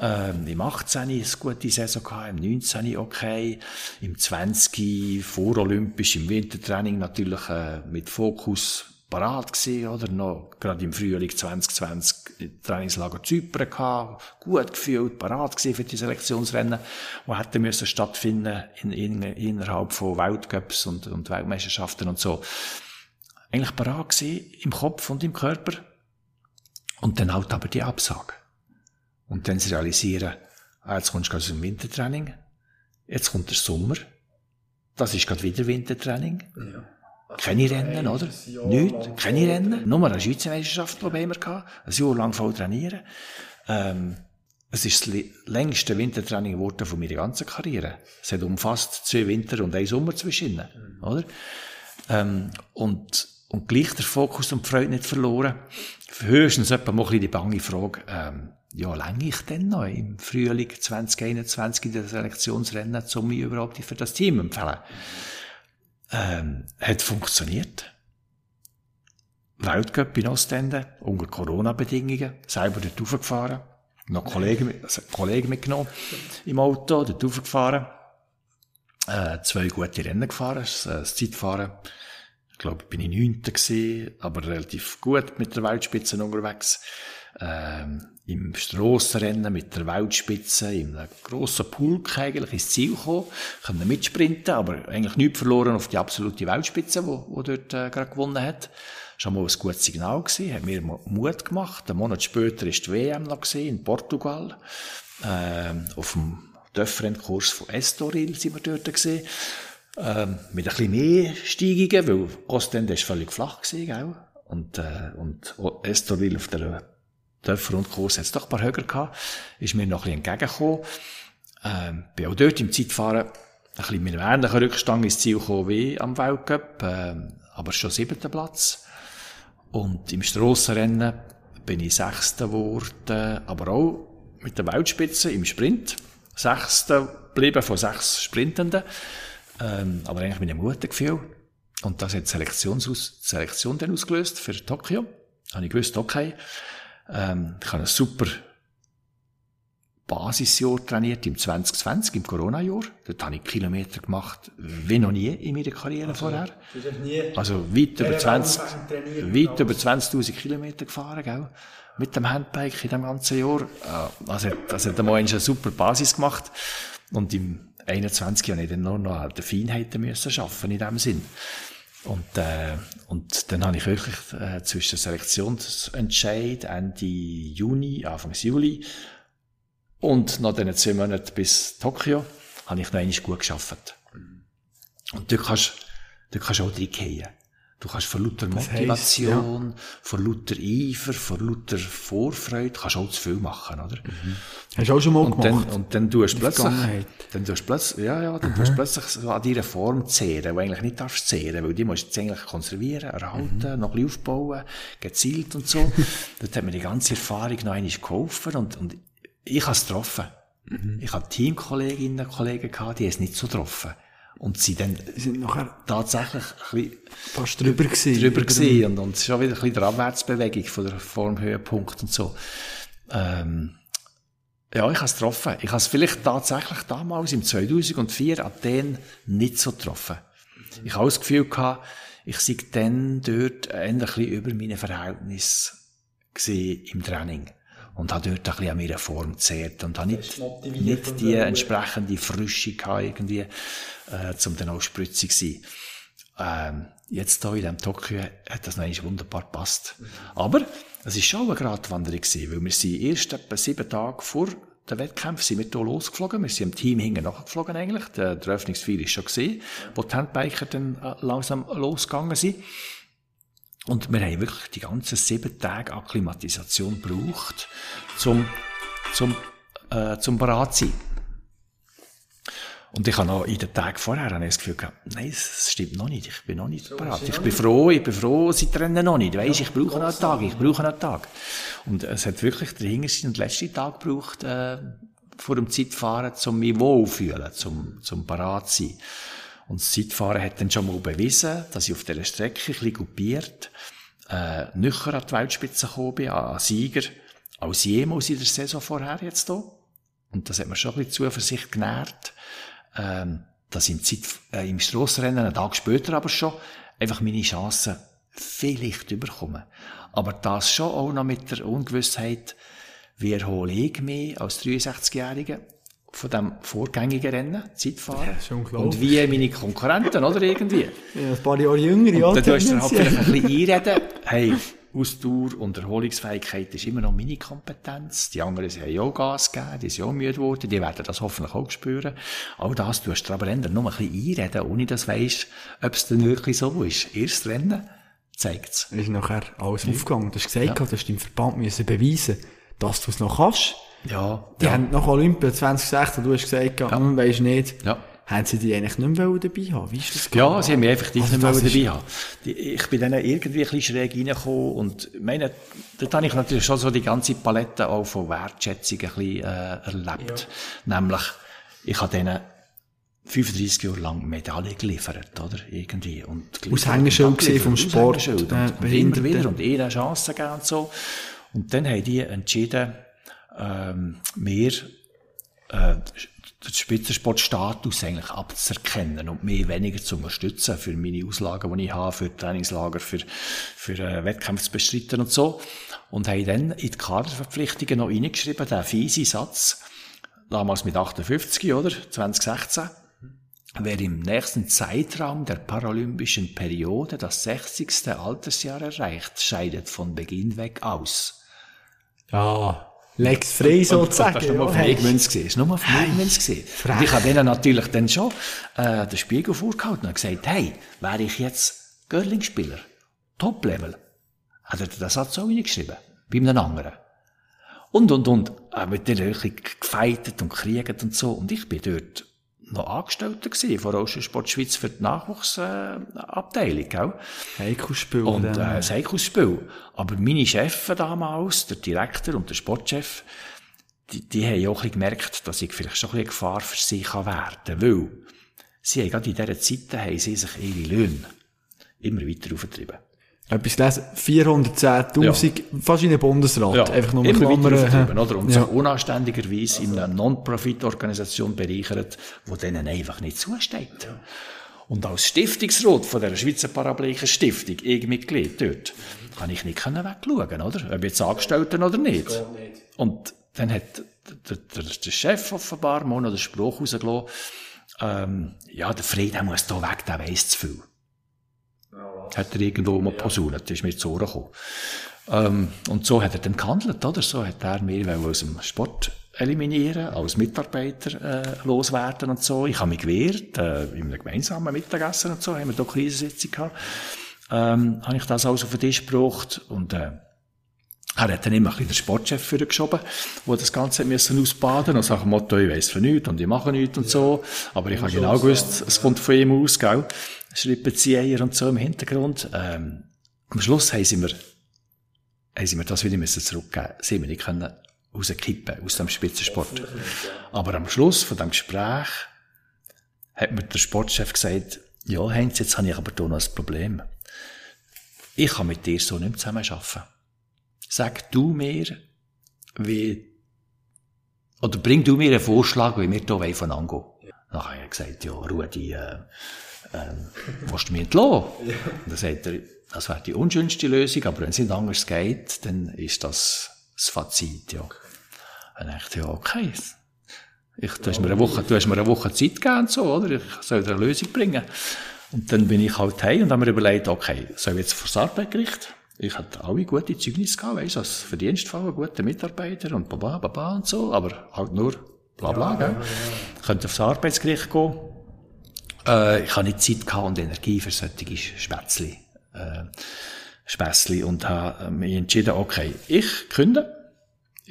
Ähm, Im 18. eine gute Saison gehabt, im 19. okay, im 20. vorolympisch, im Wintertraining natürlich äh, mit Fokus parat gewesen, oder? Noch, gerade im Frühling 2020 Trainingslager Zypern gehabt, gut gefühlt, parat gewesen für die Selektionsrennen, die hätten müssen stattfinden in, in, innerhalb von Weltcups und, und Weltmeisterschaften und so. Eigentlich parat gewesen, im Kopf und im Körper. Und dann halt aber die Absage. Und dann zu realisieren, ah, jetzt kommst du aus dem Wintertraining, jetzt kommt der Sommer, das ist gerade wieder Wintertraining. Ja. Keine Rennen, oder? Nicht, keine Rennen. Nur eine Schweizer Meisterschaft, glaube ich, haben wir gehabt. Ein Jahr lang voll trainieren. Ähm, es ist das längste Wintertraining geworden von meiner ganzen Karriere. Es hat umfasst zwei Winter und ein Sommer zwischen mhm. oder? Ähm, und, und gleich der Fokus und die Freude nicht verloren. Höchstens etwa mal die bange Frage, ähm, ja, länge ich denn noch im Frühling 2021 in der Selektionsrennen, um mich überhaupt für das Team empfehlen? Ähm, hat funktioniert. Weltcup in Ostende, unter Corona-Bedingungen, selber dort raufgefahren, noch Kollegen, also Kollegen mitgenommen im Auto, dort raufgefahren, äh, zwei gute Rennen gefahren, das, äh, das Zeitfahren, ich glaube, bin ich Neunter gewesen, aber relativ gut mit der Weltspitze unterwegs ähm, im Strassenrennen mit der Weltspitze, in einem grossen Pulk eigentlich ins Ziel gekommen, können mitsprinten, aber eigentlich nichts verloren auf die absolute Weltspitze, wo dort äh, gerade gewonnen hat. Schon mal ein gutes Signal gewesen, hat mir Mut gemacht. Einen Monat später ist die WM noch gewesen, in Portugal, ähm, auf dem Dörfrendkurs von Estoril sind wir dort gewesen. Ähm, mit ein bisschen mehr Steigungen, weil Ostende ist völlig flach gewesen, gell? Und, äh, und Estoril auf der Dörferrundkurs hat es doch ein paar höher gehabt, ist mir noch ein bisschen entgegengekommen. Ähm, bin auch dort im Zeitfahren ein bisschen mit einem ähnlichen Rückstand ins Ziel gekommen wie am Weltcup, ähm, aber schon siebter Platz. Und im Strassenrennen bin ich Sechster geworden, aber auch mit der Weltspitze im Sprint. Sechster geblieben von sechs Sprintenden, ähm, aber eigentlich mit einem guten Gefühl. Und das hat die Selektion, Selektion dann ausgelöst für Tokio. Habe ich gewusst, okay, ähm, ich habe ein super Basisjahr trainiert im 2020, im Corona-Jahr. Dort habe ich Kilometer gemacht, wie noch nie in meiner Karriere also, vorher. Also weit über 20, weit über 20.000 Kilometer gefahren, gell? Mit dem Handbike in dem ganzen Jahr. Äh, also, das hat einmal eine super Basis gemacht. Und im 21 habe ich dann nur noch die Feinheiten müssen schaffen in dem Sinn. Und, äh, und dann habe ich wirklich äh, zwischen Selektionsentscheid Ende Juni, Anfang Juli und nach diesen zwei Monaten bis Tokio habe ich noch einmal gut geschafft. Und dort kannst, dort kannst du auch reingehen. Du kannst von lauter Motivation, heisst, ja. von lauter Eifer, von lauter Vorfreude, kannst auch zu viel machen, oder? Mhm. Hast du auch schon mal und gemacht? Dann, und dann tust du plötzlich, dann tust du plötzlich, ja, ja, dann mhm. tust du plötzlich so an deiner Form zehren, wo eigentlich nicht darfst zehren, weil die musst du eigentlich konservieren, erhalten, mhm. noch ein bisschen aufbauen, gezielt und so. Dort hat mir die ganze Erfahrung noch einmal geholfen und, und ich habe es getroffen. Mhm. Ich habe Teamkolleginnen und Kollegen gehabt, die es nicht so getroffen. Und sie dann sind nachher tatsächlich ein bisschen fast drüber gewesen. Drüber gewesen. Und, und schon wieder ein bisschen der Abwärtsbewegung von der Formhöhepunkt und so. Ähm, ja, ich habe es getroffen. Ich habe es vielleicht tatsächlich damals im 2004 Athen nicht so getroffen. Ich habe das Gefühl gehabt, ich sei dann dort ein bisschen über meine Verhältnisse im Training und habe dort ein bisschen an meiner Form gezehrt und habe nicht, nicht die entsprechende Frische gehabt, irgendwie, äh, zum dann auch spritzig zu sein. Ähm, jetzt hier in diesem Tokio hat das noch wunderbar gepasst. Aber es war schon eine Gratwanderung gewesen, weil wir sind erst etwa sieben Tage vor der Wettkampf sind wir hier losgeflogen. Wir sind im Team hinten nachgeflogen eigentlich. Der, der Öffnungsfeier ist schon gesehen, wo die Handbiker dann äh, langsam losgegangen sind. Und wir haben wirklich die ganzen sieben Tage Akklimatisation gebraucht, zum, zum, äh, zum bereit sein. Und ich habe noch in den Tagen vorher das Gefühl gehabt, nein, das stimmt noch nicht, ich bin noch nicht so bereit. Ich bin froh, ich bin froh, sie trennen noch nicht. Weisst, ich brauche noch einen Tag, ich brauche noch einen Tag. Und es hat wirklich den hintersten und letzten Tag gebraucht, äh, vor dem Zeitfahren, um mich wohlfühlen, zum, zum bereit sein. Und das Zeitfahren hat dann schon mal bewiesen, dass ich auf dieser Strecke ein bisschen gruppiert, äh, nücher an die Weltspitze gekommen bin, an Sieger, als jemals in der Saison vorher jetzt hier. Und das hat mir schon ein bisschen Zuversicht genährt, ähm, dass im, Zeit, äh, im Strassenrennen, einen Tag später aber schon, einfach meine Chancen vielleicht überkommen. Aber das schon auch noch mit der Ungewissheit, wie erhole ich mich als 63-Jähriger von dem vorgängigen Rennen, Zeitfahren. Ja, ist unglaublich. und wie meine Konkurrenten, oder irgendwie. Ja, ein paar Jahre jünger, ja. Und dann tust du halt vielleicht ein bisschen einreden, hey, Ausdauer und Erholungsfähigkeit ist immer noch meine Kompetenz. Die anderen haben ja auch Gas gegeben, die sind auch müde geworden, die werden das hoffentlich auch spüren. All das tust du aber eher nur ein bisschen einreden, ohne dass du weisst, ob es denn wirklich so ist. Erst Rennen zeigt's. ist nachher alles aufgegangen. Du hast gesagt, du hast deinem Verband müssen beweisen, dass du es noch kannst. Ja, Die ja, haben nach Olympia 2016, du hast gesagt, ja. man weisst nicht, Ja. haben sie die eigentlich nicht mehr dabei haben? Wie ist das gegangen? Ja, sie haben mich effektiv Also nicht mehr dabei haben. Ich bin dann irgendwie ein bisschen schräg reingekommen und meine, dort habe ich natürlich schon so die ganze Palette auch von Wertschätzung ein bisschen, äh, erlebt. Nämlich, ich habe denen 35 Jahre lang Medaillen geliefert, oder? Irgendwie. Und Aushängeschild und gesehen vom Sport, Aushängeschild äh, Und, und immer wieder und ihnen Chancen gegeben und so. Und dann haben die entschieden, ähm, mir äh, den Spitzensportstatus eigentlich abzuerkennen und mich weniger zu unterstützen für meine Auslagen, die ich habe, für Trainingslager, für, für äh, Wettkämpfe zu bestreiten und so. Und haben dann in die Kaderverpflichtungen noch reingeschrieben, den fiesen Satz, damals mit 58, oder? 2016. Wer im nächsten Zeitraum der paralympischen Periode das 60. Altersjahr erreicht, scheidet von Beginn weg aus. Ja, Lex frei sozusagen. Das war nur auf ja, mich hey. Münz gewesen. Das war nur auf mich Münz gewesen. Und ich habe denen natürlich dann schon, äh, den Spiegel vorgehalten und gesagt, hey, wäre ich jetzt Görlingspieler, Top-Level, hat er den Satz auch reingeschrieben. Bei einem anderen. Und, und, und. Äh, mit denen gefeitet und gekriegt und so. Und ich bin dort noch Angestellter gewesen, von Ocean Sport Schweiz für die Nachwuchsabteilung, äh, gell? Heikelspiel. Und äh, Heikelspiel. Aber meine Chefs damals, der Direktor und der Sportchef, die, die haben auch ein gemerkt, dass ich vielleicht schon ein Gefahr für sie kann werden Weil sie haben gerade in dieser Zeit haben sie sich ihre Löhne immer weiter aufgetrieben. Etwas gelesen, 410.000, fast in den Bundesrat. Einfach nur immer Klammern. weiter hä? oder? Und ja. sich unanständigerweise in einer Non-Profit-Organisation bereichert, die denen einfach nicht zusteht. Und als Stiftungsrat von der Schweizer Paraplegischer Stiftung, ich Mitglied dort, kann ich nicht können wegschauen, oder? Ob jetzt Angestellten oder nicht. Und dann hat der, der, der Chef offenbar mal noch den Spruch rausgelassen, ähm, ja, der Fried, der muss da weg, der weiss zu viel. Hat er irgendwo mal posaunet, ist mir zu Ohren gekommen. Ähm, und so hat er dann gehandelt, oder? So hat er mir aus dem Sport eliminieren, als Mitarbeiter äh, loswerden und so. Ich habe mich gewehrt, äh, in einem gemeinsamen Mittagessen und so, haben wir da Krisensitzung gehabt. Ähm, habe ich das alles auf den Tisch gebracht und äh, er hat dann immer ein bisschen den Sportchef vorgeschoben, der das Ganze müssen ausbaden und sagt, Motto, ich weiss von nichts und ich mache nichts und so. Aber ich habe genau gewusst, es kommt von ihm aus, gell? Schrippenzieher und so im Hintergrund. Ähm, am Schluss haben sie mir, haben sie mir das wieder müssen zurückgeben. Sie haben mich nicht rauskippen aus dem Spitzensport. Aber am Schluss von dem Gespräch hat mir der Sportchef gesagt, ja, Heinz, jetzt habe ich aber hier noch ein Problem. Ich kann mit dir so nicht mehr zusammenarbeiten. Sag du mir, wie, oder bring du mir einen Vorschlag, wie wir hier voneinander gehen. Dann habe ich gesagt, ja, Rudi, äh, ähm, willst du mich entlassen? Und dann sagt er, das wäre die unschönste Lösung, aber wenn es nicht anders geht, dann ist das das Fazit, ja. Dann dachte ich, ja, okay. Ich, du, hast mir eine Woche, du hast mir eine Woche Zeit gegeben so, oder? Ich soll dir eine Lösung bringen. Und dann bin ich halt heim und habe mir überlegt, okay, soll ich jetzt vor das Arbeitsgericht? Ich hatte alle gute Zeugnisse gehabt, weißt du, als Verdienstfall, gute Mitarbeiter und baba, baba und so, aber halt nur bla bla, gell? Ich könnte aufs Arbeitsgericht gehen. Äh, ich habe nicht Zeit und Energie für solche Spätzli, äh, Spätzli und habe mich entschieden, okay, ich künde.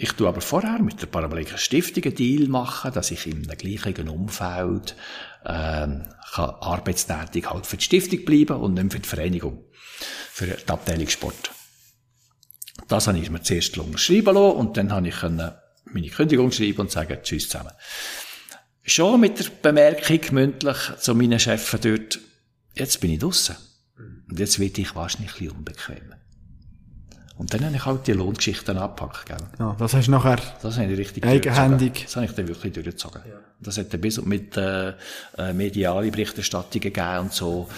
Ich tue aber vorher mit der Parabolika Stiftung einen Deal machen, dass ich im gleichen Umfeld ähm, kann arbeitstätig halt für die Stiftung bleiben und nicht für die Vereinigung, für die Abteilung Sport. Das habe ich mir zuerst schreiben lassen und dann habe ich meine Kündigung schreiben und sagen Tschüss zusammen. Schon mit der Bemerkung mündlich zu meinen Chefen dort, jetzt bin ich draussen. Und jetzt werde ich wahrscheinlich ein bisschen unbequem. Und dann habe ich halt die Lohngeschichten abgepackt, gell? Ja, das hast du nachher Das habe ich richtig Eigenhändig. Das habe ich dann wirklich durchgezogen. Das hat dann bis mit äh, äh, mediale Berichterstattungen gegeben und so,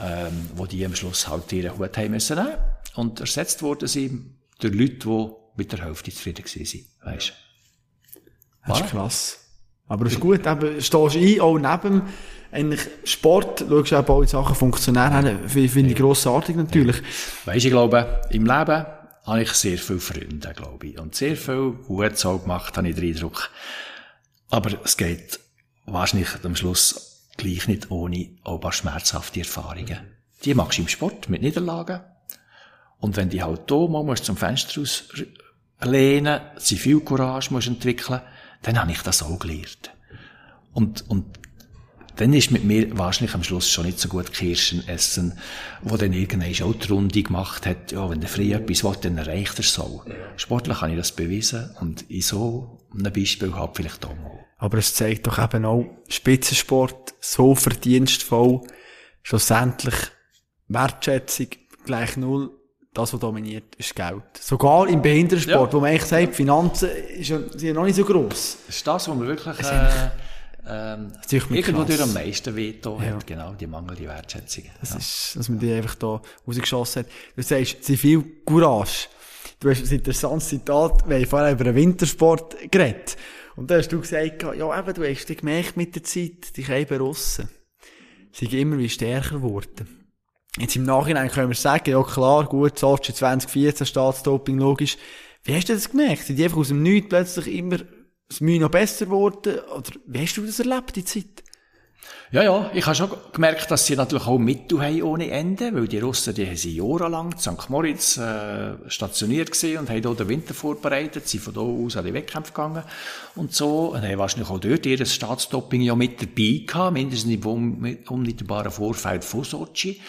ähm, wo die am Schluss halt ihren Hut haben müssen nehmen. Und ersetzt worden sind durch Leute, die mit der Hälfte zufrieden waren. Weisst Das ist krass. Aber das ist gut, eben, stehst du ein, auch neben eigentlich Sport, schaust du eben auch in Sachen Funktionär hin, finde ich grossartig natürlich. Weisst ich glaube, im Leben habe ich sehr viele Freunde, glaube ich. Und sehr viel Gutes auch gemacht, habe ich den Eindruck. Aber es geht wahrscheinlich am Schluss gleich nicht ohne auch ein paar schmerzhafte Erfahrungen. Die machst du im Sport mit Niederlagen. Und wenn die halt da mal musst zum Fenster raus lehnen, Zivilcourage musst entwickeln, dann habe ich das auch gelernt. Und, und dann ist mit mir wahrscheinlich am Schluss schon nicht so gut Kirschen essen, wo dann irgendwann auch die Runde gemacht hat, ja, wenn der frei etwas will, dann erreicht er es so. Sportlich habe ich das bewiesen und in so einem Beispiel halt vielleicht auch mal. Aber es zeigt doch eben auch, Spitzensport, so verdienstvoll, schlussendlich Wertschätzung gleich null, das, was dominiert, ist Geld. Sogar im Behindertensport, Ja. wo man eigentlich sagt, Finanzen ist sind ja noch nicht so gross. Das ist das, was mir wirklich äh, ähm, irgendwo durch am meisten wehtun Ja. hat. Genau, die mangelnde Wertschätzung. Das ja. ist, dass man die einfach da rausgeschossen hat. Du sagst, Zivil Courage. Du hast ein interessantes Zitat, wir haben vorher über den Wintersport geredet. Und da hast du gesagt, ja eben, du hast dich gemerkt mit der Zeit, die Käber Russen sind immer wie stärker geworden. Jetzt im Nachhinein können wir sagen, ja klar, gut, Sochi 2014, Staatsdoping, logisch. Wie hast du das gemerkt? Sind die einfach aus dem Nichts plötzlich immer das Mühe noch besser geworden? Oder wie hast du das erlebt, die Zeit? Ja, ja, ich habe schon gemerkt, dass sie natürlich auch Mittel haben ohne Ende, weil die Russen, die sie jahrelang in St. Moritz äh, stationiert gesehen und haben dort den Winter vorbereitet, sind von da aus an die Wettkämpfe gegangen und so, und haben wahrscheinlich auch dort ihr Staatsdoping ja mit dabei gehabt, mindestens im un- unmittelbaren Vorfeld von Sochi.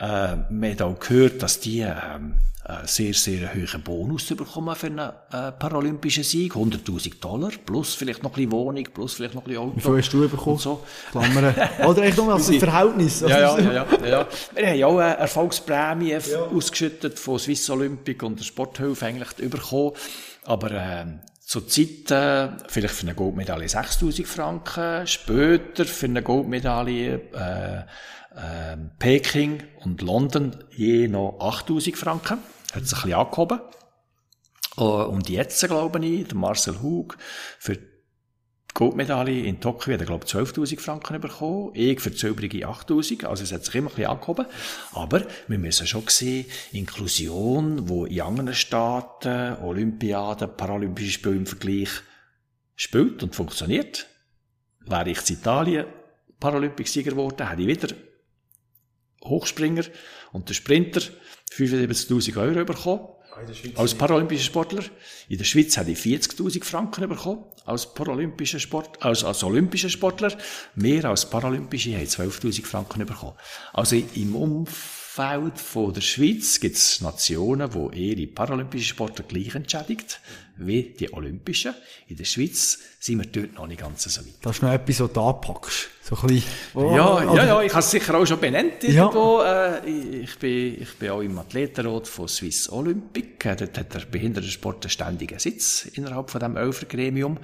Äh, man hat auch gehört, dass die ähm, einen sehr, sehr hohen Bonus bekommen für einen äh, paralympischen Sieg, 100'000 Dollar, plus vielleicht noch ein bisschen Wohnung, plus vielleicht noch ein bisschen Auto. Wie viel hast du bekommen? So. Klammern. Oder echt nur als Verhältnis. Ja, ja, ja, ja, ja. Wir haben ja auch eine Erfolgsprämie ausgeschüttet von Swiss Olympic und der Sporthilfe eigentlich bekommen. Aber ähm, zur Zeit äh, vielleicht für eine Goldmedaille 6'000 Franken, später für eine Goldmedaille äh, äh, Peking und London je noch 8'000 Franken. Hat sich ein bisschen angehoben. Äh, Und jetzt, glaube ich, der Marcel Hug für die Goldmedaille in Tokio hat er, glaube ich, 12.000 Franken bekommen. Ich für die Silbrige 8.000. Also es hat sich immer ein bisschen angehoben. Aber wir müssen schon sehen, Inklusion, wo in anderen Staaten Olympiaden, Paralympische Spiele im Vergleich spielt und funktioniert. Wäre ich in Italien Paralympicsieger geworden, hätte ich wieder Hochspringer und der Sprinter 75.000 Euro bekommen. Als paralympischer Sportler. In der Schweiz hätte ich 40.000 Franken bekommen. Als paralympischer Sport, als, als olympischer Sportler. Wir als Paralympische haben 12.000 Franken bekommen. Also im Umfeld von der Schweiz gibt es Nationen, die ihre paralympischen Sportler gleich entschädigt wie die Olympischen. In der Schweiz sind wir dort noch nicht ganz so weit. Das ist noch etwas, was du anpackst. So ein bisschen. Oh, Ja, ja, oder- ja, ich habe es sicher auch schon benannt Ja. irgendwo. Äh, ich, bin, ich bin auch im Athletenrat von Swiss Olympic. Äh, dort hat der Behindertensport einen ständigen Sitz innerhalb von diesem Elfergremium.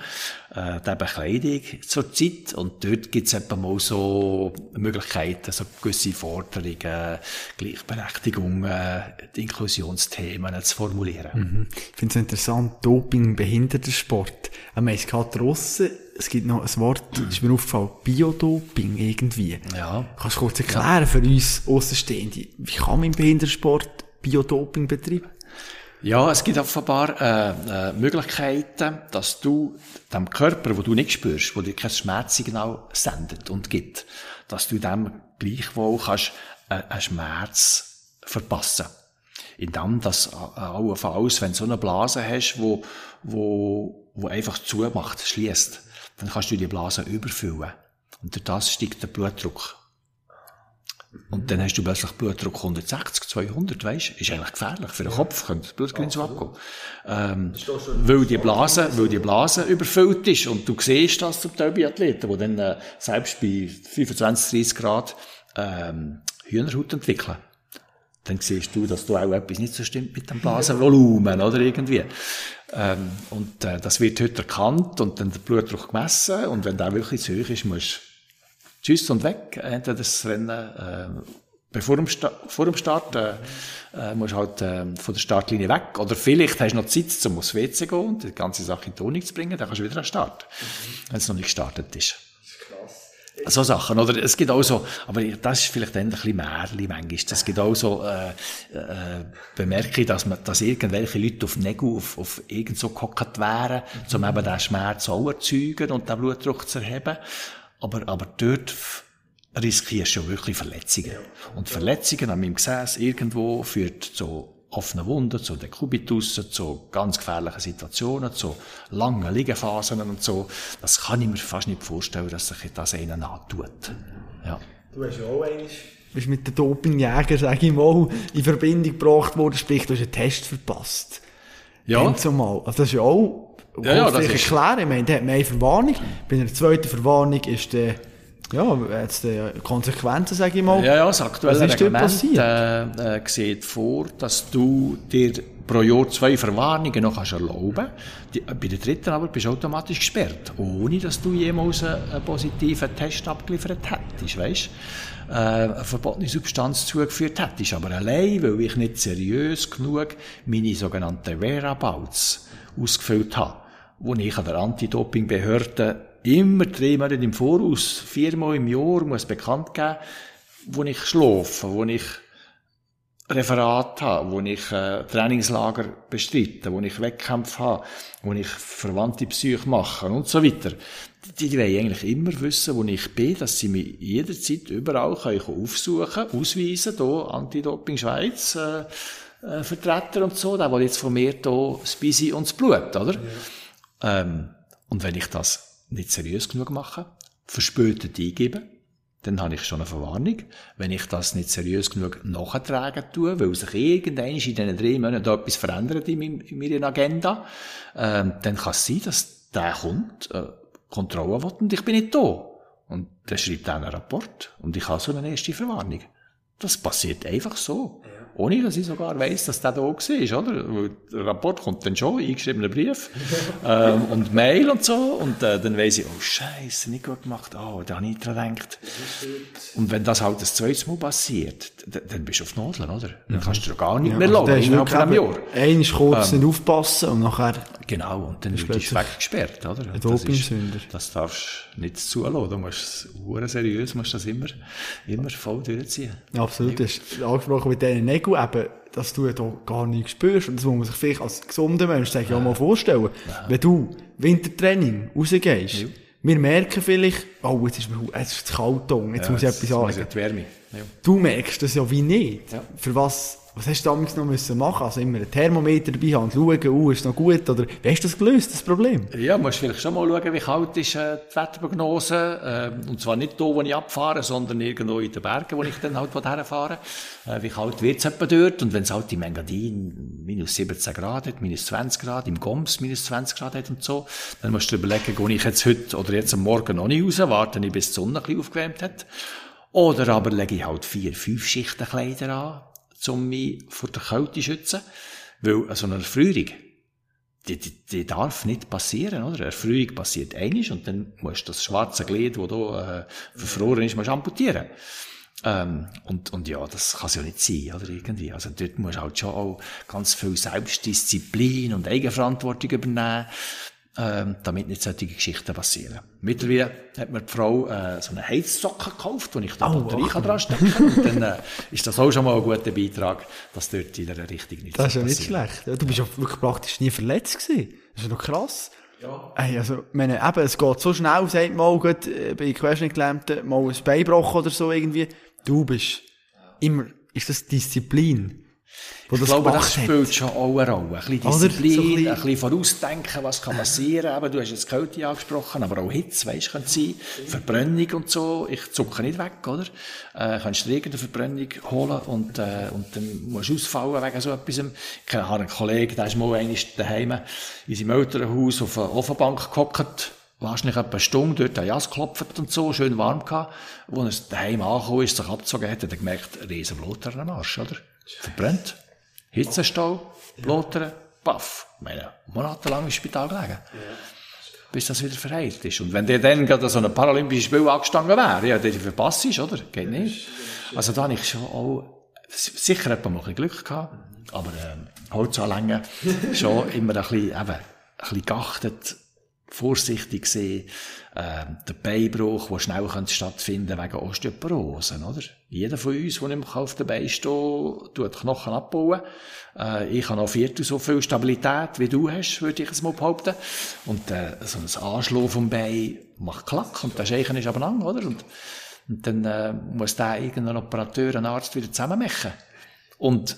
Äh, der Bekleidung zur Zeit. Und dort gibt es etwa mal so Möglichkeiten, so gewisse Forderungen, Gleichberechtigung, äh, Inklusionsthemen zu formulieren. Ich finde es interessant, Doping, Behindertensport. Meisten gerade Russen, es gibt noch ein Wort, ist mir aufgefallen, Biodoping irgendwie. Ja. Kannst du kurz erklären für uns Außenstehende, wie kann man im Behindertensport Biodoping betreiben? Ja, es gibt offenbar äh, äh, Möglichkeiten, dass du dem Körper, wo du nicht spürst, wo dir kein Schmerzsignal sendet und gibt, dass du dem gleichwohl kannst äh, einen Schmerz verpassen. Indem das äh, allenfalls, wenn du so eine Blase hast, wo, wo, wo einfach zumacht, schließt, dann kannst du die Blase überfüllen. Und durch das steigt der Blutdruck. Und dann hast du plötzlich Blutdruck 160, 200, weißt Ist eigentlich gefährlich. Für den Kopf könnte das Blutgerinnsel abgehen. Ähm, weil die Blase, weil die Blase überfüllt ist. Und du siehst das zum Teil bei Athleten, die dann, äh, selbst bei 25, 30 Grad, ähm, Hühnerhaut entwickeln. Dann siehst du, dass du auch etwas nicht so stimmt mit dem Blasenvolumen, oder irgendwie. Ähm, und äh, das wird heute erkannt und dann der Blutdruck gemessen und wenn der wirklich zu hoch ist, musst du tschüss und weg, entweder das Rennen, äh, bevor dem, Sta vor dem Start, äh, äh, musst halt äh, von der Startlinie weg. Oder vielleicht hast du noch Zeit, um aufs WC zu gehen und die ganze Sache in Wohnung zu bringen, dann kannst du wieder an den Start, wenn es noch nicht gestartet ist. So Sachen, oder? Es gibt auch so, aber das ist vielleicht ein bisschen Märchen manchmal. Es gibt auch so, äh, äh, bemerke ich, dass man, dass irgendwelche Leute auf Nägel, auf, auf irgend so gehockt wären, um eben den Schmerz auch erzeugen und den Blutdruck zu erheben. Aber, aber dort riskierst du ja wirklich Verletzungen. Und Verletzungen an meinem Gesäß irgendwo führt zu offenen Wunden, zu Dekubitussen, zu ganz gefährlichen Situationen, zu langen Liegephasen und so. Das kann ich mir fast nicht vorstellen, dass sich das einen antut. Ja. Du hast ja auch eines bist mit den Dopingjägern, sage ich mal, in Verbindung gebracht worden, sprich, du hast einen Test verpasst. Ja. Zumal. Also das ist ja auch, Ja, ja, das ist- erklären. Ich meine, der hat mehr eine Verwarnung. Bei einer zweiten Verwarnung ist der, ja, jetzt die Konsequenzen, sage ich mal. Ja, ja, das aktuelle Was ist Reglement äh, äh, sieht vor, dass du dir pro Jahr zwei Verwarnungen noch kannst erlauben Die, Bei der dritten aber bist du automatisch gesperrt, ohne dass du jemals einen, einen positiven Test abgeliefert hättest, weißt? Äh, eine verbotene Substanz zugeführt hättest. Aber allein, weil ich nicht seriös genug meine sogenannten Whereabouts ausgefüllt habe, wo ich an der Anti-Doping-Behörde immer drei Monate im Voraus, viermal im Jahr muss bekannt geben, wo ich schlafe, wo ich Referat habe, wo ich äh, Trainingslager bestreite, wo ich Wettkämpfe habe, wo ich verwandte Psyche mache und so weiter. Die, die wollen eigentlich immer wissen, wo ich bin, dass sie mich jederzeit überall können aufsuchen, ausweisen, hier Anti-Doping Schweiz, äh, äh, Vertreter und so, der will jetzt von mir hier das Bisi und das Blut, oder? Ähm, und wenn ich das nicht seriös genug mache, verspätet eingebe, dann habe ich schon eine Verwarnung. Wenn ich das nicht seriös genug nachtragen tue, weil sich irgendwann in diesen drei Monaten etwas verändert in, meiner Agenda, ähm, dann kann es sein, dass der kommt, äh, Kontrolle will und ich bin nicht da. Und dann schreibt er einen Rapport und ich habe so eine erste Verwarnung. Das passiert einfach so. Ohne, dass ich sogar weiss, dass der da war, oder? Der Rapport kommt dann schon, eingeschriebener Brief, ähm, und Mail und so, und äh, dann weiss ich, oh Scheiße, nicht gut gemacht, oh, da habe ich nicht dran gedacht. Und wenn das halt das zweite Mal passiert, dann, bist du auf Nadeln, oder? Dann kannst du dir gar nicht mehr Also, lassen, innerhalb von einem Jahr. einmal kurz nicht aufpassen und nachher, Genau, und dann wird es weggesperrt, oder? ein Das, ist, Dopingsünder. das darfst du nicht zulassen. Du musst es seriös, musst das immer, immer voll durchziehen. Ja, absolut. Du hast angesprochen mit diesen Nägeln eben, dass du da gar nichts spürst. Und das muss man sich vielleicht als gesunder Mensch sag ich, auch mal vorstellen. Wenn du Wintertraining rausgehst, wir merken vielleicht, oh, jetzt ist, jetzt ist es kalt jetzt muss ich etwas sagen. Ja. Du merkst das ja wie nicht. Ja. Für was, was hast du damals noch müssen machen? Also immer ein Thermometer dabei haben schauen, oh, ist noch gut, oder wie hast du das gelöst, das Problem? Ja, musst vielleicht schon mal schauen, wie kalt ist äh, die Wetterprognose. Äh, und zwar nicht da, wo ich abfahre, sondern irgendwo in den Bergen, wo ich dann halt herfahre. Äh, wie kalt wird es etwa dort? Und wenn es halt im Engadin minus 17 Grad hat, minus 20 Grad, im Goms minus 20 Grad hat und so, dann musst du überlegen, gehe ich jetzt heute oder jetzt am Morgen noch nicht raus, warte ich, bis die Sonne ein bisschen aufgewärmt hat. Oder aber lege ich halt vier, fünf Schichten Kleider an, um mich vor der Kälte zu schützen. Weil so eine Erfrierung, die, die, die darf nicht passieren, oder? Eine Erfrierung passiert einig und dann musst du das schwarze Glied, das da äh, verfroren ist, musst amputieren. Ähm, und, und ja, das kann es ja nicht sein, oder irgendwie. Also dort musst du halt schon auch ganz viel Selbstdisziplin und Eigenverantwortung übernehmen, ähm, damit nicht solche Geschichten passieren. Mittlerweile hat mir die Frau äh, so eine Heizsocke gekauft, wo ich da Oh, Batterie kann dran stecken kann. Und dann äh, ist das auch schon mal ein guter Beitrag, dass dort in der Richtung nicht Das ist ja nicht schlecht. Ja, Du bist ja wirklich praktisch nie verletzt gewesen. Das ist ja noch krass. Ja. Ey, also, ich meine, eben, es geht so schnell, sagt mal, gut, äh, bei Querschnittgelähmten mal ein Bein gebrochen oder so irgendwie. Du bist immer, ist das Disziplin, Ich das glaube, das gemacht hat? spielt schon auch eine Rolle. Ein bisschen Oder? So ein Disziplin, bisschen- ein bisschen vorausdenken, was kann passieren. Eben, du hast jetzt Kälte angesprochen, aber auch Hitze, weisst, könnte sein. Verbrennung und so. Ich zucke nicht weg, oder? Äh, kannst du irgendeine Verbrennung holen und, äh, und dann musst du ausfallen wegen so etwas. Ich habe einen Kollegen, der ist mal einmal daheim in seinem Elternhaus auf einer Ofenbank gehockt wahrscheinlich etwa eine Stunde dort an Jas geklopft und so, schön warm gehabt. Als er daheim angekommen ist, sich abgezogen hat, hat er gemerkt, riesen Blut an Arsch, oder? Verbrennt. Hitzestau, Blotern, paff. Ich meine, monatelang im Spital gelegen. Bis das wieder verheilt ist. Und wenn der dann gerade so ein Paralympisches Spiel angestanden wäre, ja, dann verpasst ist, oder? Geht nicht. Also da habe ich schon auch, sicher hat man mal ein Glück gehabt, aber, ähm, Holzanlängen schon immer ein bisschen, eben, ein bisschen geachtet, vorsichtig gesehen, äh, der Beinbruch, der schnell stattfinden wegen Osteoporose, oder? Jeder von uns, der nicht auf den Beinen steht, tut Knochen abbauen. Äh, ich habe noch viertel so viel Stabilität, wie du hast, würde ich es mal behaupten. Und äh, so ein Anschlag vom Bein macht Klack und der Scheichen ist aber lang, oder? Und, und dann äh, muss der irgendein Operateur, ein Arzt wieder zusammenmachen. Und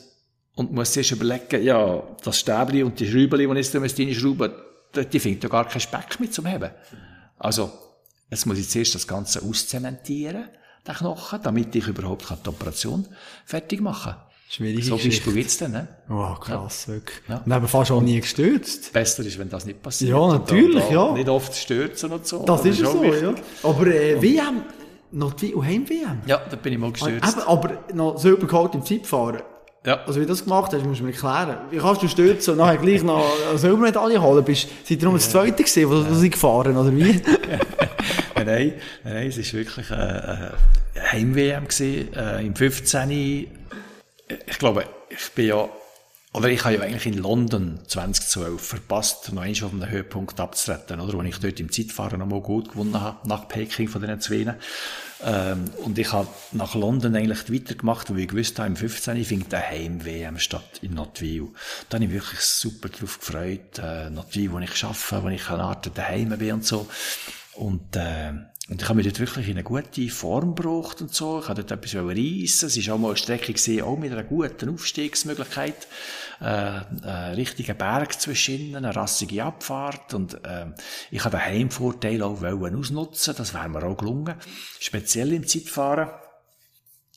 und muss sich überlegen, ja, das Stäbli und die Schraubeli, die jetzt reinschrauben schrauben, die findet ja gar kein Speck mit zum Heben. Also, jetzt muss ich zuerst das Ganze auszementieren, den Knochen, damit ich überhaupt die Operation fertig machen kann. Schwierige So Geschichte. du jetzt dann, ne? Wow, krass, wirklich. Ja. Und haben fast auch nie gestürzt. Besser ist, wenn das nicht passiert. Ja, natürlich, da- ja. Nicht oft stürzen und so. Das ist ja schon so, wichtig. ja. Aber äh, WM, noch die Heim-WM. Ja, da bin ich mal gestürzt. Eben, aber noch Silber geholt im Zeitfahren. Ja. Also wie du das gemacht hast, musst du mir erklären. Wie kannst du stürzen und nachher gleich noch eine Silbermedaille holen? Bist, seid ihr nur das Zweite gewesen, wo du sie gefahren, oder wie? Nein, nein, es war wirklich äh, Heim-WM gewesen, äh, im 15. Ich glaube, ich bin ja, oder ich habe ja eigentlich in London 2012 verpasst, noch einmal auf einem Höhepunkt abzutreten, oder? Wo ich dort im Zeitfahren noch mal gut gewonnen habe, nach Peking von den Zweien. Ähm, und ich habe nach London eigentlich weitergemacht, weil ich gewusst habe, im 15. findet eine Heim-WM statt in Notwil. Da habe ich wirklich super drauf gefreut, äh, Notwil, wo ich arbeite, wo ich eine Art daheim bin und so. Und, äh, und ich habe mich dort wirklich in eine gute Form gebracht und so. Ich habe dort etwas reissen. Es war auch mal eine Strecke gewesen, auch mit einer guten Aufstiegsmöglichkeit. Äh, ein richtiger Berg zwischen ihnen, eine rassige Abfahrt. Und, äh, ich habe den Heimvorteil auch wollen ausnutzen. Das wäre mir auch gelungen. Speziell im Zeitfahren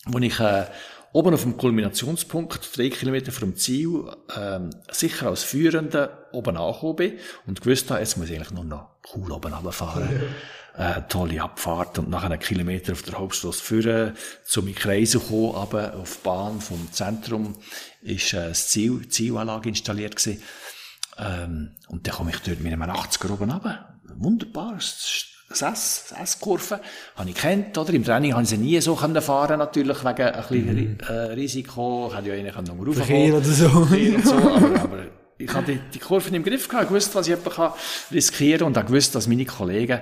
wo ich äh, oben auf dem Kulminationspunkt, drei Kilometer vom Ziel, ähm, sicher als Führender oben angekommen bin und gewusst habe, jetzt muss ich eigentlich nur noch cool oben runterfahren. Äh, tolle Abfahrt und nach einem Kilometer auf der Hauptstrasse führen, zu meinem Kreis kommen, aber auf die Bahn vom Zentrum ist äh, das Ziel, die Zielanlage installiert gewesen. Ähm, und dann komme ich dort mit einem 80er oben runter. Wunderbar. S, das S-Kurve, habe ich kennt, oder? Im Training habe ich sie nie so können fahren, natürlich, wegen ein bisschen äh, Risiko. Ich hätte ja eigentlich noch raufkommen. Verkehr oder so. Verkehr und so, aber, aber ich habe die, die Kurven im Griff gehabt, gewusst, was ich kann riskieren und auch gewusst, dass meine Kollegen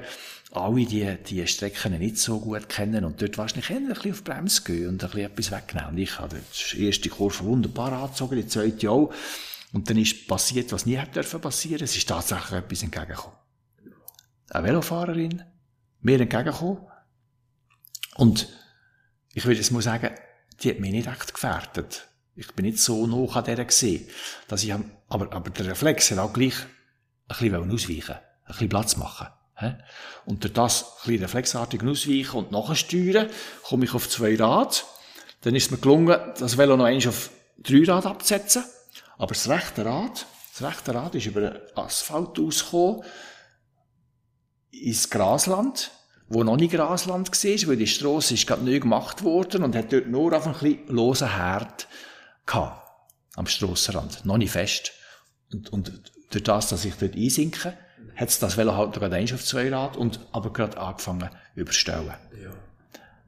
alle die, die Strecken nicht so gut kennen und dort wahrscheinlich eher ein bisschen auf Bremse gehen und ein bisschen etwas wegnehmen. Und ich habe die erste Kurve wunderbar angezogen, die zweite auch. Und dann ist passiert, was nie hätte dürfen passieren. Es ist tatsächlich etwas entgegengekommen. Eine Velofahrerin, mir entgegengekommen. Und ich würde jetzt mal sagen, die hat mich nicht echt gefährdet. Ich bin nicht so nah an der gesehen, dass ich, aber, aber der Reflex hat auch gleich ein bisschen ausweichen, ein bisschen Platz machen. Und durch das ein bisschen reflexartig ausweichen und nachsteuern, komme ich auf zwei Rad. Dann ist es mir gelungen, das Velo noch einmal auf drei Rad abzusetzen. Aber das rechte Rad, das rechte Rad ist über den Asphalt ausgekommen, ins Grasland, wo noch nicht Grasland war, weil die Strasse ist gerade neu gemacht worden und hat dort nur auf ein bisschen losen Herd gehabt. Am Strassenrand. Noch nicht fest. Und, und durch das, dass ich dort einsinke, hat es das Velo halt gerade eins auf zwei Rad und aber gerade angefangen zu überstellen.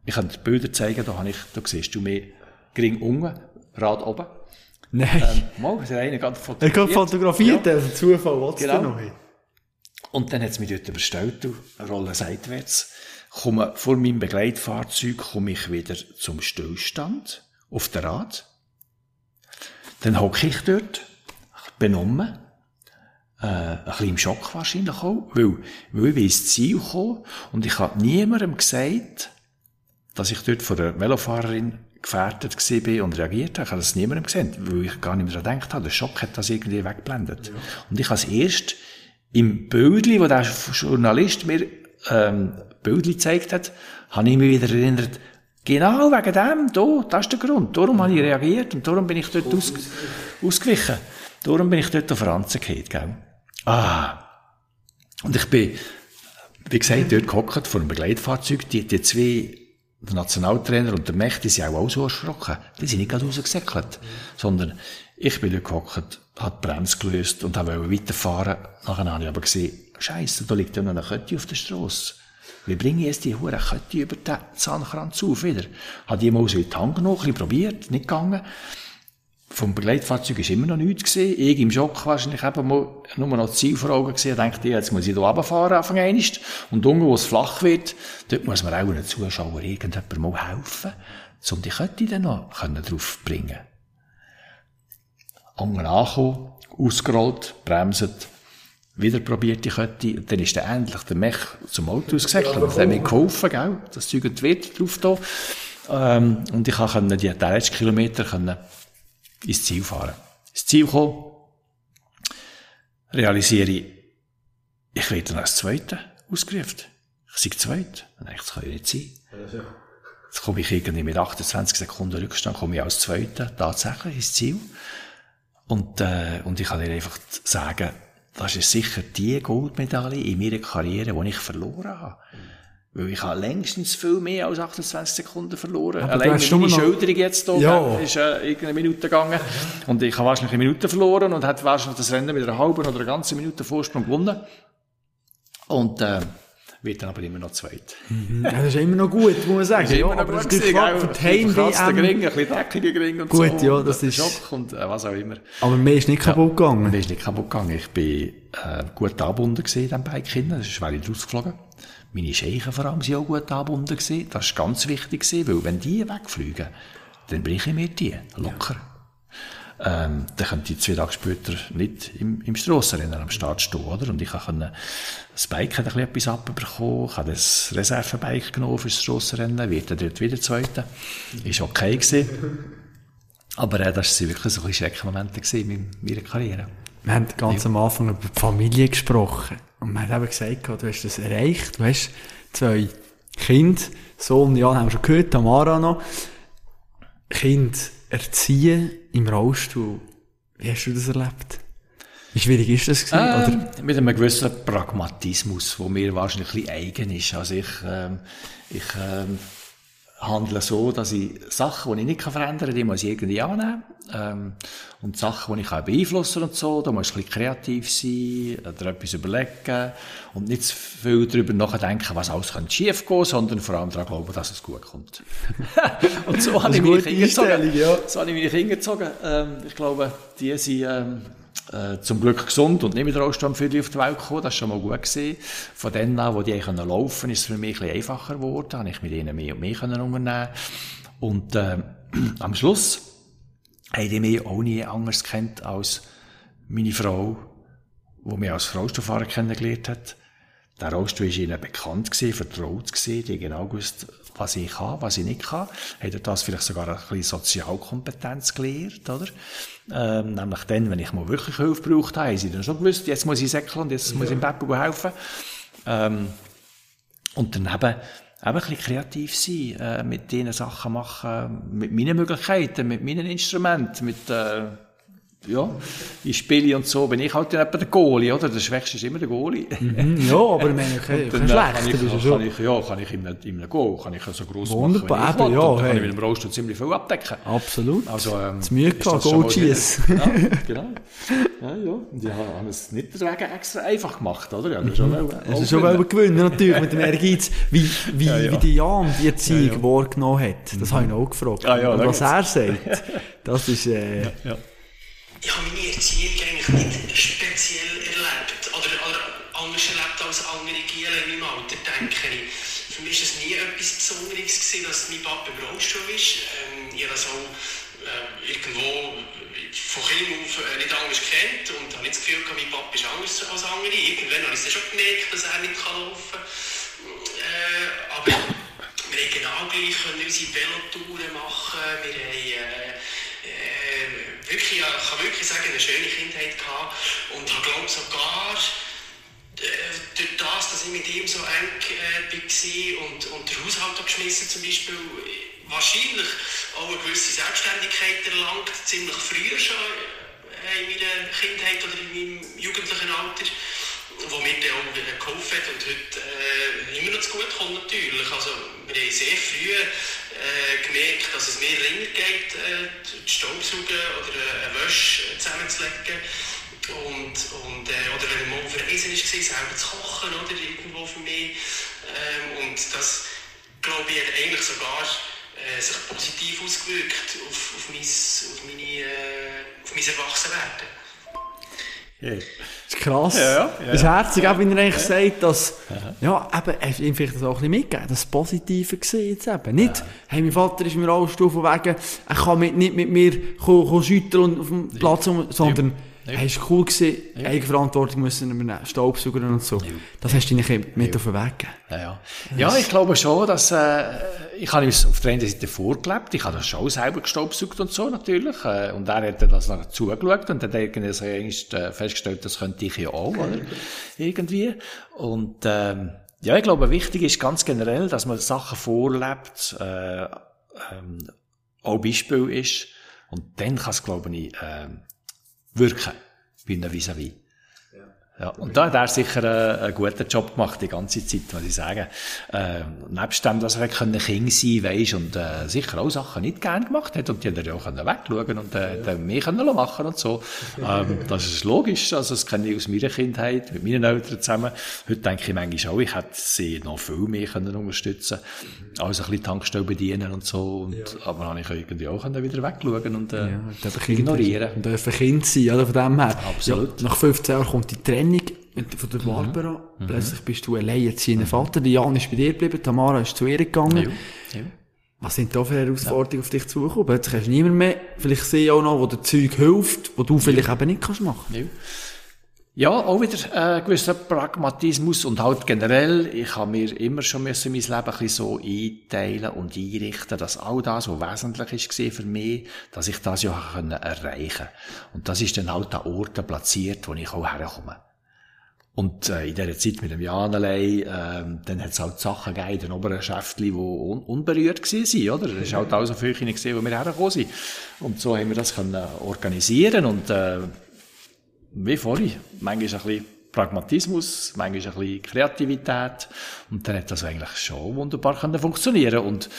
Ich kann dir Bilder zeigen, da, habe ich, da siehst du mich gering unten, Rad oben. Nein. Ähm, mal, der eine gerade er fotografiert. hat fotografiert, Ja. also Zufall, was Genau. noch? Und dann hat es mich dort überstellt, Rolle seitwärts. Komme, vor meinem Begleitfahrzeug komme ich wieder zum Stillstand auf der Rad. Dann hocke ich dort, benommen, äh, ein bisschen im Schock wahrscheinlich auch, weil, weil ich bin ins Ziel gekommen und ich habe niemandem gesagt, dass ich dort von der Velofahrerin gefährdet bin und reagiert habe. Ich habe das niemandem gesehen, weil ich gar nicht mehr daran gedacht habe. Der Schock hat das irgendwie weggeblendet. Und ich habe es erst im Bildli, wo der Journalist mir ähm, Bildli gezeigt hat, habe ich mich wieder erinnert, genau wegen dem, da, das ist der Grund. Darum habe ich reagiert und darum bin ich dort aus, ausgewichen. Darum bin ich dort auf Ranzen gefallen, gell? Ah. Und ich bin, wie gesagt, dort gehockt vor einem Begleitfahrzeug, die, die zwei der Nationaltrainer und der Mech, die sind auch, auch so erschrocken. Die sind nicht gerade rausgesäckelt. Sondern ich bin dort gehockt, hat die Bremse gelöst und wollte weiterfahren. Nachher habe ich aber gesehen, Scheiße, da liegt ja noch eine Kette auf der Strasse. Wie bringe ich jetzt die hure Kette über den Zahnkranz auf wieder? Hat die mal so in die Hand genommen, ein probiert, nicht gegangen. Vom Begleitfahrzeug ist immer noch nichts gesehen. Ich im Schock wahrscheinlich eben nur noch das Ziel vor Augen gesehen. Dachte ich, jetzt muss ich hier runterfahren, Anfang einst. Und unten, wo es flach wird, dort muss man auch einem Zuschauer irgendjemand mal helfen, um die Kette dann noch drauf bringen Unten angekommen, ausgerollt, bremset, wieder probiert die Kette, und dann ist dann endlich der Mech zum Auto ausgesäckelt. Ja, das hat mir geholfen, gell? Das Zeug wird drauf da. Ähm, und ich konnte die letzten Kilometer können ins Ziel fahren. Ins Ziel kommen, realisiere ich, ich werde dann als Zweiter ausgerufen. Ich sage Zweiter. Dann denke das kann ja nicht sein. Jetzt komme ich irgendwie mit 28 Sekunden Rückstand, komme ich als Zweiter tatsächlich ins Ziel. Und, äh, und ich kann dir einfach sagen, das ist sicher die Goldmedaille in meiner Karriere, die ich verloren habe. Weil ich habe längstens viel mehr als 28 Sekunden verloren. Aber Allein mit meiner Schilderung jetzt hier ja. ist äh, irgendeine Minute gegangen. Und ich habe wahrscheinlich eine Minute verloren und habe wahrscheinlich das Rennen mit einer halben oder einer ganzen Minute Vorsprung gewonnen. Und, äh, wird dann aber immer noch zweit. Mhm. Ja, das ist immer noch gut, muss man sagen. Das ist immer ja, noch gut gewesen, für die Heim-WM. Ein bisschen dreckiger und gut, so. ja, das ist... Schock und äh, was auch immer. Aber mir ist nicht kaputt gegangen. Ja, mir ist nicht kaputt gegangen. Ich bin äh, gut angebunden gewesen, diesem Bike hinten. Das ist schwer rausgeflogen. Meine Scheichen vor allem sind auch gut angebunden gewesen. Das war ganz wichtig gewesen, weil wenn die wegfliegen, dann bringe ich mir die. Locker. Ja. Ähm, dann könnte ich zwei Tage später nicht im, im Strassenrennen am Start stehen, oder? Und ich konnte das Bike hat ein bisschen etwas abbekommen, ich habe das Reservebike genommen für das Strassenrennen, wird dann dort wieder Zweiter. Ist okay gewesen. Aber äh, das waren wirklich so ein Schreckmomente in meiner Karriere. Wir haben ganz ja. am Anfang über die Familie gesprochen. Und man hat eben gesagt, du hast das erreicht, du hast zwei Kinder, Sohn, ja, haben wir schon gehört, Tamara noch. Kind erziehen im Rollstuhl. Wie hast du das erlebt? Wie schwierig ist das gewesen, äh, Mit einem gewissen Pragmatismus, der mir wahrscheinlich ein bisschen eigen ist. Also ich, ähm, ich ähm, handle so, dass ich Sachen, die ich nicht verändern kann, die muss ich irgendwie annehmen. Ähm, und Sachen, die ich auch beeinflussen und so, da muss ich ein bisschen kreativ sein, oder etwas überlegen und nicht zu viel darüber nachdenken, was alles könnte schief gehen, sondern vor allem daran glauben, dass es gut kommt. und so habe ich meine Kinder gezogen. Ja. So habe ich meine Kinder gezogen. Ähm, ich glaube, die sind, ähm, äh, zum Glück gesund und nicht mit Rollstuhl für die auf die Welt gekommen. Das war schon mal gut gewesen. Von denen an, wo die können laufen, ist es für mich ein bisschen einfacher geworden. Habe ich mit ihnen mehr und mehr können unternehmen. Und äh, am Schluss haben die mich auch nie anders kennt als meine Frau, die mich als Rollstuhlfahrer kennengelernt hat. Der Rollstuhl war ihnen bekannt gewesen, vertraut gewesen, die genau gewusst, was ich kann, was ich nicht kann. Hat das vielleicht sogar ein bisschen Sozialkompetenz gelernt, oder? Ähm, nämlich dann, wenn ich mal wirklich Hilfe gebraucht habe, haben sie dann schon gewusst, jetzt muss ich säckeln und jetzt ja. muss ich im Beppen helfen. Ähm, und daneben eben ein bisschen kreativ sein, äh, mit diesen Sachen machen, mit meinen Möglichkeiten, mit meinen Instrumenten, mit, äh, ja, in Spiele und so bin ich halt dann der Goalie, oder? Der Schwächste ist immer der Goalie. Mhm, ja, aber ich meine, okay, dann, kann, ich, kann ich, ja, kann ich in einem, in einem Goal, kann ich so gross Wunderbar, machen, wie ich ja, hey. kann ich mit dem Rollstuhl ziemlich viel abdecken. Absolut. Also, ähm, das Mühe gehabt, Goal schießen. Ja, genau. Ja, ja. Und die haben es nicht deswegen extra einfach gemacht, oder? Ja, das ist schon mhm. Ist schon wel gewinnen, natürlich, mit dem Ehrgeiz, wie, wie, ja, ja. wie die Jan die Erziehung ja, ja. wahrgenommen hat. Das mhm. habe ich auch gefragt. Ah, ja, Und was er sagt, das ist, äh, ja, ja ich habe meine Erziehung eigentlich nicht speziell erlebt oder, oder anders erlebt als andere Giele in meinem Alter, denke ich. Für mich war es nie etwas Besonderes, gewesen, dass mein Papa im Rollstuhl ist. Ähm, ich habe das auch äh, irgendwo von Kind auf äh, nicht anders kennt und habe nicht das Gefühl gehabt, mein Papa ist anders als andere. Irgendwann habe ich es schon gemerkt, dass er nicht laufen kann. Äh, aber wir haben genau gleich unsere Velotouren machen. Wir haben, äh, äh, wirklich, ich kann wirklich sagen, eine schöne Kindheit gehabt und habe glaube sogar äh, durch das, dass ich mit ihm so eng äh, war und, und den Haushalt abgeschmissen zum Beispiel, wahrscheinlich auch eine gewisse Selbstständigkeit erlangt, ziemlich früh schon äh, in meiner Kindheit oder in meinem jugendlichen Alter, wo mir dann auch geholfen hat und heute äh, immer noch zu gut kommt natürlich. Also, wir haben sehr früh äh, gemerkt, dass es mehr länger geht, äh, die Staubsaugen oder äh, eine Wäsche zusammenzulegen. Und, und, äh, oder wenn man auf Reisen war, selber zu kochen, oder irgendwo für mich. Ähm, und das, glaube ich, hat eigentlich sogar äh, sich positiv ausgewirkt auf, auf, mein, auf, meine, äh, auf mein Erwachsenwerden. Yeah. Das ist krass. Ja, ja, das ist herzig, ja. wenn er eigentlich sagt, dass, ja, eben, er ihm vielleicht das auch ein bisschen mitgegeben, das Positive gesehen jetzt eben. Nicht, hey, mein Vater ist mir alles von wegen, er kann mit, nicht mit mir schütteln auf dem Platz, sondern, Hey, ist cool gewesen, ja. Eigenverantwortung müssen übernehmen, Staubsauger und so. Ja. Das hast du ihnen mit auf den Weg gegeben. Ja, ja. ja, ich glaube schon, dass, äh, ich habe es auf der einen Seite vorgelebt, ich habe das schon selber gestaubsaugt und so natürlich, äh, und er hat das noch zugeschaut und hat irgendwie so äh, festgestellt, das könnte ich ja auch, oder? Irgendwie. Und, ähm, ja, ich glaube, wichtig ist ganz generell, dass man Sachen vorlebt, äh, ähm, auch Beispiel ist, und dann kann es, glaube ich, äh, wirken bei einem Vis-à-vis. Ja, und da hat er sicher einen, einen guten Job gemacht, die ganze Zeit, muss ich sagen. Äh, nebst dem, dass er King sein weisst, und äh, sicher auch Sachen nicht gern gemacht hat, und die hat er ja auch wegschauen und äh, ja. mehr können machen und so. Ähm, das ist logisch, also das kenne ich aus meiner Kindheit, mit meinen Eltern zusammen. Heute denke ich manchmal auch, ich hätte sie noch viel mehr können unterstützen können, also ein bisschen Tankstelle bedienen und so, und, ja. aber dann habe ich irgendwie auch wieder wegschauen und äh, ja, ignorieren. Und dürfen Kind sein, oder, von dem her. Absolut. Nach 15 Jahren kommt die Trennung von der Barbara. Mhm. Plötzlich bist du alleinerziehender mhm. Vater. Die Jan ist bei dir geblieben, Tamara ist zu ihr gegangen. Ja. Ja. Was sind da für Herausforderungen ja. auf dich zugekommen? Plötzlich hast du niemand mehr, vielleicht sehe auch noch, wo der Zeug hilft, wo du vielleicht eben nicht kannst machen. Ja. Ja, auch wieder äh, gewisser Pragmatismus und halt generell, ich habe mir immer schon müssen mein Leben ein bisschen so einteilen und einrichten, dass all das, was wesentlich ist für mich, dass ich das ja erreichen konnte. Und das ist dann halt an Orten platziert, wo ich auch herkomme. Und äh, in dieser Zeit mit dem Janelei, ähm, dann hat es halt Sachen gegeben in den oberen Schäftchen, die un unberührt waren, oder? Das war halt auch so viel gesehen, wo wir hergekommen sind. Und so haben wir das können organisieren und äh, wie vorhin, manchmal ein bisschen Pragmatismus, manchmal ein bisschen Kreativität und dann hat das eigentlich schon wunderbar können funktionieren und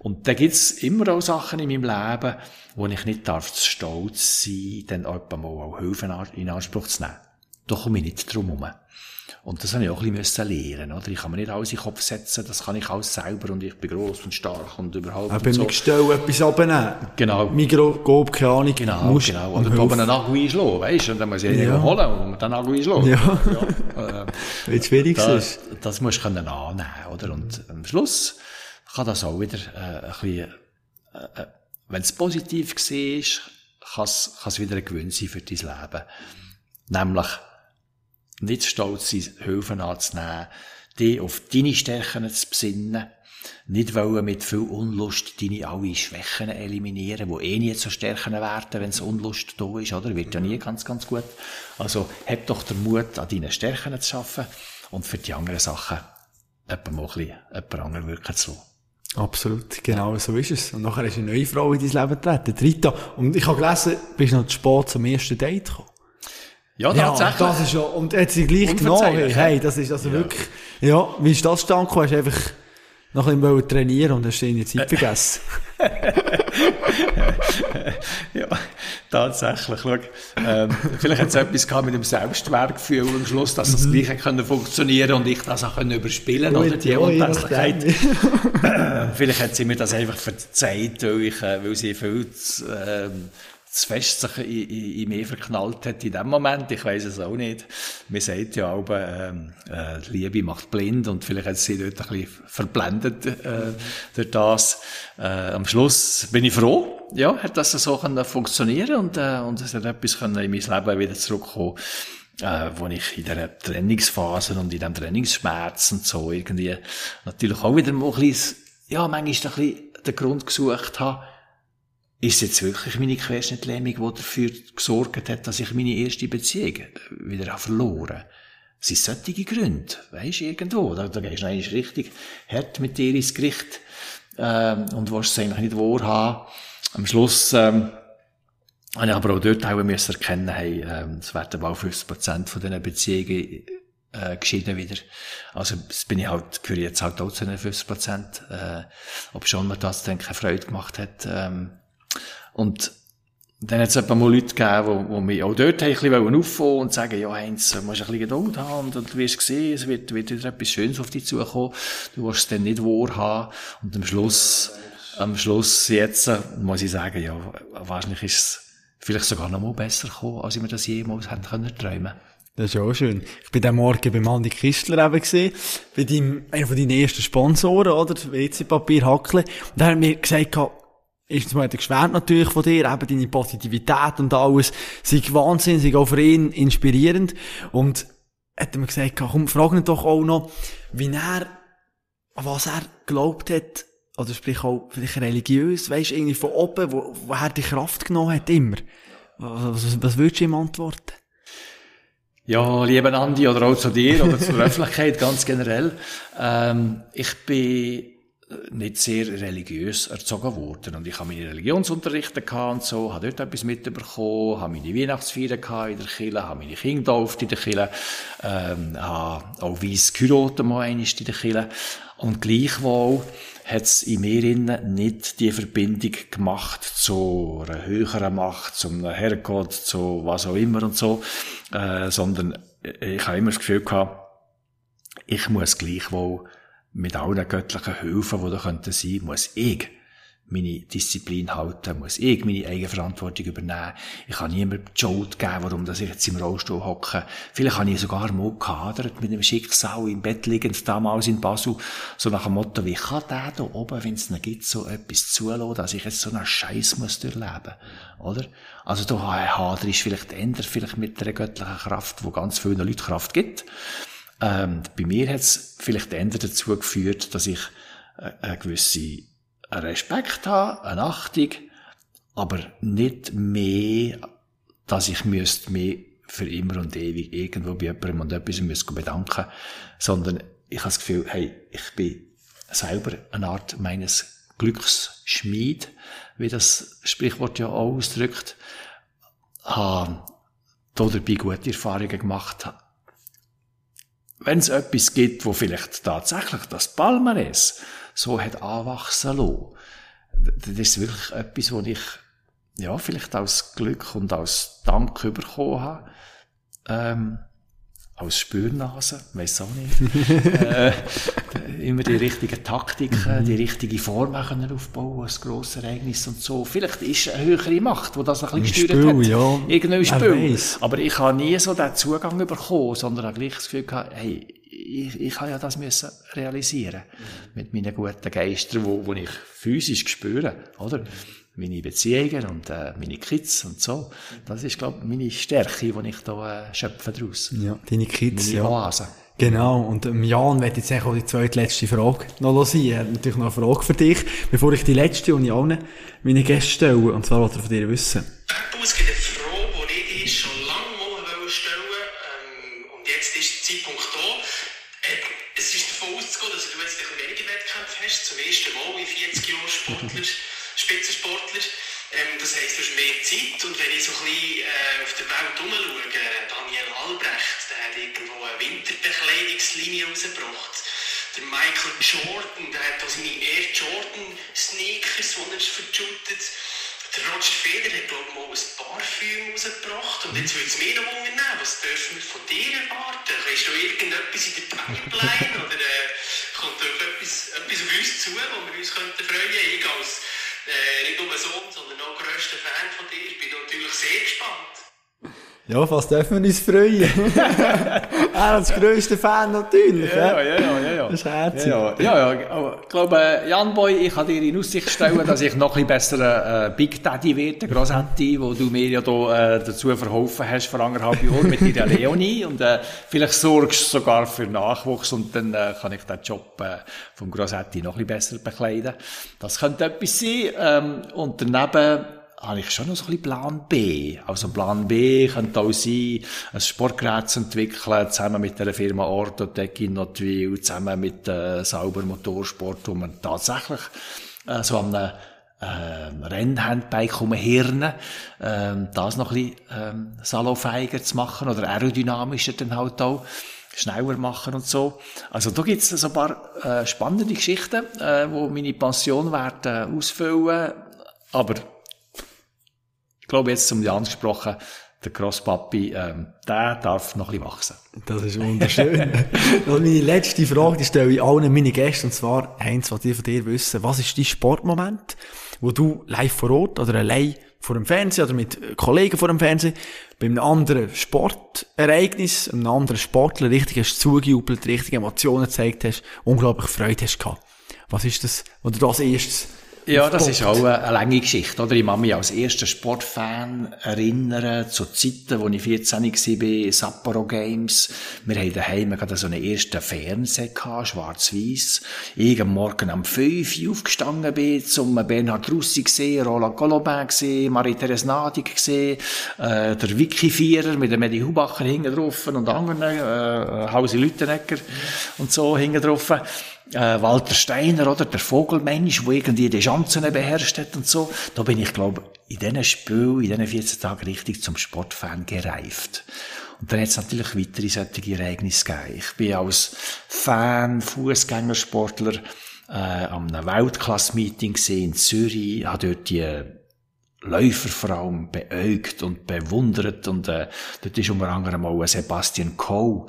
und da gibt's immer auch Sachen in meinem Leben, wo ich nicht darf zu stolz sein, dann auch mal Hilfe in Anspruch zu nehmen. Da komme ich nicht drum herum. Und das habe ich auch ein bisschen lernen oder? Ich kann mir nicht alles in den Kopf setzen, das kann ich alles selber und ich bin gross und stark und überhaupt Aber so. Gestell etwas abnehmen. Genau. Mikro, Gob, keine Ahnung. Genau, musst genau. Oder da oben einen Nagel einschlagen, weißt du? Und dann muss ich ja. holen und dann Nagel einschlagen. Ja. ja. Äh, Wenn es schwierig ist. Das musst du können annehmen, oder? Und am Schluss kann das auch wieder äh, ein bisschen, äh, äh wenn es positiv war, kann es wieder ein Gewinn sein für dein Leben. Nämlich, nicht stolz sein, Hilfen anzunehmen, dich auf deine Stärken zu besinnen, nicht wollen mit viel Unlust deine alle Schwächen eliminieren, die eh nie zu Stärken werden, wenn es Unlust da ist, oder? Wird ja nie ganz, ganz gut. Also, hab doch den Mut, an deinen Stärken zu arbeiten und für die anderen Sachen jemand mal ein bisschen, jemand anderen wirken zu lassen. Absolut, genau so ist es. Und nachher ist eine neue Frau in dein Leben getreten, Rita. Und ich habe gelesen, bist noch zu spät zum ersten Date gekommen. Ja, tatsächlich. Ja, das ist ja, und jetzt sie gleich genommen. Hey, das ist also ja. wirklich, ja, wie ist das stand gekommen? Hast du einfach noch ein bisschen trainieren und hast deine Zeit vergessen. ja, tatsächlich. Schau, ähm, vielleicht hat es etwas gehabt mit dem Selbstwertgefühl am Schluss, dass das mhm. gleich können funktionieren und ich das auch können überspielen oder die Untätigkeit. vielleicht hat sie mir das einfach verzeiht, weil, ich, äh, weil sie viel zu, ähm, zu fest sich in, in, in mich verknallt hat in dem Moment. Ich weiß es auch nicht. Man sagt ja auch, ähm, äh, Liebe macht blind und vielleicht hat sie dort ein bisschen verblendet äh, durch das. Äh, am Schluss bin ich froh, ja, hat das so können funktionieren und, äh, und es hat etwas können in mein Leben wieder zurückkommen äh, wo ich in dieser Trainingsphase und in diesem Trainingsschmerz und so irgendwie natürlich auch wieder mal ein bisschen, ja, manchmal ein bisschen den Grund gesucht habe, ist jetzt wirklich meine Querschnittlähmung, die dafür gesorgt hat, dass ich meine erste Beziehung wieder verloren habe? Es sind solche Gründe, weisst irgendwo. Da, da gehst du eigentlich richtig hart mit dir ins Gericht, ähm, und willst es eigentlich nicht wahrhaben. Am Schluss, ähm, ich aber auch dort auch müssen erkennen, hey, ähm, es werden bald 50% von diesen Beziehungen äh, geschieden wieder. Also, das bin ich halt, gehöre jetzt halt auch zu den 50 Prozent, äh, ob schon mir das dann keine Freude gemacht hat. Ähm, und dann hat es etwa mal Leute gegeben, die, mich auch dort ein bisschen auffangen und sagen, ja, Heinz, du musst ein bisschen Geduld haben und, du wirst sehen, es wird, wird wieder etwas Schönes auf dich zukommen. Du wirst es dann nicht wahrhaben. Und am Schluss, am Schluss jetzt, äh, muss ich sagen, ja, wahrscheinlich ist es vielleicht sogar noch mal besser gekommen, als ich mir das jemals hätte können träumen das ist auch schön. Ich bin den Morgen beim Andi Kistler eben gesehen, bei deinem, einer von deinen ersten Sponsoren, oder? WC-Papier Hackle. Und er hat mir gesagt, ist mal geschwärmt natürlich von dir, eben deine Positivität und alles, sei Wahnsinn, sei auch für ihn inspirierend. Und hat er mir gesagt, komm, frag ihn doch auch noch, wie er, was er glaubt hat, oder sprich auch vielleicht religiös, weisst irgendwie von oben, wo, woher die Kraft genommen hat, immer. Was, was, was würdest du ihm antworten? Ja, lieber Andi, oder auch zu dir, oder zur Öffentlichkeit ganz generell. Ähm, ich bin nicht sehr religiös erzogen worden. Und ich habe meine Religionsunterrichte gehabt und so, habe dort etwas mitbekommen, habe meine Weihnachtsfeier gehabt in der Kirche, habe meine Kinder getauft in der Kirche, ähm, habe auch weiss geheiratet mal einmal in der Kirche. Und gleichwohl hat es in mir innen nicht die Verbindung gemacht zu einer höheren Macht, zum Herrgott, zu was auch immer und so, äh, sondern ich habe immer das Gefühl gehabt, ich muss gleichwohl mit allen göttlichen Hilfen, die da könnten sein, muss ich meine Disziplin halten, muss ich meine Eigenverantwortung übernehmen. Ich kann niemandem die Schuld geben, warum dass ich jetzt im Rollstuhl hocke. Vielleicht habe ich sogar mal gehadert mit dem Schicksal im Bett liegend damals in Basel, so nach dem Motto, wie kann der da oben, wenn es noch gibt, so etwas zulassen, dass ich jetzt so einen Scheiß muss durchleben, oder? Also da hadere ich vielleicht ändert vielleicht mit der göttlichen Kraft, wo ganz vielen Leuten Kraft gibt. Ähm, bei mir hat es vielleicht ändert dazu geführt, dass ich äh, eine gewisse Respekt habe, eine Achtung, aber nicht mehr, dass ich müsste mich für immer und ewig irgendwo bei jemandem und etwas müsste bedanken, sondern ich habe das Gefühl, hey, ich bin selber eine Art meines Glücksschmied, wie das Sprichwort ja auch ausdrückt, habe dabei gute Erfahrungen gemacht, wenn es etwas gibt, wo vielleicht tatsächlich das Palmares so hat anwachsen lassen, das ist wirklich etwas, wo ich ja, vielleicht aus Glück und aus Dank bekommen habe. Ähm, als Spürnase, weiß auch nicht. äh, immer die richtigen Taktiken, die richtige Form können aufbauen, ein grosses Ereignis und so. Vielleicht ist eine höhere Macht, die das ein bisschen gesteuert hat. Ja. Irgendwie Spiel. Aber ich habe nie so den Zugang bekommen, sondern habe gleich das Gefühl gehabt, hey, ich, ich habe ja das müssen realisieren. Mit meinen guten Geistern, wo, wo ich physisch spüre, oder? Meine Beziehungen und äh, meine Kids und so. Das ist, glaube ich, meine Stärke, die ich da äh, schöpfe daraus. Ja, deine Kids, meine ja. Oase. Genau, und ähm, Jan wird jetzt auch die zweitletzte Frage noch sein. Er hat natürlich noch eine Frage für dich, bevor ich die letzte und ich allen meine Gäste stelle. Und zwar wollte er von dir wissen. Es gibt eine Frage, die ich schon lange mal stellen ähm, und jetzt ist der Zeitpunkt da. Äh, es ist davon auszugehen, dass du jetzt ein bisschen weniger Wettkämpfe hast, zum ersten Mal in 40 Jahren Sportler. Heisst, du hast mehr Zeit. Und wenn ich so ein bisschen äh, auf der Welt herumschaue, Daniel Albrecht, der hat irgendwo eine Winterbekleidungslinie rausgebracht. Der Michael Jordan, der hat auch seine Air Jordan Sneakers, die er verschüttet. Der Roger Federer hat, glaube ich, mal ein Parfüm rausgebracht. Und jetzt würde es mich noch wundern, was dürfen wir von dir erwarten? Kannst du irgendetwas in der Pipeline oder äh, kommt da etwas, etwas auf uns zu, wo wir uns könnten freuen könnten? Äh, nicht nur Sohn, sondern auch grösster Fan von dir. Ich bin natürlich sehr gespannt. Ja, was dürfen wir uns freuen? er als grösster Fan natürlich. Ja, ja, ja, ja. ja. Das ist herzig. Ja, ja, ja. Aber ich glaube, Jan Boy, ich kann dir in Aussicht stellen, dass ich noch ein bisschen besser äh, Big Daddy werde, Grossetti, wo du mir ja da, äh, dazu verholfen hast vor anderthalb Jahren mit deiner Leonie. Und äh, vielleicht sorgst du sogar für Nachwuchs und dann äh, kann ich den Job äh, vom Grossetti noch ein bisschen besser bekleiden. Das könnte etwas sein. Ähm, und daneben habe ich schon noch so ein bisschen Plan B. Also Plan B könnte auch sein, ein Sportgerät zu entwickeln, zusammen mit der Firma Ortotec in Notwil, zusammen mit äh, Sauber Motorsport, wo man tatsächlich äh, so an einem äh, Rennhandbike umhirnen, äh, das noch ein bisschen äh, salonfähiger zu machen oder aerodynamischer dann halt auch. schneller machen und so. Also da gibt es so ein paar äh, spannende Geschichten, äh, wo meine Pension werden ausfüllen. Aber ich glaube jetzt zum Jan gesprochen, der Grosspapi, ähm, der darf noch ein bisschen wachsen. Das ist wunderschön. und meine letzte Frage, die stelle ich allen meine Gästen, und zwar, Heinz, was die von dir wissen, was ist dein Sportmoment, wo du live vor Ort oder allein vor dem Fernsehen oder mit Kollegen vor dem Fernsehen bei einem anderen Sportereignis, einem anderen Sportler richtig hast zugejubelt, richtige Emotionen gezeigt hast, unglaublich Freude hast gehabt. Was ist das, oder du als erstes ja, das ist auch eine, eine lange Geschichte, oder? Ich kann mich als erster Sportfan erinnern, zu Zeiten, wo ich 14 war, Sapporo Games. Wir haben daheim gerade so einen ersten Fernseher gehabt, schwarz-weiß. Ich am Morgen um 5 Uhr aufgestanden bin, zum Bernhard Russi gesehen, Roland Golobin gesehen, Marie-Therese Nadig gesehen, äh, der Vicky Vierer mit dem Medi Hubacher hinten drauf und anderen, äh, Hausi Lüttenegger und so hinten drauf äh, Walter Steiner, oder? Der Vogelmensch, der irgendwie die Chancen beherrscht hat und so. Da bin ich, glaube in diesen Spielen, in diesen 14 Tagen richtig zum Sportfan gereift. Und dann hat es natürlich weitere solche Ereignisse gegeben. Ich bin als Fan, Fußgängersportler, äh, an einem Weltklasse-Meeting in Zürich, habe dort die Läufer vor allem beäugt und bewundert und äh, dort ist unter anderem auch Sebastian Coe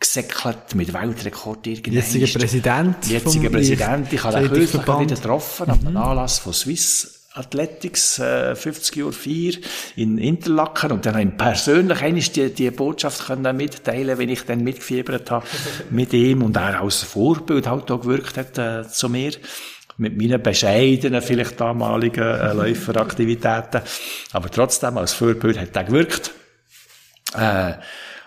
gesäckelt mit Weltrekord irgendwie. Jetziger Präsident. Jetziger Präsident. Ich habe ihn kürzlich wieder getroffen, mhm. am Anlass von Swiss. Athletics, äh, 50 Jahre 4 in Interlaken und dann habe ich persönlich einmal die, die Botschaft können mitteilen, wenn ich dann mitgefiebert habe mit ihm und er als Vorbild halt auch gewirkt hat äh, zu mir mit meinen bescheidenen, vielleicht damaligen äh, Läuferaktivitäten, aber trotzdem als Vorbild hat er gewirkt. Äh,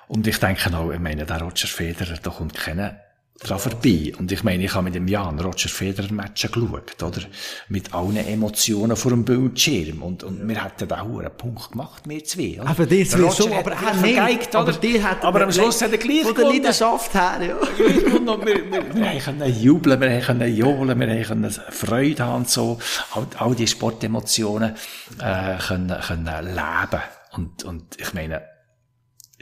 und ich denke auch, ich meine, der Roger Federer, da kommt keiner dran vorbei. Und ich meine, ich habe mit dem Jan Roger Federer Match geschaut, oder? Mit allen Emotionen vor dem Bildschirm. Und, und wir hätten da auch einen Punkt gemacht, wir zwei, oder? Aber dir zwei schon, aber er. Vergeigt, aber dir hat Aber am Schluss hat er gleich Von der Leidenschaft her, ja. und wir, wir, wir können jubeln, wir können johlen, wir können Freude haben so. All, all die Sportemotionen, äh, können, können leben. Und, und ich meine,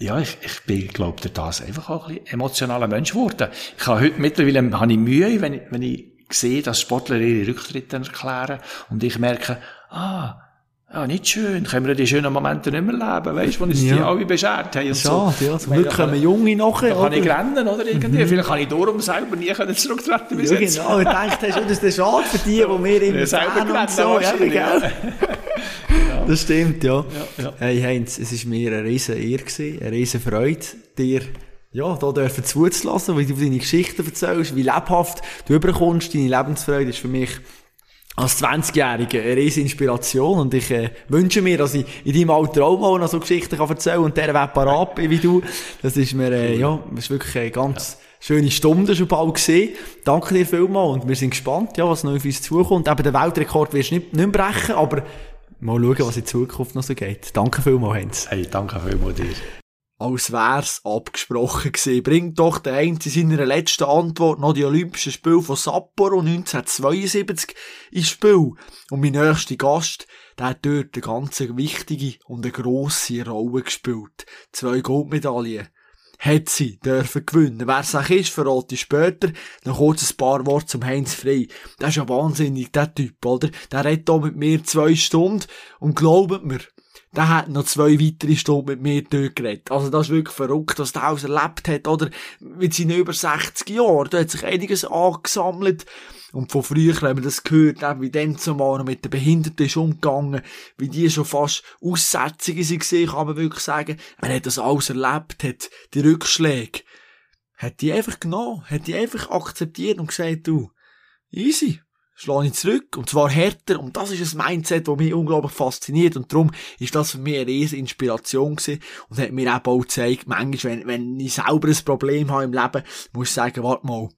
ja, ich, ich bin, glaube ich, das einfach auch ein bisschen emotionaler Mensch geworden. Ich habe heute mittlerweile, habe ich Mühe, wenn ich, wenn ich sehe, dass Sportler ihre Rücktritte erklären und ich merke, ah, ja, nicht schön. Können wir die schönen Momente nicht mehr leben, weißt du, wo uns ja. die alle beschert haben und Schade, so. ja. Zum Glück kommen Junge nachher, Da kann ich rennen, oder, irgendwie. Mhm. Vielleicht kann ich darum selber nie zurücktreten bis ja, jetzt. genau. Ich dachte, das ist schade für die, die wir immer selber und so. Ja, gell? Das stimmt, ja. ja, ja. Hey Heinz, es war mir eine riesen Ehre, eine riesen Freude, dir ja, da dürfen zuzulassen, wie du deine Geschichten erzählst, wie lebhaft du überkommst, deine Lebensfreude ist für mich als 20-Jähriger eine riesige Inspiration und ich äh, wünsche mir, dass ich in deinem Alter auch mal noch so Geschichten kann erzählen und der Weg parat bin wie du. Das ist mir, äh, ja, das ist wirklich eine ganz ja. schöne Stunde schon bald gesehen. Danke dir vielmals und wir sind gespannt, ja, was noch auf uns zukommt. Eben den Weltrekord wirst du nicht, nicht brechen, aber mal schauen, was in Zukunft noch so geht. Danke vielmals, Heinz. Hey, danke vielmals dir. Als wär's abgesprochen gewesen. Bringt doch der Heinz in seiner letzten Antwort noch die Olympischen Spiele von Sapporo 1972 ins Spiel. Und mein nächster Gast, der hat dort eine ganz wichtige und eine grosse Rolle gespielt. Zwei Goldmedaillen hat sie dürfen gewinnen. Wer es auch ist, verrate ich später. Noch kurz ein paar Worte zum Heinz Frey. Der ist ja wahnsinnig, der Typ, oder? Der redet hier mit mir zwei Stunden und glaubt mir, der hat noch zwei weitere Stunden mit mir geredet. Also das ist wirklich verrückt, was der alles erlebt hat, oder? Mit seinen über 60 Jahren. Da hat sich einiges angesammelt. Und von früher haben wir das gehört, auch wie dann zumal noch mit den Behinderten ist umgegangen, wie die schon fast Aussetzungen waren, kann man wirklich sagen. Er hat das alles erlebt, hat die Rückschläge, hat die einfach genommen, hat die einfach akzeptiert und gesagt, du, easy, schlage ich zurück, und zwar härter, und das ist ein Mindset, das mich unglaublich fasziniert, und darum ist das für mich eine riesige Inspiration gewesen, und hat mir eben auch gezeigt, manchmal, wenn, wenn ich selber ein Problem habe im Leben, muss ich sagen, warte mal,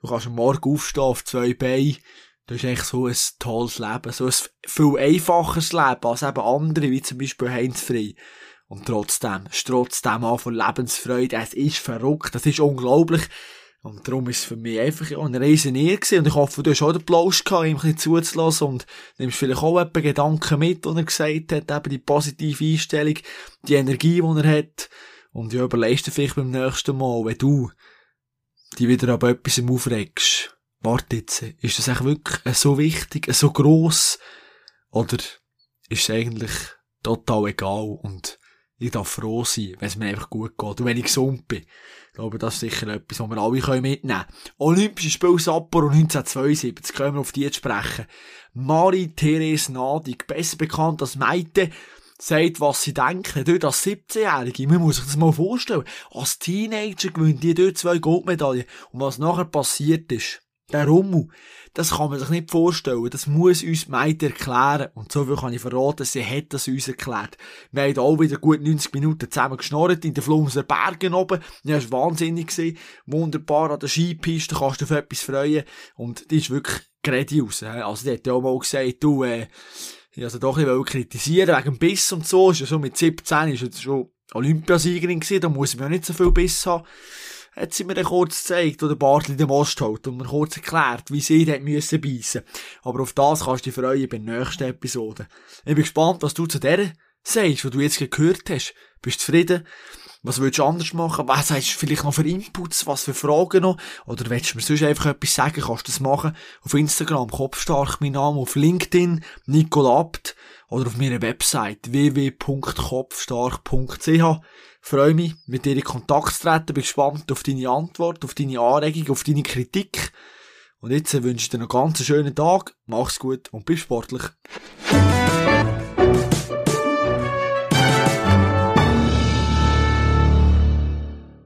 Du kannst am Morgen aufstehen auf zwei Beine. Das ist echt so ein tolles Leben. So ein viel einfacheres Leben als eben andere, wie zum Beispiel Heinz Frey. Und trotzdem, ist trotzdem auch von Lebensfreude. Es ist verrückt. Das ist unglaublich. Und darum ist es für mich einfach ja, eine riesen Ehre gewesen. Und ich hoffe, du hast auch den Plausch gehabt, ihm ein bisschen zuzulassen und nimmst vielleicht auch etwa Gedanken mit, die er gesagt hat, eben die positive Einstellung, die Energie, die er hat. Und ja, überlegst du vielleicht beim nächsten Mal, wenn du dich wieder ab etwas aufregst, warte jetzt, ist das eigentlich wirklich so wichtig, so gross, oder ist es eigentlich total egal und ich darf froh sein, wenn es mir einfach gut geht und wenn ich gesund bin. Ich glaube, das ist sicher etwas, was wir alle mitnehmen können. Olympische Spiele Sapporo 1972, können wir auf die sprechen. Marie-Therese Nadig, besser bekannt als Meite, sagt, was sie denken. Dort als 17-Jährige, man muss sich das mal vorstellen. Als Teenager gewinnt die dort zwei Goldmedaillen. Und was nachher passiert ist, der Rummel, das kann man sich nicht vorstellen. Das muss uns Meid erklären. Und so viel kann ich verraten, sie hat das uns erklärt. Wir haben auch wieder gut 90 Minuten zusammen geschnorrt in den Flumser Bergen oben. Das war wahnsinnig gewesen. Wunderbar an der Skipiste, kannst du auf etwas freuen. Und die ist wirklich geradeaus. Also, die hat auch mal gesagt, du, äh, ich also doch ein kritisieren wegen dem Biss und so. Ist ja so mit 17 ist jetzt schon Olympiasiegerin gewesen, da muss man ja nicht so viel Biss haben hat sie mir dann kurz gezeigt, wo der Bartli den Most hält und mir kurz erklärt, wie sie dort müssen beißen. Aber auf das kannst du dich freuen bei der nächsten Episode. Ich bin gespannt, was du zu der sagst, was du jetzt gehört hast. Bist du zufrieden? Was willst du anders machen? Was hast du vielleicht noch für Inputs? Was für Fragen noch? Oder willst du mir sonst einfach etwas sagen? Kannst du das machen? Auf Instagram, Kopfstark, mein Name, auf LinkedIn, Nicole Abt, oder auf meiner Website www.kopfstark.ch. Freue mich, mit dir in Kontakt zu treten, bin gespannt auf deine Antwort, auf deine Anregung, auf deine Kritik. Und jetzt wünsche ich dir einen ganz schönen Tag, mach's gut und bis sportlich.